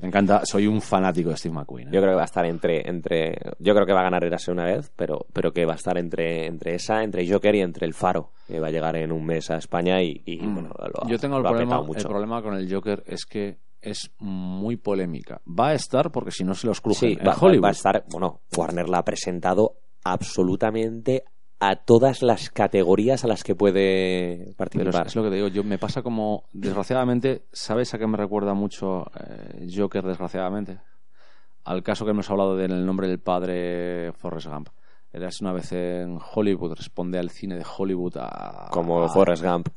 Me encanta, soy un fanático de Steve McQueen. ¿eh? Yo creo que va a estar entre, entre yo creo que va a ganar Erase una vez, pero, pero que va a estar entre, entre esa, entre Joker y entre el Faro, que va a llegar en un mes a España y, y, Mm. bueno, lo ha- Yo tengo el problema, el problema con el Joker es que es muy polémica. Va a estar porque si no se los crujen Sí, en va, Hollywood. va a estar, bueno, Warner la ha presentado absolutamente a todas las categorías a las que puede Pero es, participar. es lo que te digo, yo me pasa como, desgraciadamente, ¿sabes a qué me recuerda mucho eh, Joker, desgraciadamente? Al caso que hemos hablado de en el nombre del padre Forrest Gump. Eras una vez en Hollywood, responde al cine de Hollywood a... como a- Forrest Gump.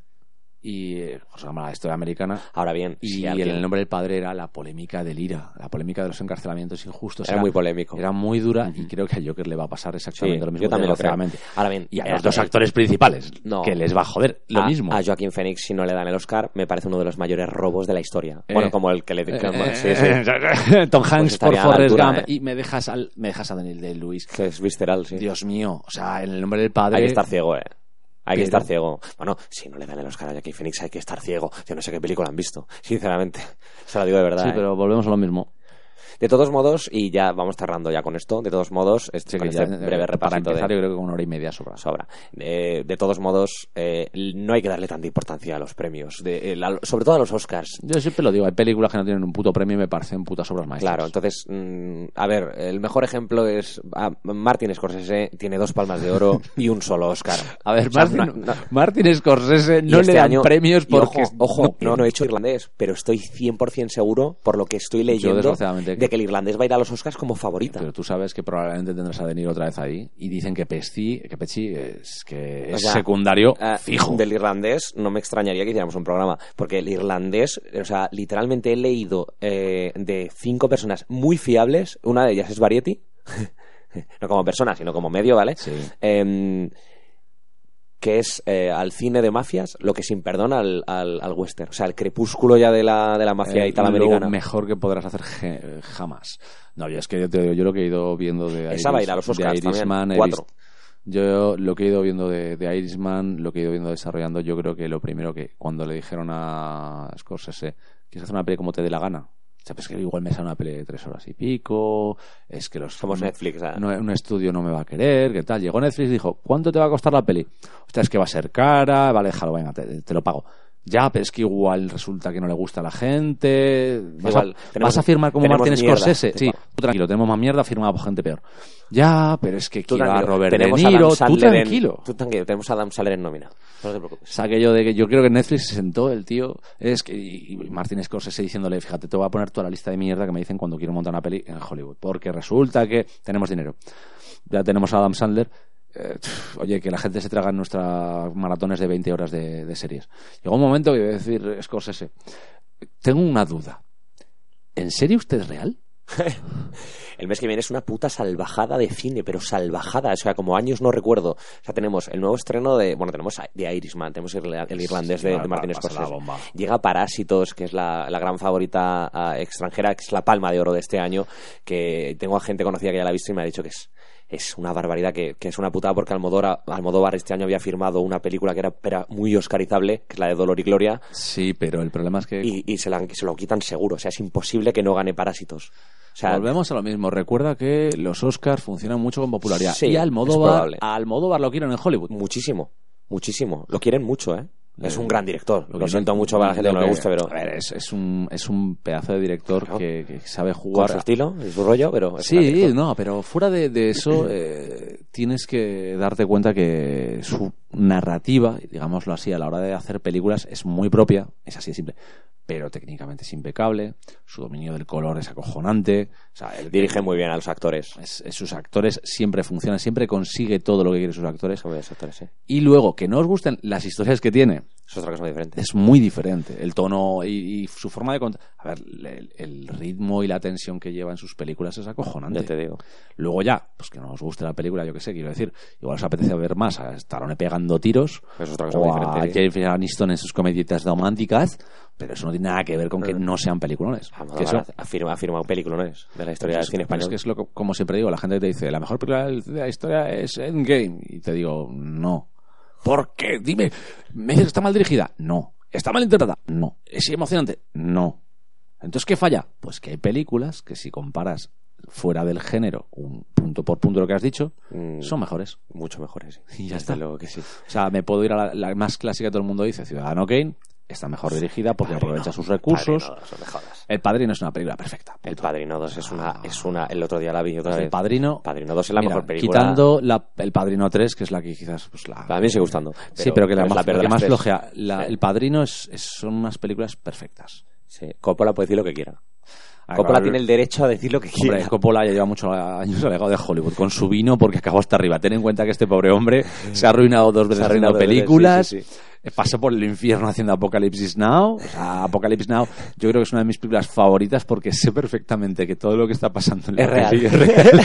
Y eh, a la historia americana. Ahora bien, Y si alguien- el nombre del padre era la polémica del IRA, la polémica de los encarcelamientos injustos. era muy polémico. Era muy dura y creo que a Joker le va a pasar exactamente Sí, lo mismo. yo también lo creo. Ahora bien, Y a eh, los dos eh, actores principales, no. que les va a joder lo a, mismo. A Joaquín Phoenix, si no le dan el Oscar, me parece uno de los mayores robos de la historia. Eh. bueno, como el que le Eh, sí, sí. Tom Hanks por Forrest Gump y me dejas al me dejas a Daniel de Luis. Que es visceral, sí. Dios mío, o sea, en el nombre del padre Hay que estar ciego, eh. Hay que estar ciego. Bueno, si no le dan el Oscar a Joaquin Phoenix, hay que estar ciego. Yo no sé qué película han visto, sinceramente. Se lo digo de verdad. Sí, eh. pero volvemos a lo mismo. De todos modos, y ya vamos cerrando ya con esto, de todos modos, este, Sí, con ya, breve eh, para empezar, de yo creo que una hora y media sobra. sobra. Eh, de todos modos, eh, no hay que darle tanta importancia a los premios, de, eh, la- sobre todo a los Oscars. Yo siempre lo digo, hay películas que no tienen un puto premio y me parecen putas obras maestras. Claro, entonces, mm, a ver, el mejor ejemplo es ah, Martin Scorsese tiene dos palmas de oro y un solo Oscar. A ver, O sea, Martin, no- no- Martin Scorsese no este le dan año- premios porque... ojo, ojo, no, no he hecho irlandés, pero estoy 100% seguro, por lo que estoy leyendo, de que el irlandés va a ir a los Oscars como favorita. Pero tú sabes que probablemente tendrás a De Niro otra vez ahí y dicen que Pesci, que Pesci es, que O es sea, secundario Ah, fijo. Del irlandés no me extrañaría que hiciéramos un programa, porque el irlandés, o sea, literalmente he leído eh, de cinco personas muy fiables, una de ellas es Variety, no como persona, sino como medio, ¿vale? Sí. Em, que es eh, al cine de mafias lo que sin perdón al, al, al western. O sea, el crepúsculo ya de la, de la mafia Eh, italoamericana. Lo mejor que podrás hacer jamás. No, yo es que yo, te digo, yo lo que he ido viendo de, Esa va a ir a los Oscars también, Irishman, cuatro. yo lo que he ido viendo de, de Irishman, lo que he ido viendo desarrollando, yo creo que lo primero que cuando le dijeron a Scorsese, ¿quieres hacer una peli como te dé la gana? O sea, pues que igual me sale una peli de tres horas y pico, es que los... Somos Netflix, ¿eh? no, un estudio no me va a querer, ¿qué tal? Llegó Netflix y dijo, ¿cuánto te va a costar la peli? Ostras, es que va a ser cara, vale, déjalo, venga, te, te lo pago. Ya, pero es que igual resulta que no le gusta a la gente. Vas, Igual, a, tenemos- vas a firmar como Martin Scorsese. Sí, tú tranquilo, tenemos más mierda firmada por gente peor. Ya, pero es que Tú quiero a Robert De tenemos Niro, Adam tú en- tranquilo. tú tranquilo, tenemos a Adam Sandler en nómina. No te preocupes. O sea, aquello de que yo creo que Netflix se sentó el tío, es que y Martin Scorsese diciéndole, fíjate, te voy a poner toda la lista de mierda que me dicen cuando quiero montar una peli en Hollywood, porque resulta que tenemos dinero. Ya tenemos a Adam Sandler, eh, oye, que la gente se traga en nuestras maratones de 20 horas de, de series. Llegó un momento que iba a decir Scorsese, tengo una duda. ¿En serio usted es real? El mes que viene es una puta salvajada de cine, pero salvajada. O sea, como años no recuerdo. O sea, tenemos el nuevo estreno de. Bueno, tenemos de Irishman, tenemos el, el irlandés de, de Martin Scorsese. Llega Parásitos, que es la, la gran favorita ah, extranjera, que es la palma de oro de este año. Que tengo a gente conocida que ya la ha visto y me ha dicho que es es una barbaridad que, que es una putada porque Almodóvar, Almodóvar este año había firmado una película que era, era muy oscarizable, que es la de Dolor y Gloria, Sí, pero el problema es que y, y se, la- se lo quitan seguro. O sea, es imposible que no gane Parásitos. O sea, Volvemos a lo mismo. Recuerda que los Oscars funcionan mucho con popularidad. Sí, y Almodóvar, a Almodóvar lo quieren en Hollywood. muchísimo, muchísimo. Lo quieren mucho, ¿eh? Es un gran director. Lo, que- siento mucho para la gente que no le guste, pero a ver, es, es un, es un pedazo de director Claro. que, que sabe con jugar. su estilo y su rollo, pero es Sí, no, pero fuera de, de eso eh, tienes que darte cuenta que su narrativa, digámoslo así, a la hora de hacer películas es muy propia, es así de simple, pero técnicamente es impecable, su dominio del color es acojonante, o sea, él Dirige muy bien a los actores. es- es- sus actores siempre funcionan, siempre consigue todo lo que quieren sus actores. Y luego, que no os gusten las historias que tiene, Es otra cosa muy diferente. es muy diferente. El tono y, y su forma de contar. A ver, el, el ritmo y la tensión que lleva en sus películas es acojonante. Ya te digo. Luego ya, pues que no os guste la película, yo qué sé, quiero decir, igual os apetece ver más a Stallone pegando tiros Es otra cosa o muy a diferente. Jennifer Aniston en sus comedietas románticas, pero eso no tiene nada que ver con que no sean peliculones. Almodóvar Que eso- ha firma- ha firmado películas de la historia del cine español. Es que es lo que- como siempre digo, la gente te dice, la mejor película de la historia es Endgame. Y te digo, no. ¿Por qué? Dime, ¿me dices que está mal dirigida? No. ¿Está mal interpretada? No. ¿Es emocionante? No. Entonces, ¿qué falla? Pues que hay películas que si comparas fuera del género, un punto por punto lo que has dicho, Mm. son mejores. Mucho mejores. sí. Y ya Desde está. luego que sí. O sea, me puedo ir a la, la más clásica que todo el mundo dice, Ciudadano Kane, está mejor dirigida porque Padrino. aprovecha sus recursos. Padrino. El Padrino es una película perfecta. El Padrino 2 es una, es una. El otro día la vi otra Pues vez. el Padrino, Padrino 2 es la Mira, mejor película. Quitando la- el Padrino 3, que es la que quizás pues la, A mí sigue gustando. sí, pero que la, más, la que más flojea. La- Sí. El Padrino es, es- son unas películas perfectas. Sí. Coppola puede decir lo que quiera. Ah, Coppola tiene el derecho a decir lo que Hombre, quiera. Coppola ya lleva muchos años alegado de Hollywood con su vino porque acabó hasta arriba. Ten en cuenta que este pobre hombre se ha arruinado dos veces arruinado veces, películas. sí, sí, Pasó por el infierno haciendo Apocalipsis Now. O sea, Apocalipsis Now yo creo que es una de mis películas favoritas porque sé perfectamente que todo lo que está pasando en la Es real. es real.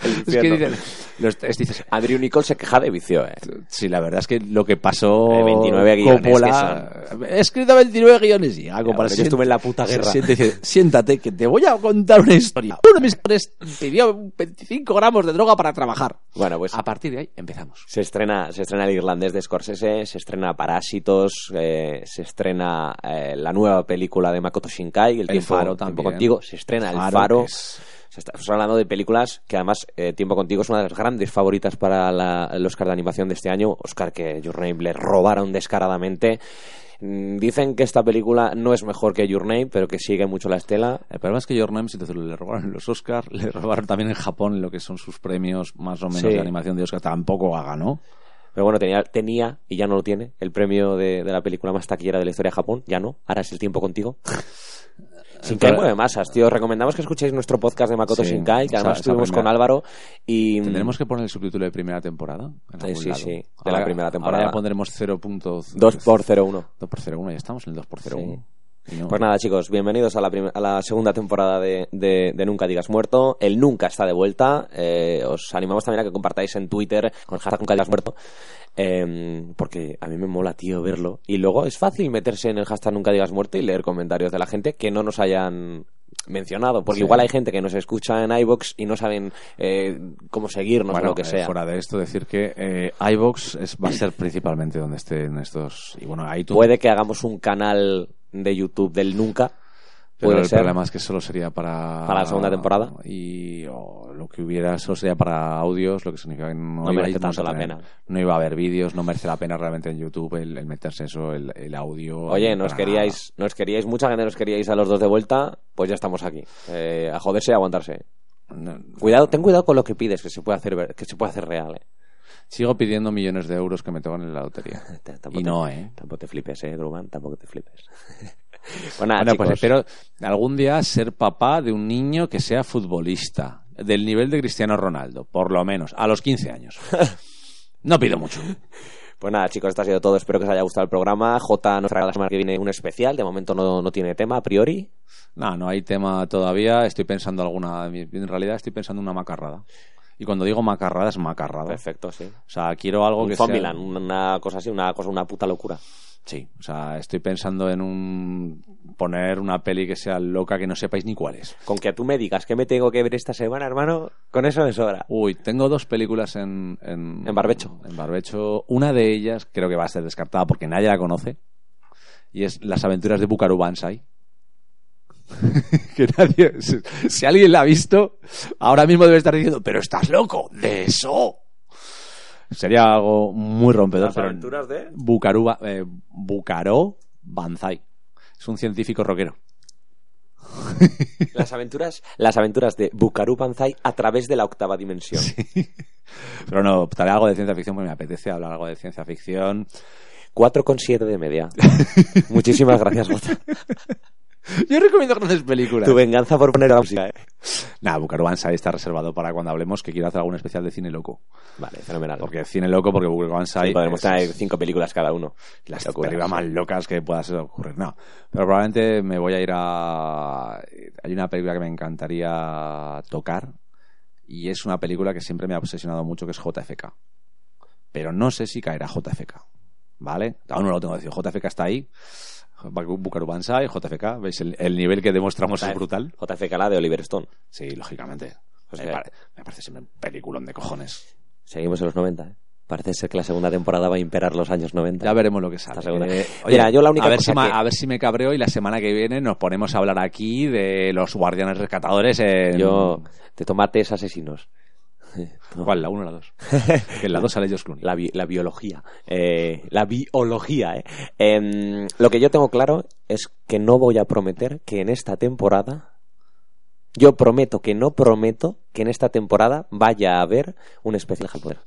es que infierno. dicen, los- es- dices, Andrew Nicole se queja de vicio, eh. Sí, la verdad es que lo que pasó. Eh, 29 guiones Coppola. He escrito 29 guiones y algo Ya, para yo estuve en la puta guerra. Siéntate, siéntate, que te voy a contar una historia. Uno de mis padres pidió 25 gramos de droga para trabajar. Bueno, pues A partir de ahí empezamos. se estrena, se estrena el irlandés de Scorsese, se estrena Parásitos, eh, se estrena eh, la nueva película de Makoto Shinkai, El, tiempo, Faro Tiempo contigo, se estrena El Faro, Faro. que es- Se está- Estamos hablando de películas que además eh, Tiempo contigo es una de las grandes favoritas para la- el Oscar de animación de este año. Oscar que Your Name le robaron descaradamente. Mm, Dicen que esta película no es mejor que Your Name, pero que sigue mucho la estela. El problema es que Your Name, si te le robaron los Oscars, le robaron también en Japón lo que son sus premios más o menos Sí. de animación de Oscar. Tampoco ganó. Pero bueno, tenía, tenía y ya no lo tiene, el premio de, de la película más taquillera de la historia de Japón. Ya no, ahora es el tiempo contigo. Shinkai mueve masas, tío. Os recomendamos que escuchéis nuestro podcast de Makoto Sí, Shinkai, que además estuvimos primera- con Álvaro. Y Tendremos que poner el subtítulo de primera temporada. Eh, sí, lado. sí, de la primera temporada. Ahora ya pondremos 0.2 2 por 0-1. 2 por 0.1, ya estamos en el 2 por 0.1. Y no- Pues nada, chicos, bienvenidos a la, a la segunda temporada de, de- de Nunca Digas Muerto. El Nunca está de vuelta. Eh, os animamos también a que compartáis en Twitter con el hashtag Nunca Digas Muerto. eh, porque a mí me mola, tío, verlo. Y luego es fácil meterse en el hashtag Nunca Digas Muerto y leer comentarios de la gente que no nos hayan mencionado. Porque Sí. igual hay gente que nos escucha en iBox y no saben eh, cómo seguirnos Bueno, o lo que eh, sea. fuera de esto, decir que eh, iVox es, va a ser principalmente donde estén estos. Y bueno, iTunes. Puede que hagamos un canal de YouTube del Nunca. pero Puede el ser. problema es que solo sería para. Para la segunda temporada. Y lo que hubiera solo sería para audios, lo que significa que no, No iba- merece tanto a la pena. No iba a haber vídeos, no merece la pena realmente en YouTube el, el meterse eso, el, el audio. Oye, nos queríais, nos queríais, mucha gente nos queríais a los dos de vuelta, pues ya estamos aquí. Eh, a joderse y a aguantarse. No- Cuidado, ten cuidado con lo que pides, que se puede hacer, que se puede hacer real. Eh. Sigo pidiendo millones de euros que me tocan en la lotería. Y te- no, ¿eh? Tampoco te flipes, eh, Gruban, tampoco te flipes. nada, Bueno, pues espero algún día ser papá de un niño que sea futbolista, del nivel de Cristiano Ronaldo, por lo menos, a los 15 años. No pido mucho. Pues nada, chicos, esto ha sido todo. Espero que os haya gustado el programa. J nos traerá la semana que viene un especial. De momento no, no tiene tema, a priori. No, no hay tema todavía. Estoy pensando alguna. En realidad estoy pensando una macarrada. Y cuando digo macarrada es macarrada. Perfecto, sí. O sea, quiero algo Un que Zombieland, sea. una cosa así, una cosa, una puta locura. Sí, o sea, estoy pensando en un poner una peli que sea loca que no sepáis ni cuál es. Con que tú me digas qué me tengo que ver esta semana, hermano, con eso me sobra. Uy, tengo dos películas en, en, En barbecho. En barbecho. Una de ellas creo que va a ser descartada porque nadie la conoce. Y es Las aventuras de Bukaru Banzai. que nadie. Si, alguien la ha visto, ahora mismo debe estar diciendo, pero estás loco, de eso. Sería algo muy rompedor. Las aventuras de... Bukaru, Ba- eh, Bukaro Banzai. Es un científico rockero. Las aventuras, las aventuras de Bukaru Banzai a través de la octava dimensión. Pero no, optaré algo de ciencia ficción porque me apetece hablar algo de ciencia ficción. 4,7 de media. Muchísimas gracias, Jota. Yo recomiendo grandes películas. Tu venganza por poner la música, ¿eh? Nada, Bucaro Banzai está reservado para cuando hablemos que quiero hacer algún especial de cine loco. Vale, fenomenal. Porque cine loco, porque Bucaro Banzai Sí, podemos traer cinco películas cada uno. las películas más locas que puedas ocurrir. No, pero probablemente me voy a ir a... Hay una película que me encantaría tocar y es una película que siempre me ha obsesionado mucho que es JFK. Pero no sé si caerá JFK. ¿Vale? Aún no lo tengo decir. JFK está ahí. Bucaro Banzai, JFK. ¿Veis? El, el nivel que demostramos es brutal. JFK la de Oliver Stone. Sí, lógicamente. Me, que- pare- me parece siempre un peliculón de cojones. Seguimos en los 90, ¿eh? Parece ser que la segunda temporada va a imperar los años 90. Ya veremos lo que sale. Eh, Mira, yo la única a ver, cosa si que- a ver si me cabreo y la semana que viene nos ponemos a hablar aquí de los guardianes rescatadores en... Yo, de tomates asesinos. ¿Cuál? ¿La 1 o la 2? que en la 2 sale Josh Clooney. La, bi- la biología. Eh, la biología, ¿eh? Em, Lo que yo tengo claro es que no voy a prometer que en esta temporada. Yo prometo que no prometo que en esta temporada vaya a haber un especial al poder.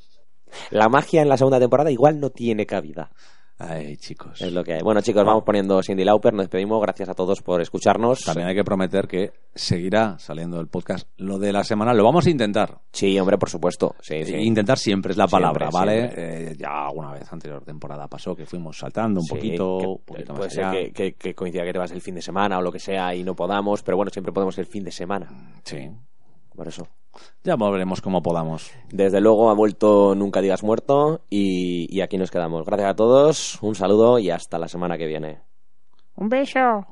La magia en la segunda temporada igual no tiene cabida. Ay, chicos. Es lo que hay. Bueno, chicos, vamos poniendo Cindy Lauper. Nos despedimos. Gracias a todos por escucharnos. También hay que prometer que seguirá saliendo el podcast. Lo de la semana lo vamos a intentar. Sí, hombre, por supuesto. Sí, sí. Intentar siempre es la Siempre, palabra, ¿vale? Eh, ya alguna vez anterior temporada pasó que fuimos saltando un Sí, poquito, que- poquito puede más ser que- que coincida que te vas el fin de semana o lo que sea y no podamos, pero bueno, siempre podemos el fin de semana. Sí. Por eso. Ya volveremos como podamos. Desde luego ha vuelto Nunca Digas Muerto y, y aquí nos quedamos. Gracias a todos, un saludo y hasta la semana que viene. Un beso.